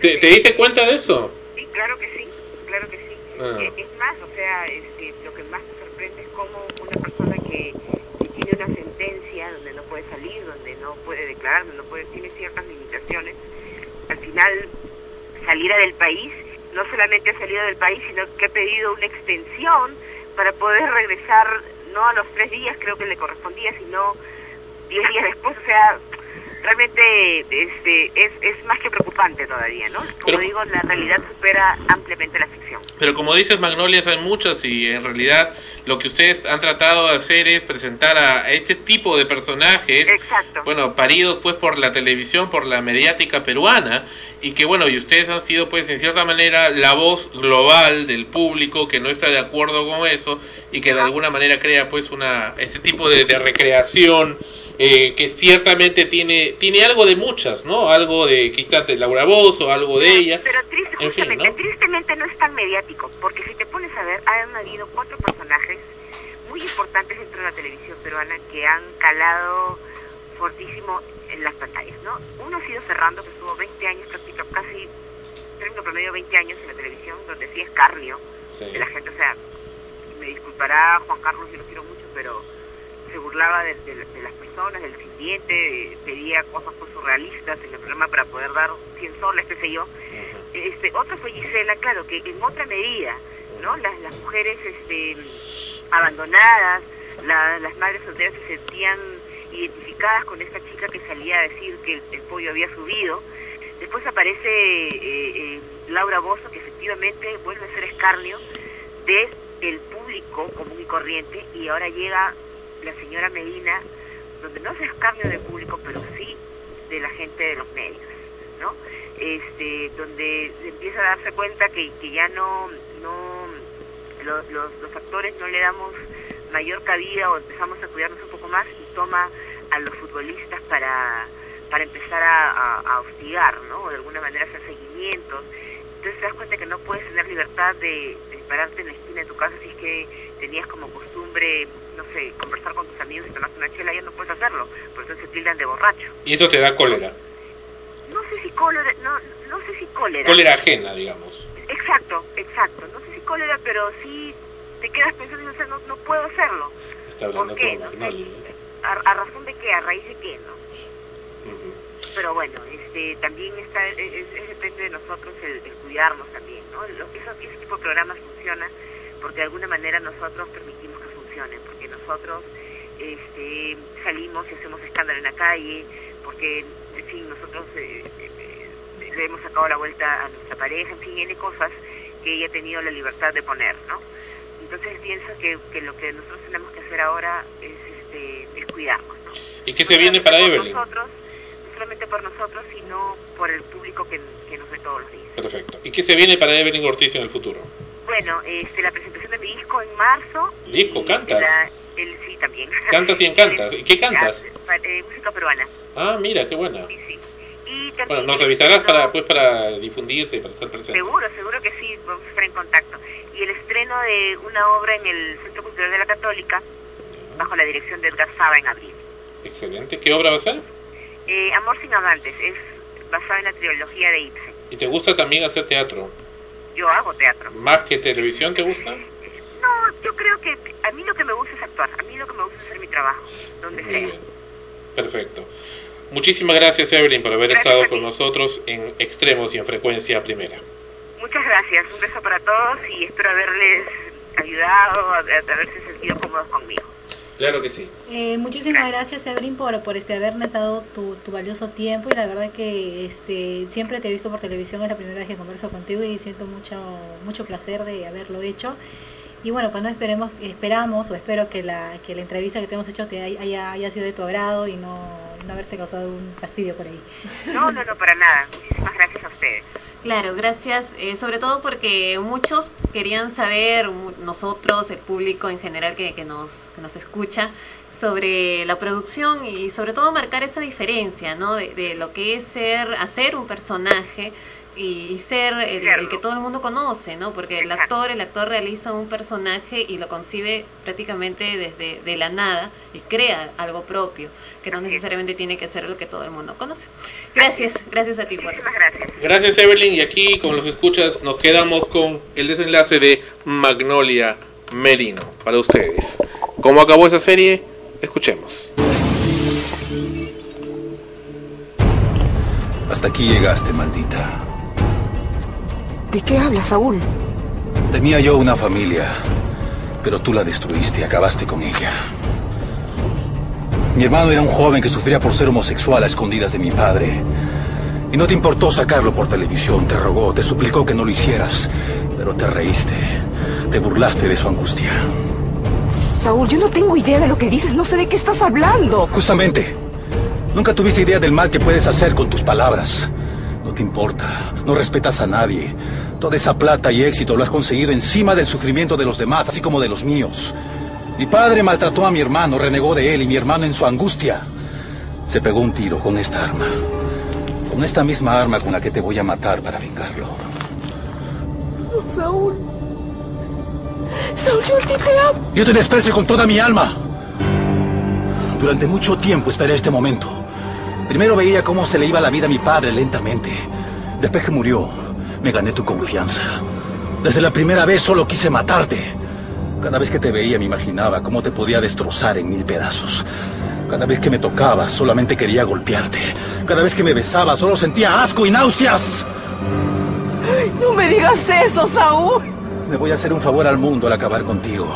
¿Te, ¿Te diste cuenta de eso? Sí, claro que sí, claro que sí. Ah. Eh, es más, o sea, este, lo que más me sorprende es cómo una persona que, tiene una sentencia donde no puede salir, donde no puede declarar, donde no puede, tiene ciertas limitaciones, al final saliera del país, no solamente ha salido del país, sino que ha pedido una extensión para poder regresar no a los tres días creo que le correspondía, sino diez días después, o sea, realmente este, es, es más que preocupante todavía, ¿no? Como digo, la realidad supera ampliamente la ficción. Pero como dices, Magnolias hay muchas y en realidad lo que ustedes han tratado de hacer es presentar a, este tipo de personajes, bueno, paridos pues por la televisión, por la mediática peruana y que bueno, y ustedes han sido pues en cierta manera la voz global del público que no está de acuerdo con eso y que de alguna manera crea pues una este tipo de, de recreación eh, que ciertamente tiene tiene algo de muchas, ¿no? Algo de quizás de Laura Bozo, algo de ella. Pero tristemente no es tan mediático, porque si te pones a ver, han habido cuatro personajes muy importantes dentro de la televisión peruana que han calado fortísimo en las pantallas, ¿no? Uno ha sido Ferrando, que estuvo 20 años, casi, término promedio 20 años en la televisión, donde sí es carnio de la gente, o sea, me disculpará Juan Carlos, yo lo quiero mucho, pero se burlaba de, las personas, del sirviente, pedía cosas pues, surrealistas en el programa para poder dar 100 soles, qué sé yo. este, otro fue Gisela, claro, que en otra medida, ¿no? Las, las mujeres este, abandonadas, las madres solteras se sentían identificadas con esta chica que salía a decir que el, pollo había subido. Después aparece eh, eh, Laura Bozo, que efectivamente vuelve a ser escarnio de el público común y corriente, y ahora llega la señora Medina, donde no es escarnio del público, pero sí de la gente de los medios, ¿no? Este, donde empieza a darse cuenta que, que ya no, no los, los, actores no le damos mayor cabida o empezamos a cuidarnos un poco más y toma a los futbolistas para, para empezar a, a, hostigar, ¿no? O de alguna manera hacer seguimientos. Entonces te das cuenta que no puedes tener libertad de, de pararte en la esquina de tu casa si es que tenías como costumbre, no sé, conversar con tus amigos y tomarte una chela, ya no puedes hacerlo, porque entonces se tildan de borracho. ¿Y esto te da cólera? No sé si cólera, no, no sé si cólera. Cólera ajena, digamos. Exacto, exacto. No sé si cólera, pero sí te quedas pensando, no, no, no puedo hacerlo. ¿Por qué? No a, razón de qué? ¿A raíz de qué? no Pero bueno, este también está es, depende de nosotros el, cuidarnos también, ¿no? Lo, eso, ese tipo de programas funciona porque de alguna manera nosotros permitimos que funcionen, nosotros este, salimos y hacemos escándalo en la calle, porque, en fin, nosotros eh, eh, le hemos sacado la vuelta a nuestra pareja, en fin, tiene cosas que ella ha tenido la libertad de poner, ¿no? Entonces pienso que, que lo que nosotros tenemos que hacer ahora es, este, es cuidarnos, ¿no? ¿Y qué se viene para Evelyn? Nosotros, no solamente por nosotros, sino por el público que, que nos ve todos los días. Perfecto. ¿Y qué se viene para Evelyn Ortiz en el futuro? Bueno, este, la presentación de mi disco en marzo. ¿Disco? ¿Cantas? El, sí, también. ¿Cantas y encantas? ¿Y qué cantas? Eh, música peruana. Ah, mira, qué buena. Sí, sí. Y bueno, nos avisarás para, pues, para difundirte para estar presente. Seguro, seguro que sí, vamos a estar en contacto. Y el estreno de una obra en el Centro Cultural de la Católica, bajo la dirección de Edgar Saba en abril. Excelente. ¿Qué obra va a ser? Eh, Amor sin amantes, es basada en la trilogía de Ibsen. ¿Y te gusta también hacer teatro? yo hago teatro. ¿Más que televisión te gusta? No, yo creo que a mí lo que me gusta es actuar, a mí lo que me gusta es hacer mi trabajo, donde sea. Perfecto. Muchísimas gracias Evelyn por haber estado con nosotros en Extremos y en Frecuencia Primera. Muchas gracias, un beso para todos y espero haberles ayudado, a, haberse sentido cómodos conmigo. Claro que sí. Eh, muchísimas gracias, Evelyn, por, por este haberme dado tu, tu, valioso tiempo y la verdad que este siempre te he visto por televisión, es la primera vez que converso contigo y siento mucho mucho placer de haberlo hecho. Y bueno, pues no esperemos, esperamos o espero que la, que la entrevista que te hemos hecho te haya, haya sido de tu agrado y no, no haberte causado un fastidio por ahí. No, no, no, para nada. Muchísimas gracias a ustedes. Claro, gracias, eh, sobre todo porque muchos querían saber, nosotros, el público en general que, que, nos, que nos escucha, sobre la producción y sobre todo marcar esa diferencia, ¿no? De, de lo que es ser, hacer un personaje y ser el, que todo el mundo conoce, ¿no? Porque el actor, el actor realiza un personaje y lo concibe prácticamente desde de la nada y crea algo propio, que no necesariamente tiene que ser lo que todo el mundo conoce. Gracias, gracias a ti por gracias. Gracias Evelyn y aquí con los escuchas nos quedamos con el desenlace de Magnolia Merino para ustedes. ¿Cómo acabó esa serie? Escuchemos. Hasta aquí llegaste, maldita. ¿De qué hablas, Saúl? Tenía yo una familia, pero tú la destruiste y acabaste con ella. Mi hermano era un joven que sufría por ser homosexual a escondidas de mi padre. Y no te importó sacarlo por televisión, te rogó, te suplicó que no lo hicieras, pero te reíste, te burlaste de su angustia. Saúl, yo no tengo idea de lo que dices, no sé de qué estás hablando. Justamente, nunca tuviste idea del mal que puedes hacer con tus palabras. No te importa, no respetas a nadie. Toda esa plata y éxito lo has conseguido encima del sufrimiento de los demás, así como de los míos. Mi padre maltrató a mi hermano, renegó de él y mi hermano en su angustia se pegó un tiro con esta arma. Con esta misma arma con la que te voy a matar para vengarlo. Saúl. Saúl, yo a ti te amo. Yo te desprecio con toda mi alma. Durante mucho tiempo esperé este momento. Primero veía cómo se le iba la vida a mi padre lentamente. Después que murió, me gané tu confianza. Desde la primera vez solo quise matarte. Cada vez que te veía me imaginaba cómo te podía destrozar en mil pedazos. Cada vez que me tocabas solamente quería golpearte. Cada vez que me besabas solo sentía asco y náuseas. No me digas eso, Saúl. Me voy a hacer un favor al mundo al acabar contigo.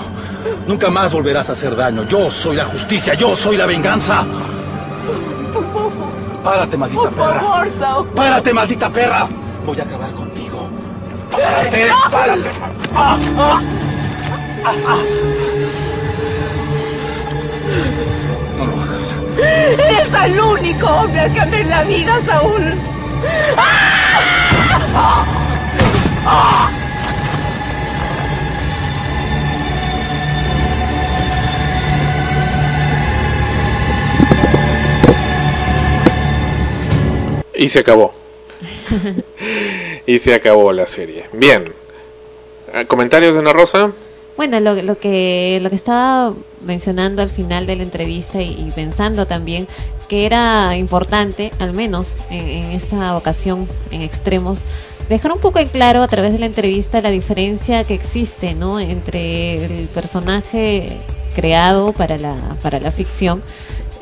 Nunca más volverás a hacer daño. Yo soy la justicia, yo soy la venganza. Por favor. Párate, maldita Por perra. favor, Saúl. Párate, maldita perra. Voy a acabar contigo. ¡Stop! párate. Ah, ah. Ah. No lo el único hombre que amé en la vida, Saúl. Y se acabó. y se acabó la serie. Bien. ¿Comentarios de Ana Rosa? Bueno, lo, lo que lo que estaba mencionando al final de la entrevista y, y pensando también que era importante, al menos en, en esta ocasión en extremos, dejar un poco en claro a través de la entrevista la diferencia que existe, ¿no? Entre el personaje creado para la para la ficción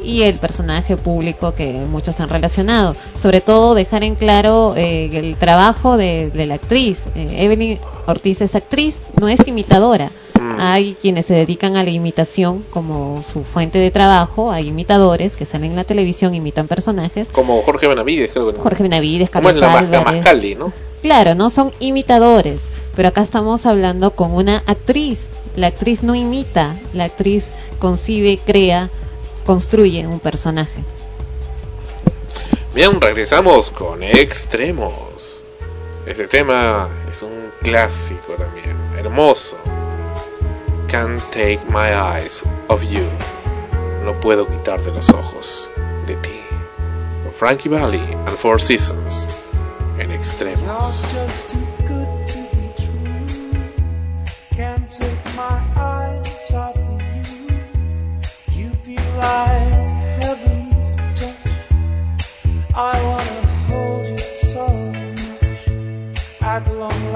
y el personaje público que muchos han relacionado. Sobre todo dejar en claro eh, el trabajo de, de la actriz. Eh, Evelyn Ortiz es actriz, no es imitadora. Hay quienes se dedican a la imitación como su fuente de trabajo, hay imitadores que salen en la televisión, imitan personajes. Como Jorge Benavides, creo que. Jorge Benavides, ¿Cómo es Carlos la, Álvarez. No? Claro, no son imitadores, pero acá estamos hablando con una actriz. La actriz no imita, la actriz concibe, crea, construye un personaje. Bien, regresamos con Extremos. Este tema es un clásico también, hermoso. Can't take my eyes off you. No puedo quitarte los ojos de ti. Con Frankie Valli and Four Seasons en Extremos. just too good to be true. Can't take my eyes I wanna hold you so much. At long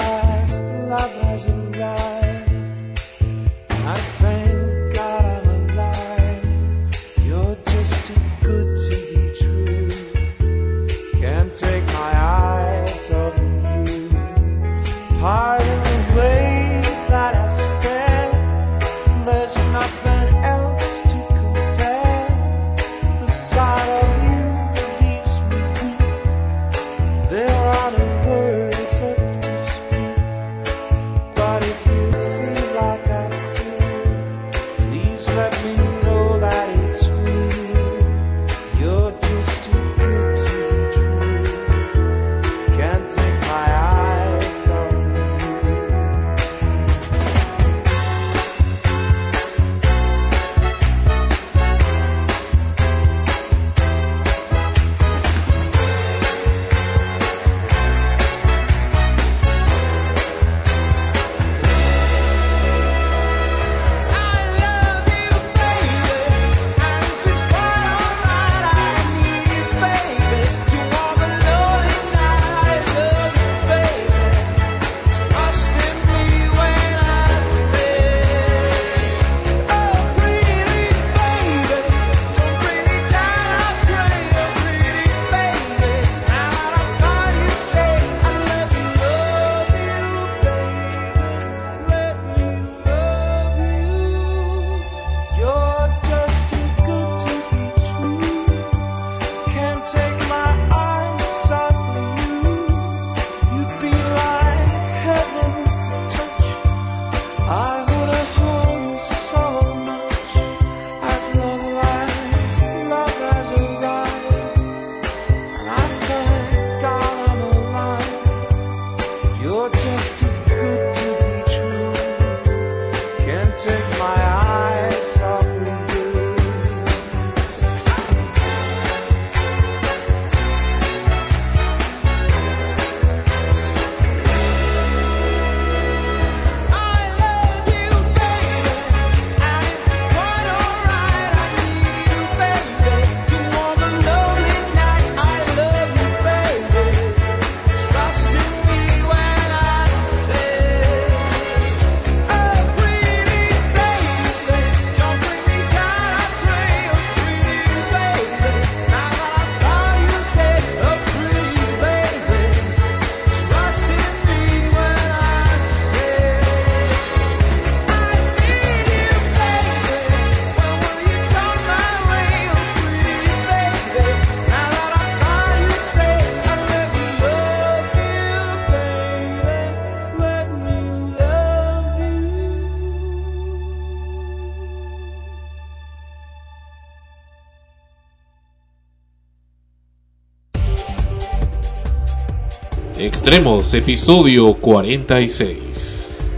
Extremos, episodio 46.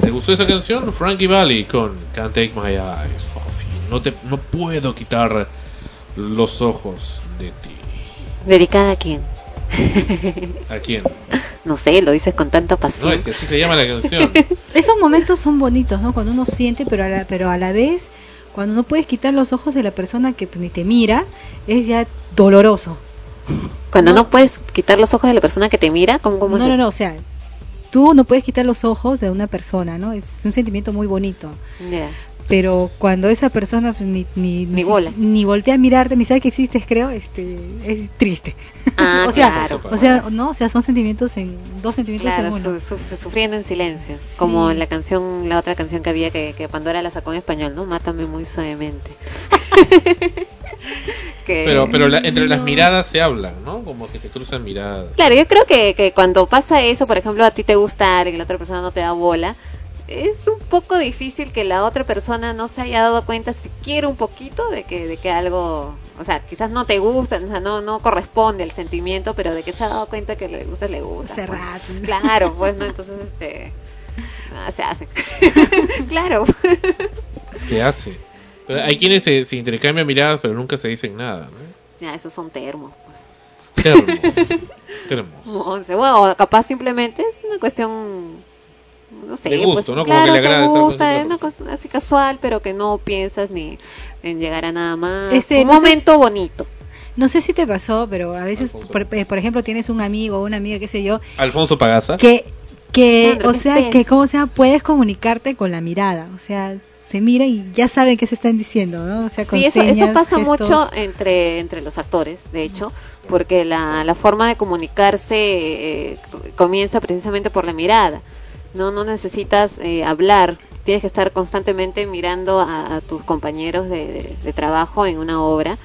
¿Te gustó esa canción? Frankie Valli con Can't Take My Eyes Off You. No, te, no puedo quitar los ojos de ti. ¿Dedicada a quién? ¿A quién? No sé, lo dices con tanta No, pasión. es que así se llama la canción. Esos momentos son bonitos, ¿no? Cuando uno siente, pero a la, pero a la vez, cuando no puedes quitar los ojos de la persona que pues, ni te mira, es ya doloroso. Cuando no. puedes quitar los ojos de la persona que te mira, ¿cómo, cómo No, es no, no, o sea, tú no puedes quitar los ojos de una persona, ¿no? Es un sentimiento muy bonito. Ya. Pero cuando esa persona pues, ni, ni, Ni bola. ni voltea a mirarte, ni sabe que existes, creo, este, es triste. Ah, o sea, claro. o sea, no, o sea, son sentimientos en dos sentimientos Claro, en uno. su- su- sufriendo en silencio. Como la canción, la otra canción que había que, que Pandora la sacó en español, ¿no? Mátame muy suavemente. Que- Pero, pero la- entre las miradas se hablan, ¿no? Como que se cruzan miradas. Claro, yo creo que, que cuando pasa eso, por ejemplo, a ti te gusta alguien y la otra persona no te da bola, es un poco difícil que la otra persona no se haya dado cuenta siquiera un poquito de que, de que algo, o sea, quizás no te gusta, o sea, no, no corresponde al sentimiento, pero de que se ha dado cuenta que le gusta, le gusta. Hace pues. Claro, pues, ¿no? Entonces, este, se hace. claro. Se hace. Pero hay quienes se, se intercambian miradas, pero nunca se dicen nada, ¿no? Ya, esos son termos, pues. Termos. Termos. Bueno, capaz simplemente es una cuestión, no sé, De gusto, pues, ¿no? Como claro, que le te agrada gusta, es una cosa así casual, pero que no piensas ni en llegar a nada más. Este, un no sé momento bonito. No sé si te pasó, pero a veces, por, eh, por ejemplo, tienes un amigo o una amiga, qué sé yo, Alfonso Pagaza. que, que o sea, que como sea, puedes comunicarte con la mirada, o sea, se mira y ya saben qué se están diciendo, ¿no? O sea, con Sí, eso, pasa gestos. mucho entre, entre los actores, de hecho, porque la, la forma de comunicarse eh, comienza precisamente por la mirada. No, no necesitas eh, hablar, tienes que estar constantemente mirando a, a tus compañeros de, de- de trabajo en una obra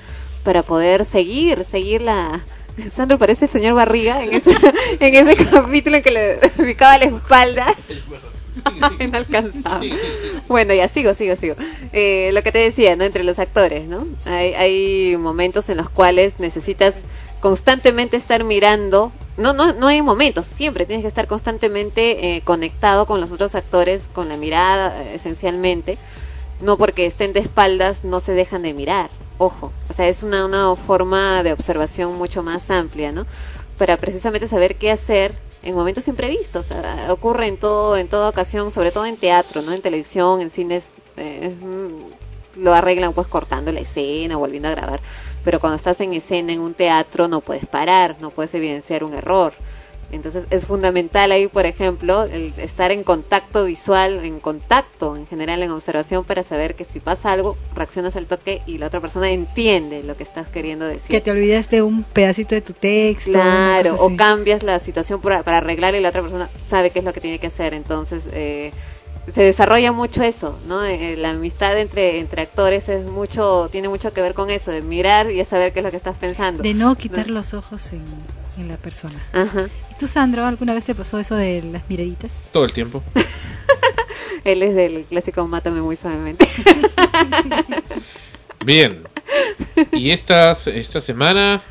para poder seguir, seguir la... Sandro parece el señor Barriga en ese, en ese capítulo en que le ubicaba la espalda. no alcanzaba. Bueno, ya sigo, sigo, sigo. Eh, lo que te decía, ¿no? Entre los actores, ¿no? Hay, hay momentos en los cuales necesitas constantemente estar mirando. No, no, no hay momentos, siempre tienes que estar constantemente eh, conectado con los otros actores, con la mirada, eh, esencialmente. No porque estén de espaldas, no se dejan de mirar. Ojo, o sea, es una, una forma de observación mucho más amplia, ¿no? Para precisamente saber qué hacer en momentos imprevistos. Ocurre en todo, en toda ocasión, sobre todo en teatro, ¿no? En televisión, en cines, eh, mm, lo arreglan pues cortando la escena, volviendo a grabar. Pero cuando estás en escena en un teatro no puedes parar, no puedes evidenciar un error. Entonces es fundamental ahí, por ejemplo, el estar en contacto visual, en contacto en general, en observación, para saber que si pasa algo, reaccionas al toque y la otra persona entiende lo que estás queriendo decir. Que te olvidaste un pedacito de tu texto. Claro, o cambias la situación para, para arreglar y la otra persona sabe qué es lo que tiene que hacer. Entonces, eh, se desarrolla mucho eso, ¿no? Eh, la amistad entre, entre actores es mucho, tiene mucho que ver con eso, de mirar y de saber qué es lo que estás pensando. De no quitar los ojos en, en la persona. Ajá. ¿Y tú, Sandro, alguna vez te pasó eso de las miraditas? Todo el tiempo. Él es del clásico Mátame muy suavemente. Bien. Y esta, esta semana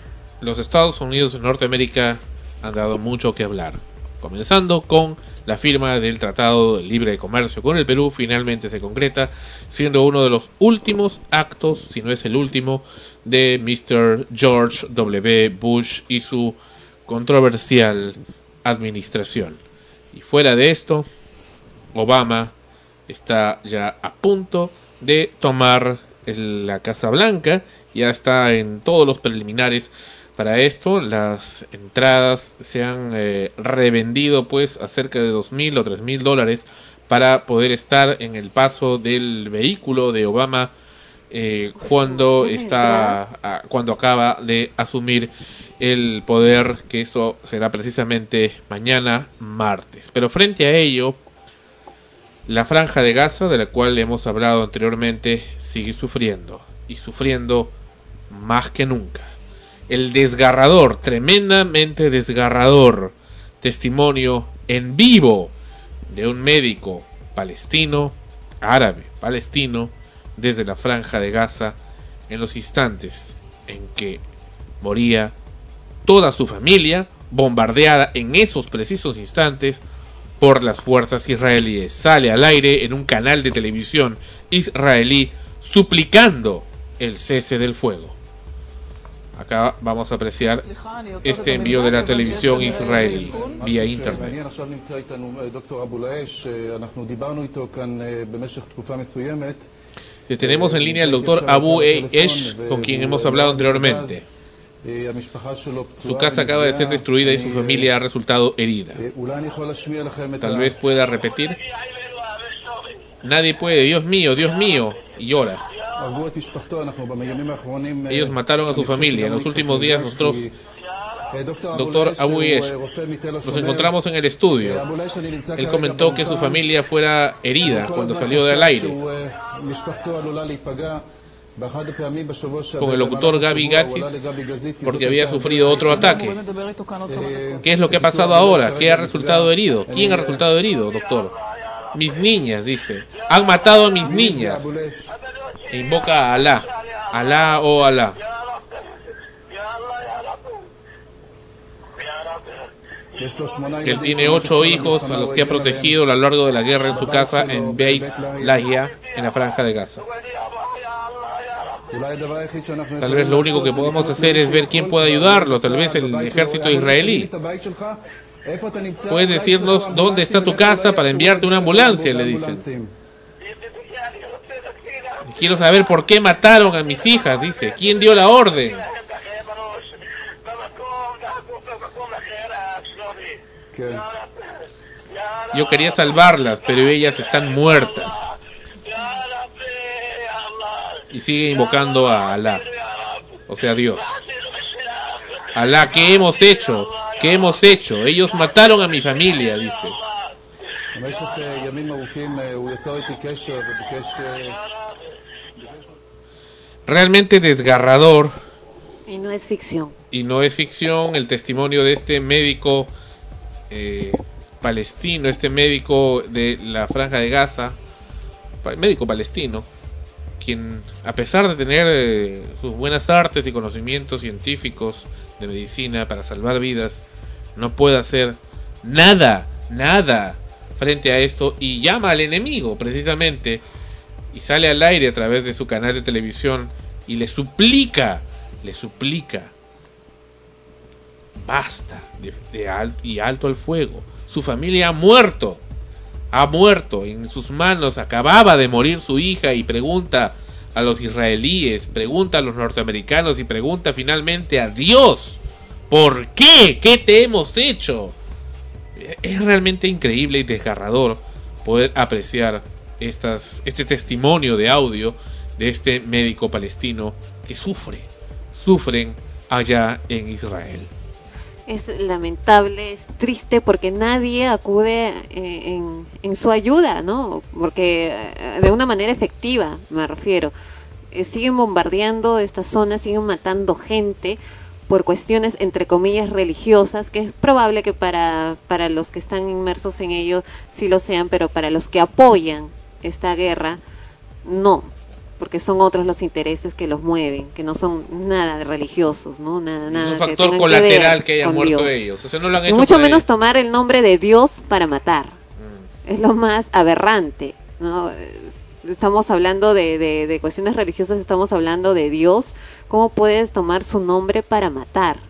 los Estados Unidos de Norteamérica han dado mucho que hablar. Comenzando con la firma del Tratado de Libre de Comercio con el Perú finalmente se concreta, siendo uno de los últimos actos, si no es el último, de Mr. George W. Bush y su controversial administración. Y fuera de esto, Obama está ya a punto de tomar el- la Casa Blanca, ya está en todos los preliminares para esto, las entradas se han eh, revendido pues a cerca de dos mil o tres mil dólares para poder estar en el paso del vehículo de Obama eh, cuando está ah, cuando acaba de asumir el poder que eso será precisamente mañana martes pero frente a ello la franja de Gaza, de la cual hemos hablado anteriormente, sigue sufriendo y sufriendo más que nunca. El desgarrador, tremendamente desgarrador testimonio en vivo de un médico palestino, árabe, palestino, desde la franja de Gaza, en los instantes en que moría toda su familia bombardeada en esos precisos instantes por las fuerzas israelíes. Sale al aire en un canal de televisión israelí suplicando el cese del fuego. Acá vamos a apreciar este envío de la televisión israelí vía internet. Tenemos en línea al doctor Abu Esh, con quien hemos hablado anteriormente. Su casa acaba de ser destruida y su familia ha resultado herida. Tal vez pueda repetir. Nadie puede, Dios mío, Dios mío, y llora. Ellos mataron a su familia. En los últimos días nosotros, doctor Abuyesh, nos encontramos en el estudio. Él comentó que su familia fuera herida cuando salió del aire con el locutor Gaby Gatis porque había sufrido otro ataque. ¿Qué es lo que ha pasado ahora? ¿Qué ha resultado herido? ¿Quién ha resultado herido, doctor? Mis niñas, dice. Han matado a mis niñas. E invoca a Alá. Alá o oh Alá. él tiene ocho hijos a los que ha protegido a lo largo de la guerra en su casa en Beit Lahia, en la franja de Gaza. Tal vez lo único que podamos hacer es ver quién puede ayudarlo, tal vez el ejército israelí. Puedes decirnos dónde está tu casa para enviarte una ambulancia, le dicen. Quiero saber por qué mataron a mis hijas, dice. ¿Quién dio la orden? Yo quería salvarlas, pero ellas están muertas y sigue invocando a Alá, o sea, Dios. Alá, ¿qué hemos hecho? ¿Qué hemos hecho? Ellos mataron a mi familia, dice. Realmente desgarrador. Y no es ficción. Y no es ficción el testimonio de este médico eh, palestino, este médico de la franja de Gaza, médico palestino, quien a pesar de tener eh, sus buenas artes y conocimientos científicos de medicina para salvar vidas, no puede hacer nada, nada frente a esto y llama al enemigo precisamente y sale al aire a través de su canal de televisión y le suplica, le suplica, basta de, de y alto al fuego. Su familia ha muerto, ha muerto en sus manos, acababa de morir su hija y pregunta a los israelíes, pregunta a los norteamericanos y pregunta finalmente a Dios, ¿por qué? ¿Qué te hemos hecho? Es realmente increíble y desgarrador poder apreciar estas, este testimonio de audio de este médico palestino que sufre, sufren allá en Israel. Es lamentable, es triste porque nadie acude eh, en, su ayuda, ¿no? Porque eh, de una manera efectiva, me refiero. Eh, siguen bombardeando esta zona, siguen matando gente por cuestiones entre comillas religiosas, que es probable que para, para los que están inmersos en ello sí lo sean, pero para los que apoyan esta guerra, no, porque son otros los intereses que los mueven, que no son nada de religiosos, ¿no? Nada, Es nada un que factor colateral que hayan muerto Dios. ellos. O sea, no lo han Y hecho mucho menos ellos. tomar el nombre de Dios para matar. Mm. Es lo más aberrante. ¿no? Es- Estamos hablando de, de- de cuestiones religiosas, estamos hablando de Dios. ¿Cómo puedes tomar su nombre para matar?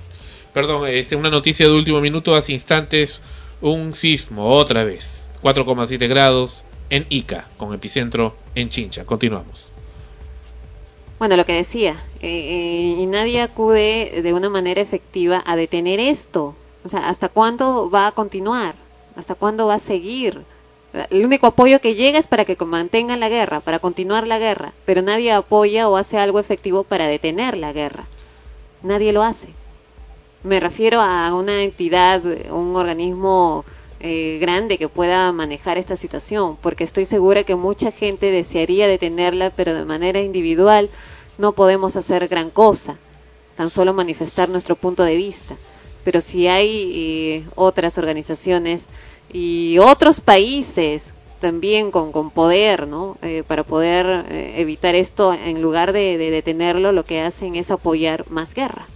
Perdón, es una noticia de último minuto. Hace instantes un sismo, otra vez. 4,7 grados en Ica, con epicentro en Chincha. Continuamos. Bueno, lo que decía, eh, eh, y nadie acude de una manera efectiva a detener esto. O sea, ¿hasta cuándo va a continuar? ¿Hasta cuándo va a seguir? El único apoyo que llega es para que mantengan la guerra, para continuar la guerra, pero nadie apoya o hace algo efectivo para detener la guerra. Nadie lo hace. Me refiero a una entidad, un organismo eh, grande que pueda manejar esta situación, porque estoy segura que mucha gente desearía detenerla, pero de manera individual no podemos hacer gran cosa, tan solo manifestar nuestro punto de vista. Pero si hay eh, otras organizaciones y otros países también con, con poder, ¿no? Eh, para poder eh, evitar esto, en lugar de, de detenerlo, lo que hacen es apoyar más guerra.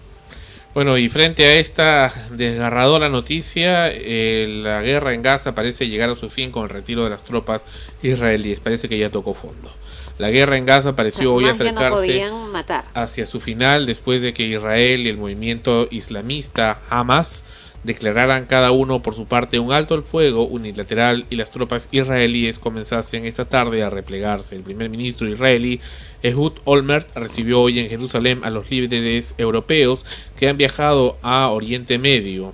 Bueno, y frente a esta desgarradora noticia, eh, la guerra en Gaza parece llegar a su fin con el retiro de las tropas israelíes. Parece que ya tocó fondo. La guerra en Gaza pareció hoy no acercarse hacia su final después de que Israel y el movimiento islamista Hamas declararan cada uno por su parte un alto al fuego unilateral y las tropas israelíes comenzasen esta tarde a replegarse. El primer ministro israelí Ehud Olmert recibió hoy en Jerusalén a los líderes europeos que han viajado a Oriente Medio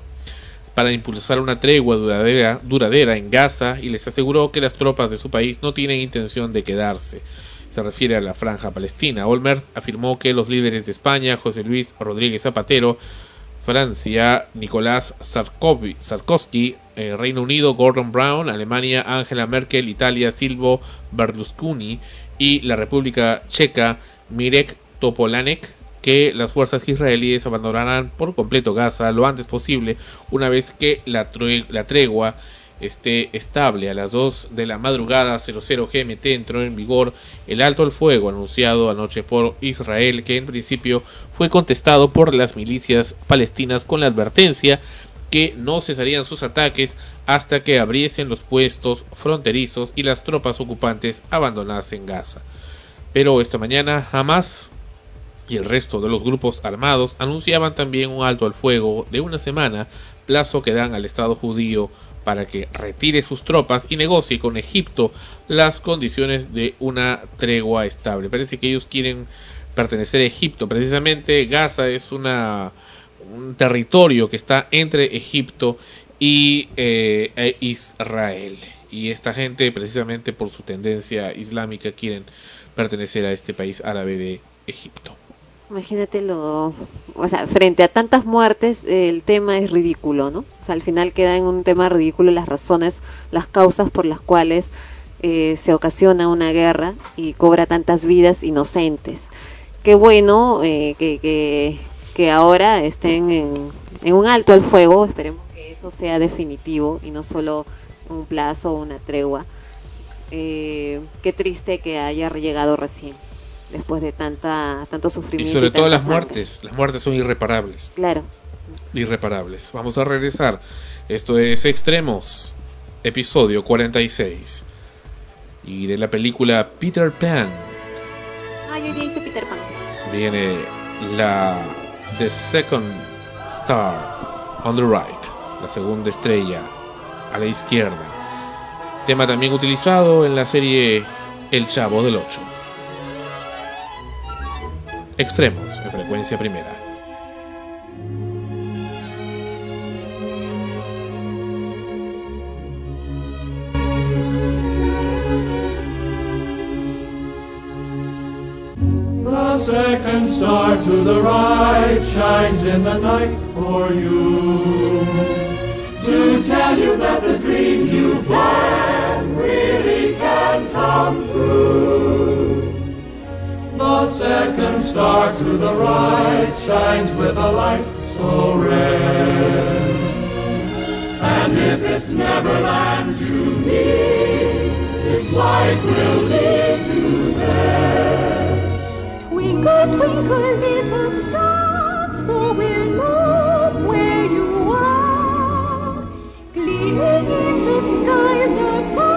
para impulsar una tregua duradera, duradera en Gaza y les aseguró que las tropas de su país no tienen intención de quedarse. Se refiere a la franja palestina. Olmert afirmó que los líderes de España, José Luis Rodríguez Zapatero, Francia, Nicolás Sarkozy, eh, Reino Unido, Gordon Brown, Alemania, Angela Merkel, Italia, Silvo Berlusconi y la República Checa, Mirek Topolanek, que las fuerzas israelíes abandonarán por completo Gaza lo antes posible, una vez que la tregua esté estable. A las 2 de la madrugada 00 GMT entró en vigor el alto al fuego anunciado anoche por Israel, que en principio fue contestado por las milicias palestinas con la advertencia que no cesarían sus ataques hasta que abriesen los puestos fronterizos y las tropas ocupantes abandonasen Gaza. Pero esta mañana Hamas y el resto de los grupos armados anunciaban también un alto al fuego de una semana, plazo que dan al Estado judío para que retire sus tropas y negocie con Egipto las condiciones de una tregua estable. Parece que ellos quieren pertenecer a Egipto. Precisamente Gaza es un territorio que está entre Egipto y eh, e Israel. Y esta gente, precisamente por su tendencia islámica, quieren pertenecer a este país árabe de Egipto. Imagínate lo, o sea, frente a tantas muertes, el tema es ridículo, ¿no? O sea, al final queda en un tema ridículo las razones, las causas por las cuales eh, se ocasiona una guerra y cobra tantas vidas inocentes. Qué bueno eh, que, ahora estén en, en un alto al fuego, esperemos que eso sea definitivo y no solo un plazo o una tregua. Eh, qué triste que haya llegado recién después de tanta tanto Y sufrimiento sobre todo las sangre. muertes. Las muertes son irreparables. claro Irreparables. Vamos a regresar. Esto es Extremos, episodio 46. Y de la película Peter Pan ah yo ya hice Peter Pan viene la The Second Star on the Right, la segunda estrella a la izquierda. Tema también utilizado en la serie El Chavo del 8. Extremos en frecuencia primera. The second star to the right shines in the night for you. To tell you that the dreams you plan really can come second star to the right shines with a light so rare. And if it's Neverland you need, its light will lead you there. Twinkle, twinkle, little star, so we'll know where you are. Gleaming in the skies above,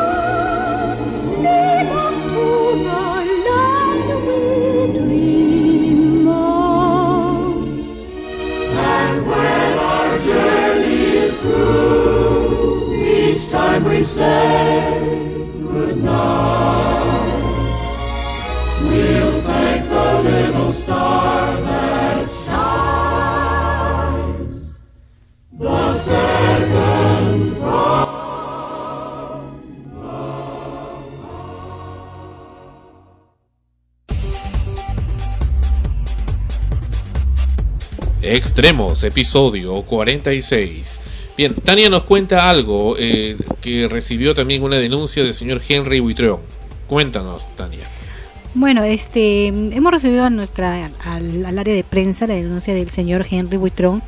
Extremos, episodio 46. Bien, Tania nos cuenta algo eh, que recibió también una denuncia del señor Henry Buitrón. Cuéntanos, Tania. Bueno, este, hemos recibido a nuestra al, al área de prensa la denuncia del señor Henry Buitrón,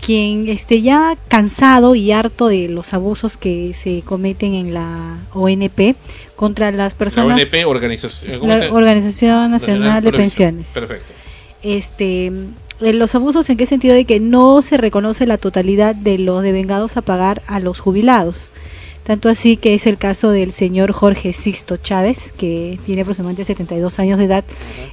quien este ya cansado y harto de los abusos que se cometen en la ONP contra las La personas ONP, organización, ¿cómo la Organización Nacional de Progresión. Pensiones. Perfecto. Este los abusos en qué sentido de que no se reconoce la totalidad de los devengados a pagar a los jubilados. Tanto así que es el caso del señor Jorge Sisto Chávez, que tiene aproximadamente 72 años de edad.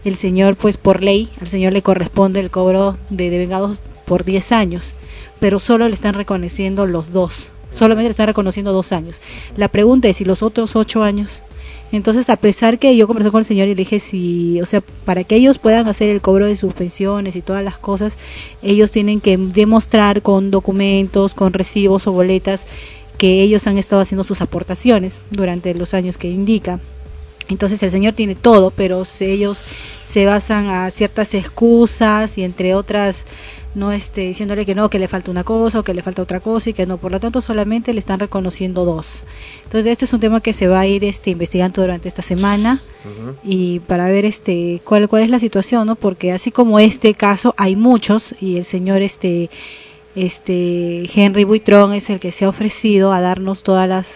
El señor, pues por ley, al señor le corresponde el cobro de devengados por 10 años, pero solo le están reconociendo los dos. Solamente le están reconociendo dos años. La pregunta es si los otros ocho años entonces, a pesar que yo conversé con el señor y le dije si, o sea, para que ellos puedan hacer el cobro de sus pensiones y todas las cosas, ellos tienen que demostrar con documentos, con recibos o boletas que ellos han estado haciendo sus aportaciones durante los años que indica. Entonces el Señor tiene todo, pero ellos se basan a ciertas excusas y entre otras no este diciéndole que no, que le falta una cosa o que le falta otra cosa y que no, por lo tanto solamente le están reconociendo dos. Entonces este es un tema que se va a ir este investigando durante esta semana y para ver este cuál cuál es la situación, ¿no? Porque así como este caso hay muchos y el señor este este Henry Buitrón es el que se ha ofrecido a darnos todas las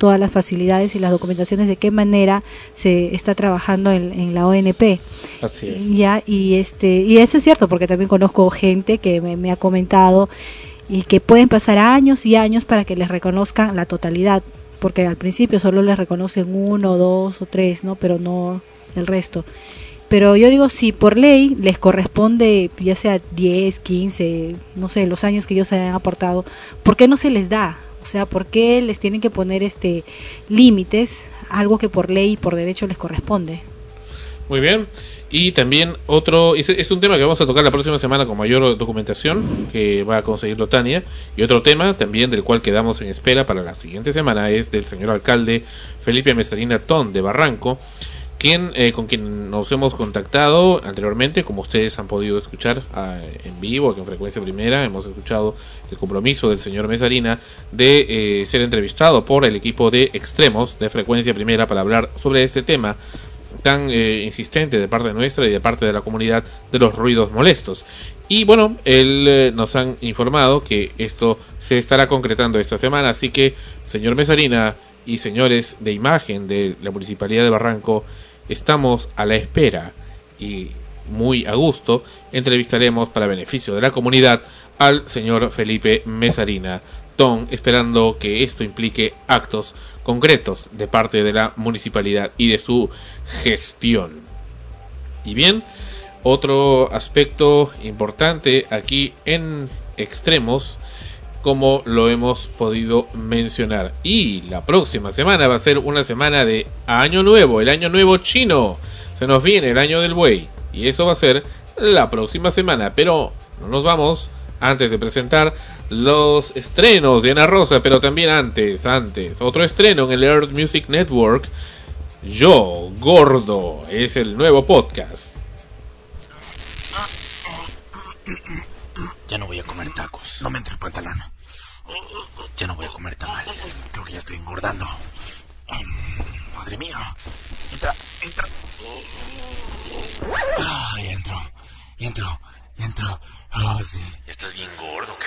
todas las facilidades y las documentaciones de qué manera se está trabajando en, en la ONP. Así es. Ya, y este y eso es cierto porque también conozco gente que me, me ha comentado y que pueden pasar años y años para que les reconozcan la totalidad, porque al principio solo les reconocen uno, dos o tres, ¿no? Pero no el resto. Pero yo digo, si por ley les corresponde ya sea 10, 15, no sé, los años que ellos hayan aportado, ¿por qué no se les da? O sea, ¿por qué les tienen que poner este límites, algo que por ley y por derecho les corresponde? Muy bien. Y también otro, es, un tema que vamos a tocar la próxima semana con mayor documentación que va a conseguirlo Tania. Y otro tema también del cual quedamos en espera para la siguiente semana es del señor alcalde Felipe Mesarina Ton de Barranco, eh, con quien nos hemos contactado anteriormente, como ustedes han podido escuchar ah, en vivo, aquí en Frecuencia Primera, hemos escuchado el compromiso del señor Mesarina de eh, ser entrevistado por el equipo de extremos de Frecuencia Primera para hablar sobre este tema tan eh, insistente de parte nuestra y de parte de la comunidad de los ruidos molestos. Y bueno, él nos han informado que esto se estará concretando esta semana, así que señor Mesarina y señores de imagen de la Municipalidad de Barranco, estamos a la espera y muy a gusto entrevistaremos para beneficio de la comunidad al señor Felipe Mesarina Ton, esperando que esto implique actos concretos de parte de la municipalidad y de su gestión. Y bien, otro aspecto importante aquí en extremos, como lo hemos podido mencionar. Y la próxima semana va a ser una semana de Año Nuevo, el Año Nuevo chino. Se nos viene el Año del Buey. Y eso va a ser la próxima semana. Pero no nos vamos antes de presentar los estrenos de Ana Rosa, pero también antes, antes, otro estreno en el Earth Music Network. Yo, Gordo, es el nuevo podcast. Ya no voy a comer tacos. No me entre el pantalón. Ya no voy a comer tamales. Creo que ya estoy engordando. Madre mía. Entra, entra. Ay, entro. Entro. Entro. Oh, sí. Estás bien gordo, ca.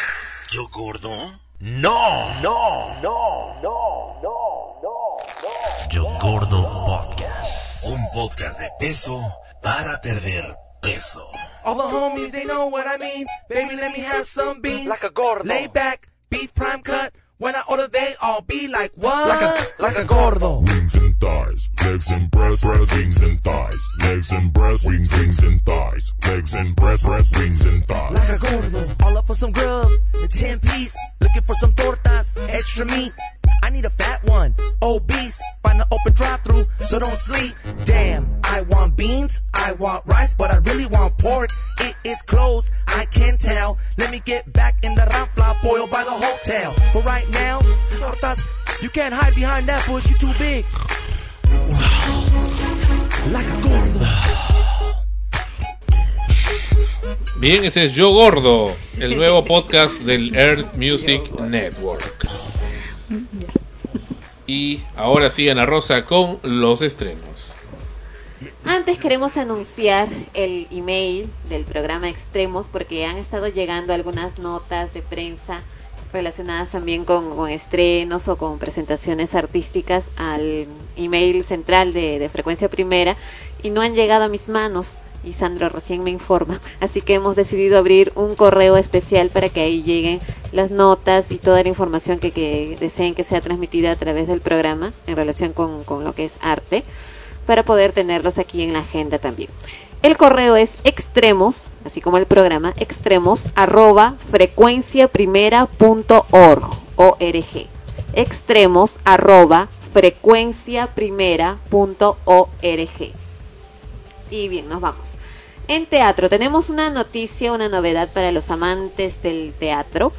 ¿Yo gordo? No. No, no, no, no, no, Yo Gordo Podcast. Un podcast de peso para perder peso. All the homies, they know what I mean. Baby, let me have some beans. Like a gordo. Lay back, beef prime cut. When I order, they all be like, what? Like a, like a gordo. Wings and thighs, legs and breasts, breasts, wings and thighs, legs and breasts, wings, wings and thighs, legs and breasts, breasts, wings and thighs. Like a gordo. All up for some grub, a 10 piece. Looking for some tortas, extra meat. I need a fat one, obese. Find an open drive through, so don't sleep. Damn, I want beans, I want rice, but I really want pork. It is closed, I can tell. Let me get back in the ramfla boil by the hotel. But right now, tortas, you can't hide behind that bush, You're too big. Like a gordo. Bien, ese es Yo Gordo, el nuevo podcast del Earth Music Network. Y ahora sí, Ana Rosa con los estrenos. Antes queremos anunciar el email del programa Extremos porque han estado llegando algunas notas de prensa relacionadas también con, con estrenos o con presentaciones artísticas al email central de, de Frecuencia Primera y no han llegado a mis manos. Y Sandro recién me informa. Así que hemos decidido abrir un correo especial para que ahí lleguen las notas y toda la información que, deseen que sea transmitida a través del programa en relación con, lo que es arte, para poder tenerlos aquí en la agenda también. El correo es extremos, así como el programa, extremos arroba frecuenciaprimera.org, ORG. Extremos arroba frecuenciaprimera.org. Y bien, nos vamos. En teatro tenemos una noticia, una novedad para los amantes del teatro.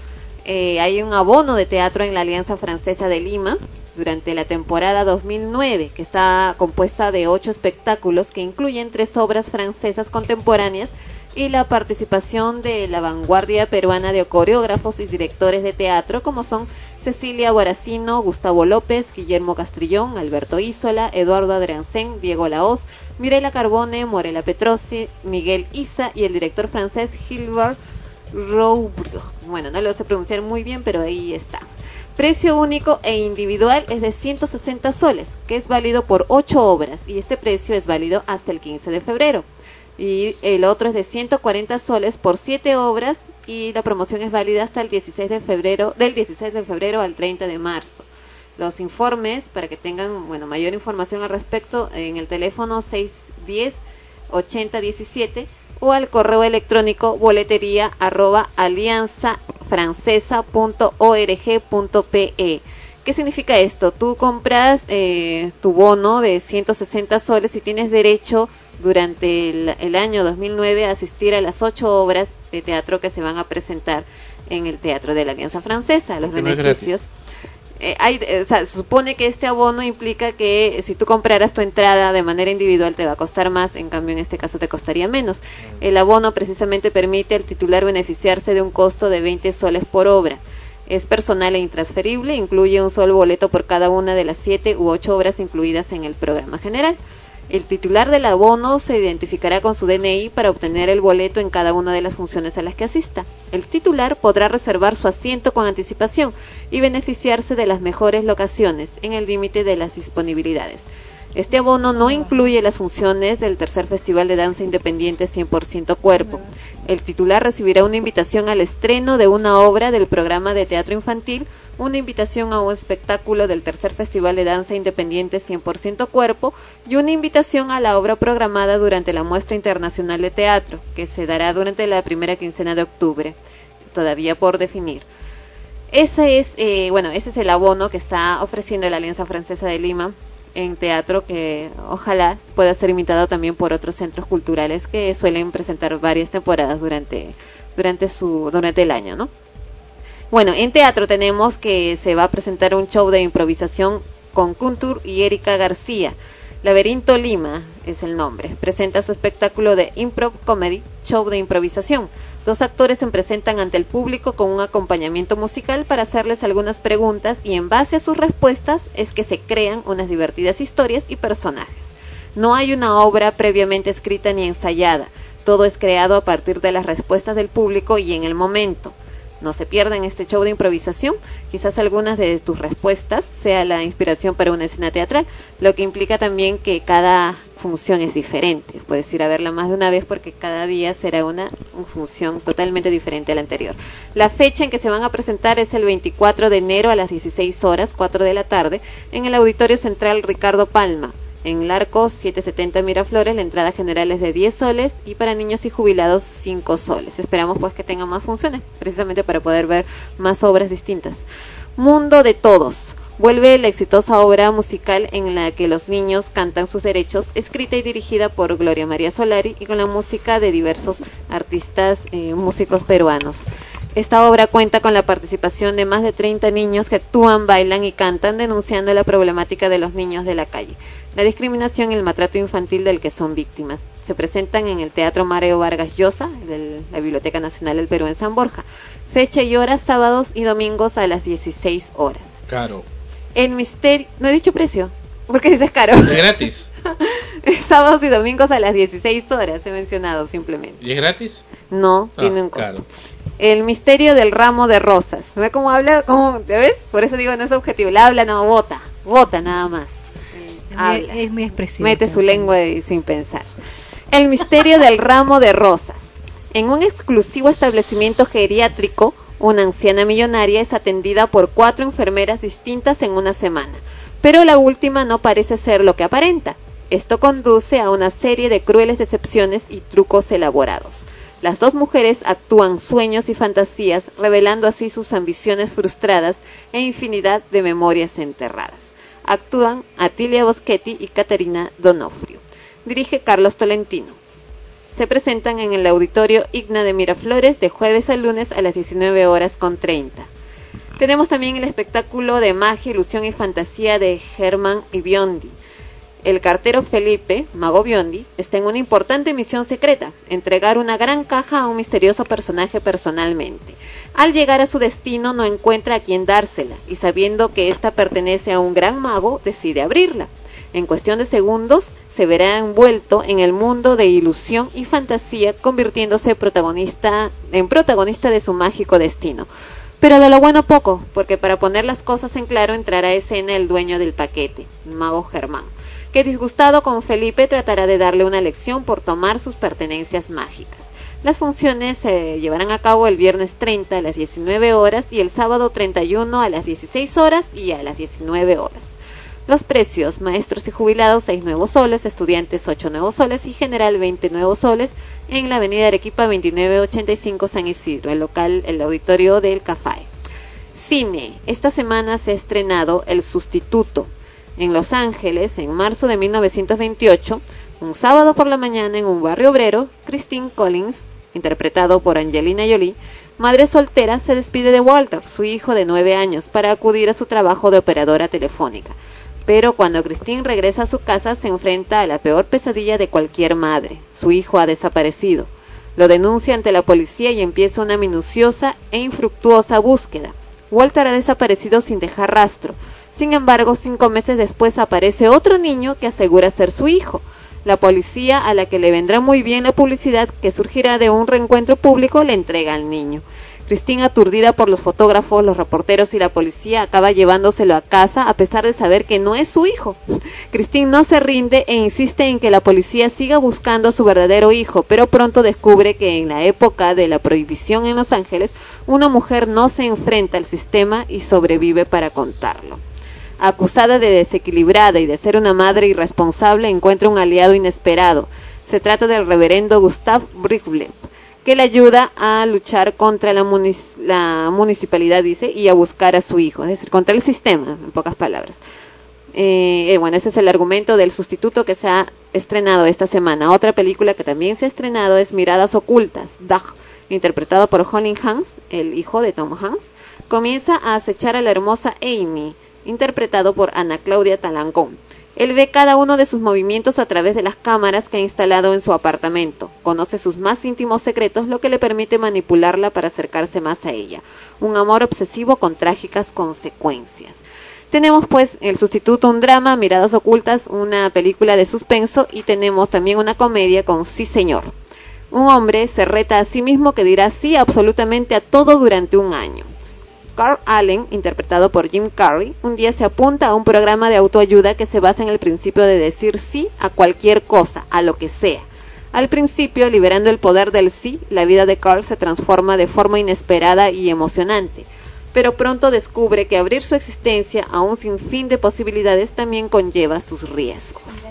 Eh, hay un abono de teatro en la Alianza Francesa de Lima durante la temporada 2009, que está compuesta de ocho espectáculos que incluyen tres obras francesas contemporáneas y la participación de la vanguardia peruana de coreógrafos y directores de teatro como son Cecilia Boracino, Gustavo López, Guillermo Castrillón, Alberto Isola, Eduardo Adriancén, Diego Laoz, Mirela Carbone, Morela Petrosi, Miguel Isa y el director francés Gilbert Roubre. Bueno, no lo sé pronunciar muy bien, pero ahí está. Precio único e individual es de 160 soles, que es válido por 8 obras y este precio es válido hasta el 15 de febrero. Y el otro es de 140 soles por 7 obras y la promoción es válida hasta el 16 de febrero, del 16 de febrero al 30 de marzo. Los informes, para que tengan bueno, mayor información al respecto, en el teléfono 610 8017 o al correo electrónico boletería arroba alianzafrancesa.org.pe. ¿Qué significa esto? Tú compras eh, tu bono de 160 soles y tienes derecho durante el, el año 2009 a asistir a las ocho obras de teatro que se van a presentar en el Teatro de la Alianza Francesa. Los beneficios eh, hay, eh, o sea, se supone que este abono implica que eh, si tú compraras tu entrada de manera individual te va a costar más, en cambio en este caso te costaría menos. El abono precisamente permite al titular beneficiarse de un costo de 20 soles por obra. Es personal e intransferible, incluye un solo boleto por cada una de las siete u ocho obras incluidas en el programa general. El titular del abono se identificará con su DNI para obtener el boleto en cada una de las funciones a las que asista. El titular podrá reservar su asiento con anticipación y beneficiarse de las mejores locaciones en el límite de las disponibilidades. Este abono no incluye las funciones del tercer Festival de Danza Independiente 100% Cuerpo. El titular recibirá una invitación al estreno de una obra del programa de teatro infantil, una invitación a un espectáculo del tercer Festival de Danza Independiente 100% Cuerpo y una invitación a la obra programada durante la Muestra Internacional de Teatro, que se dará durante la primera quincena de octubre, todavía por definir. Ese es, eh, bueno, ese es el abono que está ofreciendo la Alianza Francesa de Lima en teatro que ojalá pueda ser imitado también por otros centros culturales que suelen presentar varias temporadas durante durante su durante el año, ¿no? Bueno, en teatro tenemos que se va a presentar un show de improvisación con Kuntur y Erika García. Laberinto Lima es el nombre. Presenta su espectáculo de improv comedy, show de improvisación. Dos actores se presentan ante el público con un acompañamiento musical para hacerles algunas preguntas y en base a sus respuestas es que se crean unas divertidas historias y personajes. No hay una obra previamente escrita ni ensayada. Todo es creado a partir de las respuestas del público y en el momento. No se pierdan este show de improvisación. Quizás algunas de tus respuestas sea la inspiración para una escena teatral, lo que implica también que cada función es diferente. Puedes ir a verla más de una vez porque cada día será una, una función totalmente diferente a la anterior. La fecha en que se van a presentar es el 24 de enero a las 16 horas, 4 de la tarde, en el Auditorio Central Ricardo Palma. En el arco 770 Miraflores la entrada general es de 10 soles y para niños y jubilados 5 soles. Esperamos pues que tenga más funciones, precisamente para poder ver más obras distintas. Mundo de Todos. Vuelve la exitosa obra musical en la que los niños cantan sus derechos, escrita y dirigida por Gloria María Solari y con la música de diversos artistas eh, músicos peruanos. Esta obra cuenta con la participación de más de 30 niños que actúan, bailan y cantan denunciando la problemática de los niños de la calle, la discriminación y el maltrato infantil del que son víctimas. Se presentan en el Teatro Mareo Vargas Llosa, de la Biblioteca Nacional del Perú en San Borja. Fecha y hora sábados y domingos a las 16 horas. Caro. El misterio... No he dicho precio. ¿Por qué dices caro? Es gratis. sábados y domingos a las 16 horas, he mencionado simplemente. ¿Y es gratis? No, Ah, tiene un costo. caro. El misterio del ramo de rosas. ¿Ve cómo habla? ¿Cómo, ¿Te ves? Por eso digo, no es objetivo. La habla, no, vota. Vota nada más. Habla. es muy expresivo. Mete su lengua y sin pensar. El misterio del ramo de rosas. En un exclusivo establecimiento geriátrico, una anciana millonaria es atendida por cuatro enfermeras distintas en una semana, pero la última no parece ser lo que aparenta. Esto conduce a una serie de crueles decepciones y trucos elaborados. Las dos mujeres actúan sueños y fantasías, revelando así sus ambiciones frustradas e infinidad de memorias enterradas. Actúan Atilia Boschetti y Caterina Donofrio. Dirige Carlos Tolentino. Se presentan en el auditorio Igna de Miraflores de jueves a lunes a las 19 horas con 30. Tenemos también el espectáculo de magia, ilusión y fantasía de Germán y Biondi. El cartero Felipe, Mago Biondi, está en una importante misión secreta, entregar una gran caja a un misterioso personaje personalmente. Al llegar a su destino no encuentra a quien dársela y sabiendo que ésta pertenece a un gran mago, decide abrirla. En cuestión de segundos se verá envuelto en el mundo de ilusión y fantasía, convirtiéndose protagonista, en protagonista de su mágico destino. Pero de lo bueno poco, porque para poner las cosas en claro entrará a escena el dueño del paquete, Mago Germán, que disgustado con Felipe tratará de darle una lección por tomar sus pertenencias mágicas. Las funciones se llevarán a cabo el viernes 30 a las 19 horas y el sábado 31 a las 16 horas y a las 19 horas. Los precios, maestros y jubilados 6 nuevos soles, estudiantes 8 nuevos soles y general 20 nuevos soles en la avenida Arequipa 2985 San Isidro, el local, el auditorio del CAFAE. Cine, esta semana se ha estrenado El Sustituto en Los Ángeles en marzo de 1928, un sábado por la mañana en un barrio obrero, Christine Collins, interpretado por Angelina Jolie, madre soltera, se despide de Walter, su hijo de nueve años, para acudir a su trabajo de operadora telefónica. Pero cuando Christine regresa a su casa se enfrenta a la peor pesadilla de cualquier madre. Su hijo ha desaparecido. Lo denuncia ante la policía y empieza una minuciosa e infructuosa búsqueda. Walter ha desaparecido sin dejar rastro. Sin embargo, cinco meses después aparece otro niño que asegura ser su hijo. La policía, a la que le vendrá muy bien la publicidad que surgirá de un reencuentro público, le entrega al niño. Christine, aturdida por los fotógrafos, los reporteros y la policía, acaba llevándoselo a casa a pesar de saber que no es su hijo. Christine no se rinde e insiste en que la policía siga buscando a su verdadero hijo, pero pronto descubre que en la época de la prohibición en Los Ángeles, una mujer no se enfrenta al sistema y sobrevive para contarlo. Acusada de desequilibrada y de ser una madre irresponsable, encuentra un aliado inesperado. Se trata del reverendo Gustave Bricklev, que le ayuda a luchar contra la, munic- la municipalidad, dice, y a buscar a su hijo, es decir, contra el sistema, en pocas palabras. Eh, eh, bueno, ese es el argumento del sustituto que se ha estrenado esta semana. Otra película que también se ha estrenado es Miradas Ocultas, Dag, interpretado por Holly Hans, el hijo de Tom Hanks, comienza a acechar a la hermosa Amy, interpretado por Ana Claudia Talancón. Él ve cada uno de sus movimientos a través de las cámaras que ha instalado en su apartamento. Conoce sus más íntimos secretos, lo que le permite manipularla para acercarse más a ella. Un amor obsesivo con trágicas consecuencias. Tenemos pues el sustituto, un drama, Miradas Ocultas, una película de suspenso y tenemos también una comedia con Sí Señor. Un hombre se reta a sí mismo que dirá sí absolutamente a todo durante un año. Carl Allen, interpretado por Jim Carrey, un día se apunta a un programa de autoayuda que se basa en el principio de decir sí a cualquier cosa, a lo que sea. Al principio, liberando el poder del sí, la vida de Carl se transforma de forma inesperada y emocionante, pero pronto descubre que abrir su existencia a un sinfín de posibilidades también conlleva sus riesgos.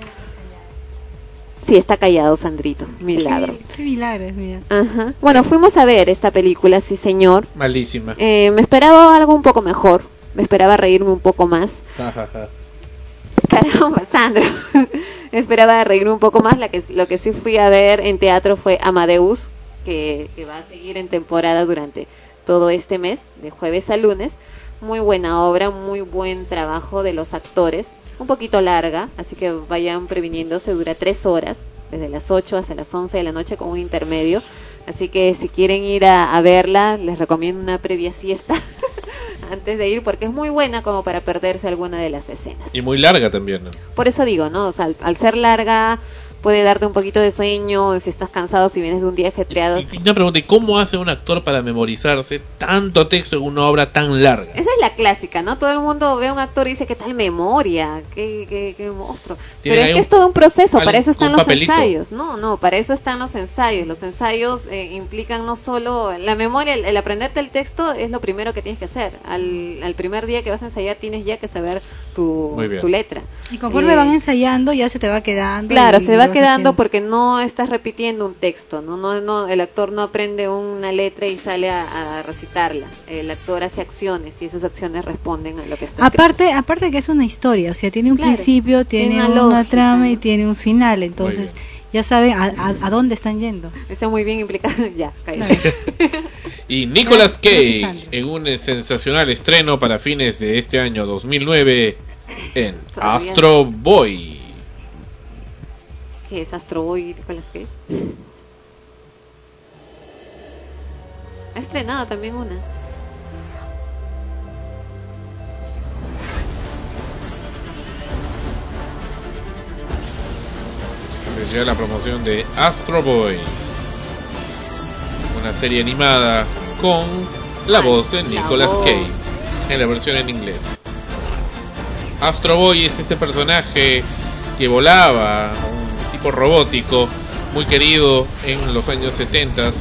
Sí, está callado Sandrito, milagro. Qué, qué milagro, mira. Ajá. Bueno, fuimos a ver esta película, sí señor. Malísima. Eh, me esperaba algo un poco mejor. Me esperaba reírme un poco más. Caramba, Sandro. me esperaba reírme un poco más. La que, lo que sí fui a ver en teatro fue Amadeus, que, que va a seguir en temporada durante todo este mes, de jueves a lunes. Muy buena obra, muy buen trabajo de los actores. Un poquito larga, así que vayan previniéndose. Dura tres horas, desde las 8 hasta las 11 de la noche con un intermedio. Así que si quieren ir a, a verla, les recomiendo una previa siesta antes de ir porque es muy buena como para perderse alguna de las escenas. Y muy larga también. ¿no? Por eso digo, ¿no? O sea, al, al ser larga, puede darte un poquito de sueño si estás cansado, si vienes de un día ajetreado. Y ¿y cómo hace un actor para memorizarse tanto texto en una obra tan larga? Esa es la clásica, ¿no? Todo el mundo ve a un actor y dice, ¿qué tal memoria? ¿Qué, qué, qué monstruo? Pero es que un- es todo un proceso, para eso están los papelito. ensayos. No, no, para eso están los ensayos. Los ensayos eh, implican no solo la memoria, el, el aprenderte el texto es lo primero que tienes que hacer. Al, al primer día que vas a ensayar tienes ya que saber tu, letra. Y conforme Eh, van ensayando, ya se te va quedando. Claro, se va quedando haciendo. porque no estás repitiendo un texto, ¿no? No, no, el actor no aprende una letra y sale a, a recitarla. El actor hace acciones y esas acciones responden a lo que está escrito. Aparte, aparte que es una historia, o sea, tiene un Claro, principio, tiene, tiene una una, lógica, trama y tiene un final, entonces ya saben a, a- a dónde están yendo. Está muy bien implicado. ya, cállate. Y Nicolas Cage en un sensacional estreno para fines de este año 2009 en Todavía. Astro Boy. ¿Qué es Astro Boy Nicolas Cage? Ha estrenado también una. Les llega la promoción de Astro Boy. Una serie animada con la voz de Nicolas. Cage en la versión en inglés. Astro Boy es este personaje que volaba, un tipo robótico, muy querido en los años 70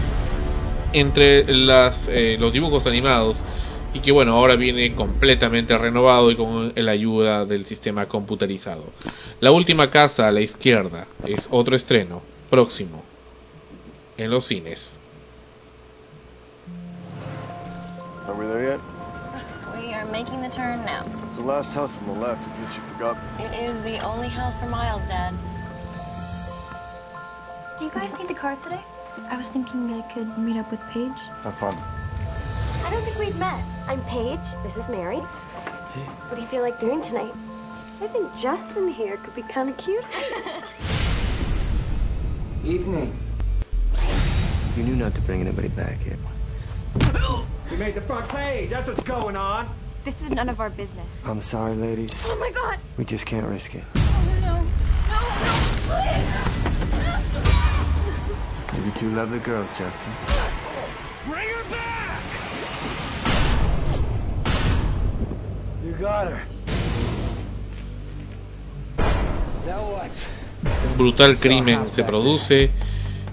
entre las, eh, los dibujos animados y que bueno, ahora viene completamente renovado y con la ayuda del sistema computerizado. La última casa a la izquierda es otro estreno próximo en los cines. Are we there yet? We are making the turn now. It's the last house on the left, in case you forgot. It is the only house for miles, Dad. Do you guys need the car today? I was thinking I could meet up with Paige. Have fun. I don't think we've met. I'm Paige. This is Mary. Hey. What do you feel like doing tonight? I think Justin here could be kind of cute. Evening. You knew not to bring anybody back here. We made the front page. That's what's going on. This is none of our business. I'm sorry, ladies. Oh my god! We just can't risk it. Oh, no, no, please! These are two lovely girls, Justin. Un brutal crimen se produce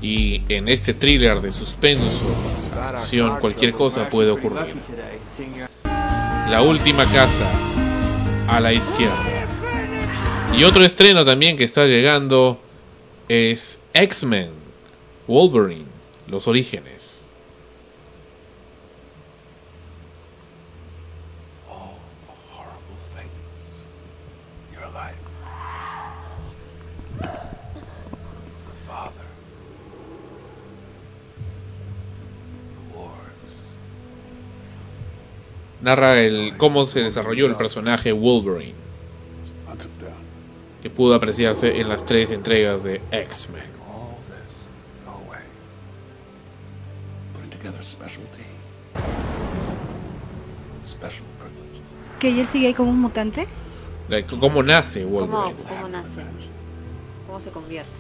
y en este thriller de suspenso, acción, cualquier cosa puede ocurrir. La última casa a la izquierda. Y otro estreno también que está llegando es X-Men, Wolverine, los orígenes. Narra el cómo se desarrolló el personaje Wolverine, que pudo apreciarse en las tres entregas de X-Men. ¿Que él sigue ahí como un mutante? ¿Cómo nace ¿Cómo, Wolverine? ¿Cómo nace? ¿Cómo se convierte?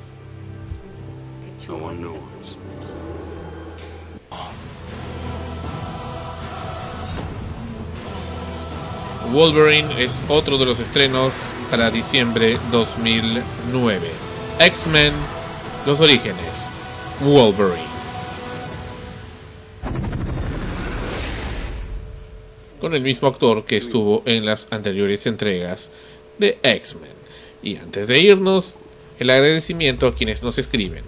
Qué chulo. Wolverine es otro de los estrenos para diciembre 2009. X-Men, los orígenes. Wolverine. Con el mismo actor que estuvo en las anteriores entregas de X-Men. Y antes de irnos, el agradecimiento a quienes nos escriben.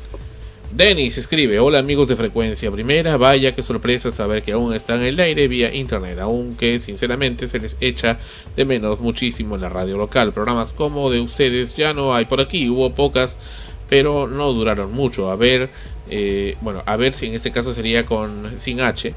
Dennis escribe, hola amigos de frecuencia primera, vaya que sorpresa saber que aún están en el aire vía internet, aunque sinceramente se les echa de menos muchísimo en la radio local. Programas como de ustedes ya no hay por aquí, hubo pocas, pero no duraron mucho. A ver, eh, bueno, a ver si en este caso sería con sin H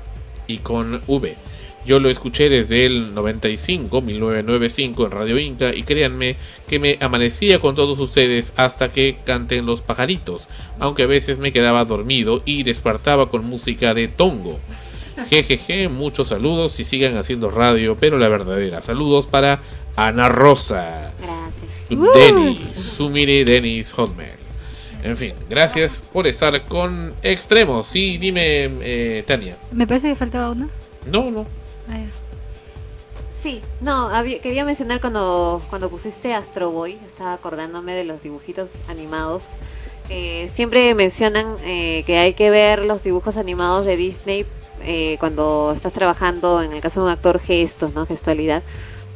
y con V. Yo lo escuché desde el 95, 1995 en Radio Inca y créanme que me amanecía con todos ustedes hasta que canten los pajaritos, aunque a veces me quedaba dormido y despertaba con música de tongo. Jejeje, muchos saludos y sigan haciendo radio, pero la verdadera. Saludos para Ana Rosa. Gracias. Denis, Sumire Denis Hotmail. En fin, gracias por estar con Extremos. Sí, dime, eh, Tania. Me parece que faltaba una. No, no. Ah. Sí, no, quería mencionar cuando, cuando pusiste Astro Boy, estaba acordándome de los dibujitos animados. Eh, siempre mencionan eh, que hay que ver los dibujos animados de Disney eh, cuando estás trabajando, en el caso de un actor, gestos, ¿no? Gestualidad,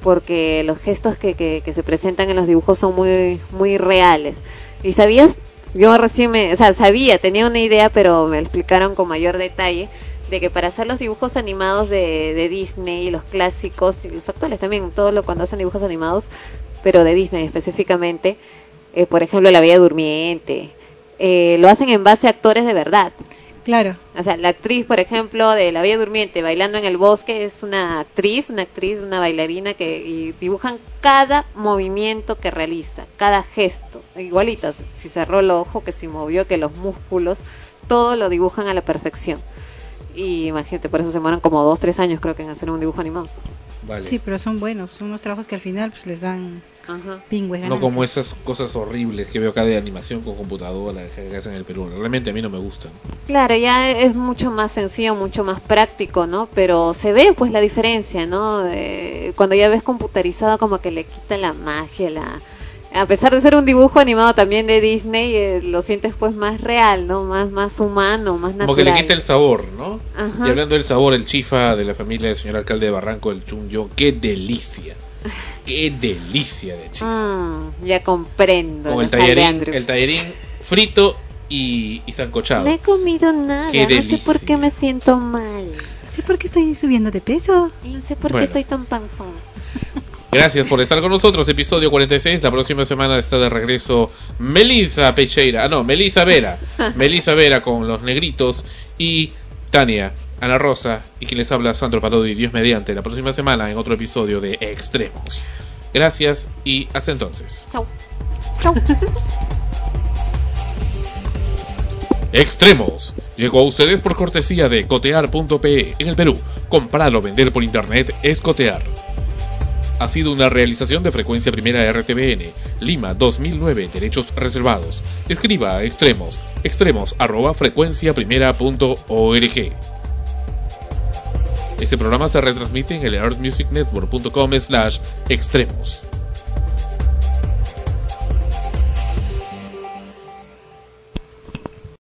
porque los gestos que, que, que se presentan en los dibujos son muy, muy reales. ¿Y sabías? Yo recién me, o sea, sabía, tenía una idea, pero me explicaron con mayor detalle de que para hacer los dibujos animados de, de Disney, los clásicos y los actuales también, todo lo cuando hacen dibujos animados, pero de Disney específicamente, eh, por ejemplo La Bella Durmiente, eh, lo hacen en base a actores de verdad. Claro. O sea, la actriz, por ejemplo, de La Bella Durmiente bailando en el bosque es una actriz, una actriz, una bailarina que y dibujan cada movimiento que realiza, cada gesto, igualitas, si cerró el ojo, que si movió, que los músculos, todo lo dibujan a la perfección. Y imagínate, por eso se demoran como dos, tres años creo que en hacer un dibujo animado. Vale. Sí, pero son buenos. Son unos trabajos que al final pues, les dan pingües. No como esas cosas horribles que veo acá de animación con computadora que hacen en el Perú. Realmente a mí no me gustan. Claro, ya es mucho más sencillo, mucho más práctico, ¿no? Pero se ve pues la diferencia, ¿no? De- cuando ya ves computarizado como que le quita la magia, la... A pesar de ser un dibujo animado también de Disney, eh, lo sientes pues más real, ¿no? Más más humano, más natural. Como que le quita el sabor, ¿no? Ajá. Y hablando del sabor, el chifa de la familia del señor alcalde de Barranco, el Chunyo, qué delicia. Qué delicia de chifa. Mm, ya comprendo. Con el tallerín, Andrews. el tallerín frito y, y sancochado. No he comido nada, Qué no sé por qué me siento mal. Sí, porque estoy subiendo de peso. No sé por Bueno. qué estoy tan panzón. Gracias por estar con nosotros. Episodio 46. La próxima semana está de regreso Melissa Pecheira. Ah, no, Melissa Vera. Melissa Vera con los negritos. Y Tania, Ana Rosa. Y quien les habla, Sandro Parodi. Dios mediante. La próxima semana en otro episodio de Extremos. Gracias y hasta entonces. Chau. Chau. Extremos. Llegó a ustedes por cortesía de cotear.pe en el Perú. Comprar o vender por internet es cotear. Ha sido una realización de frecuencia primera RTBN, Lima 2009, derechos reservados. Escriba a extremos, extremos arroba frecuenciaprimera.org. Este programa se retransmite en el artmusicnetwork.com slash extremos.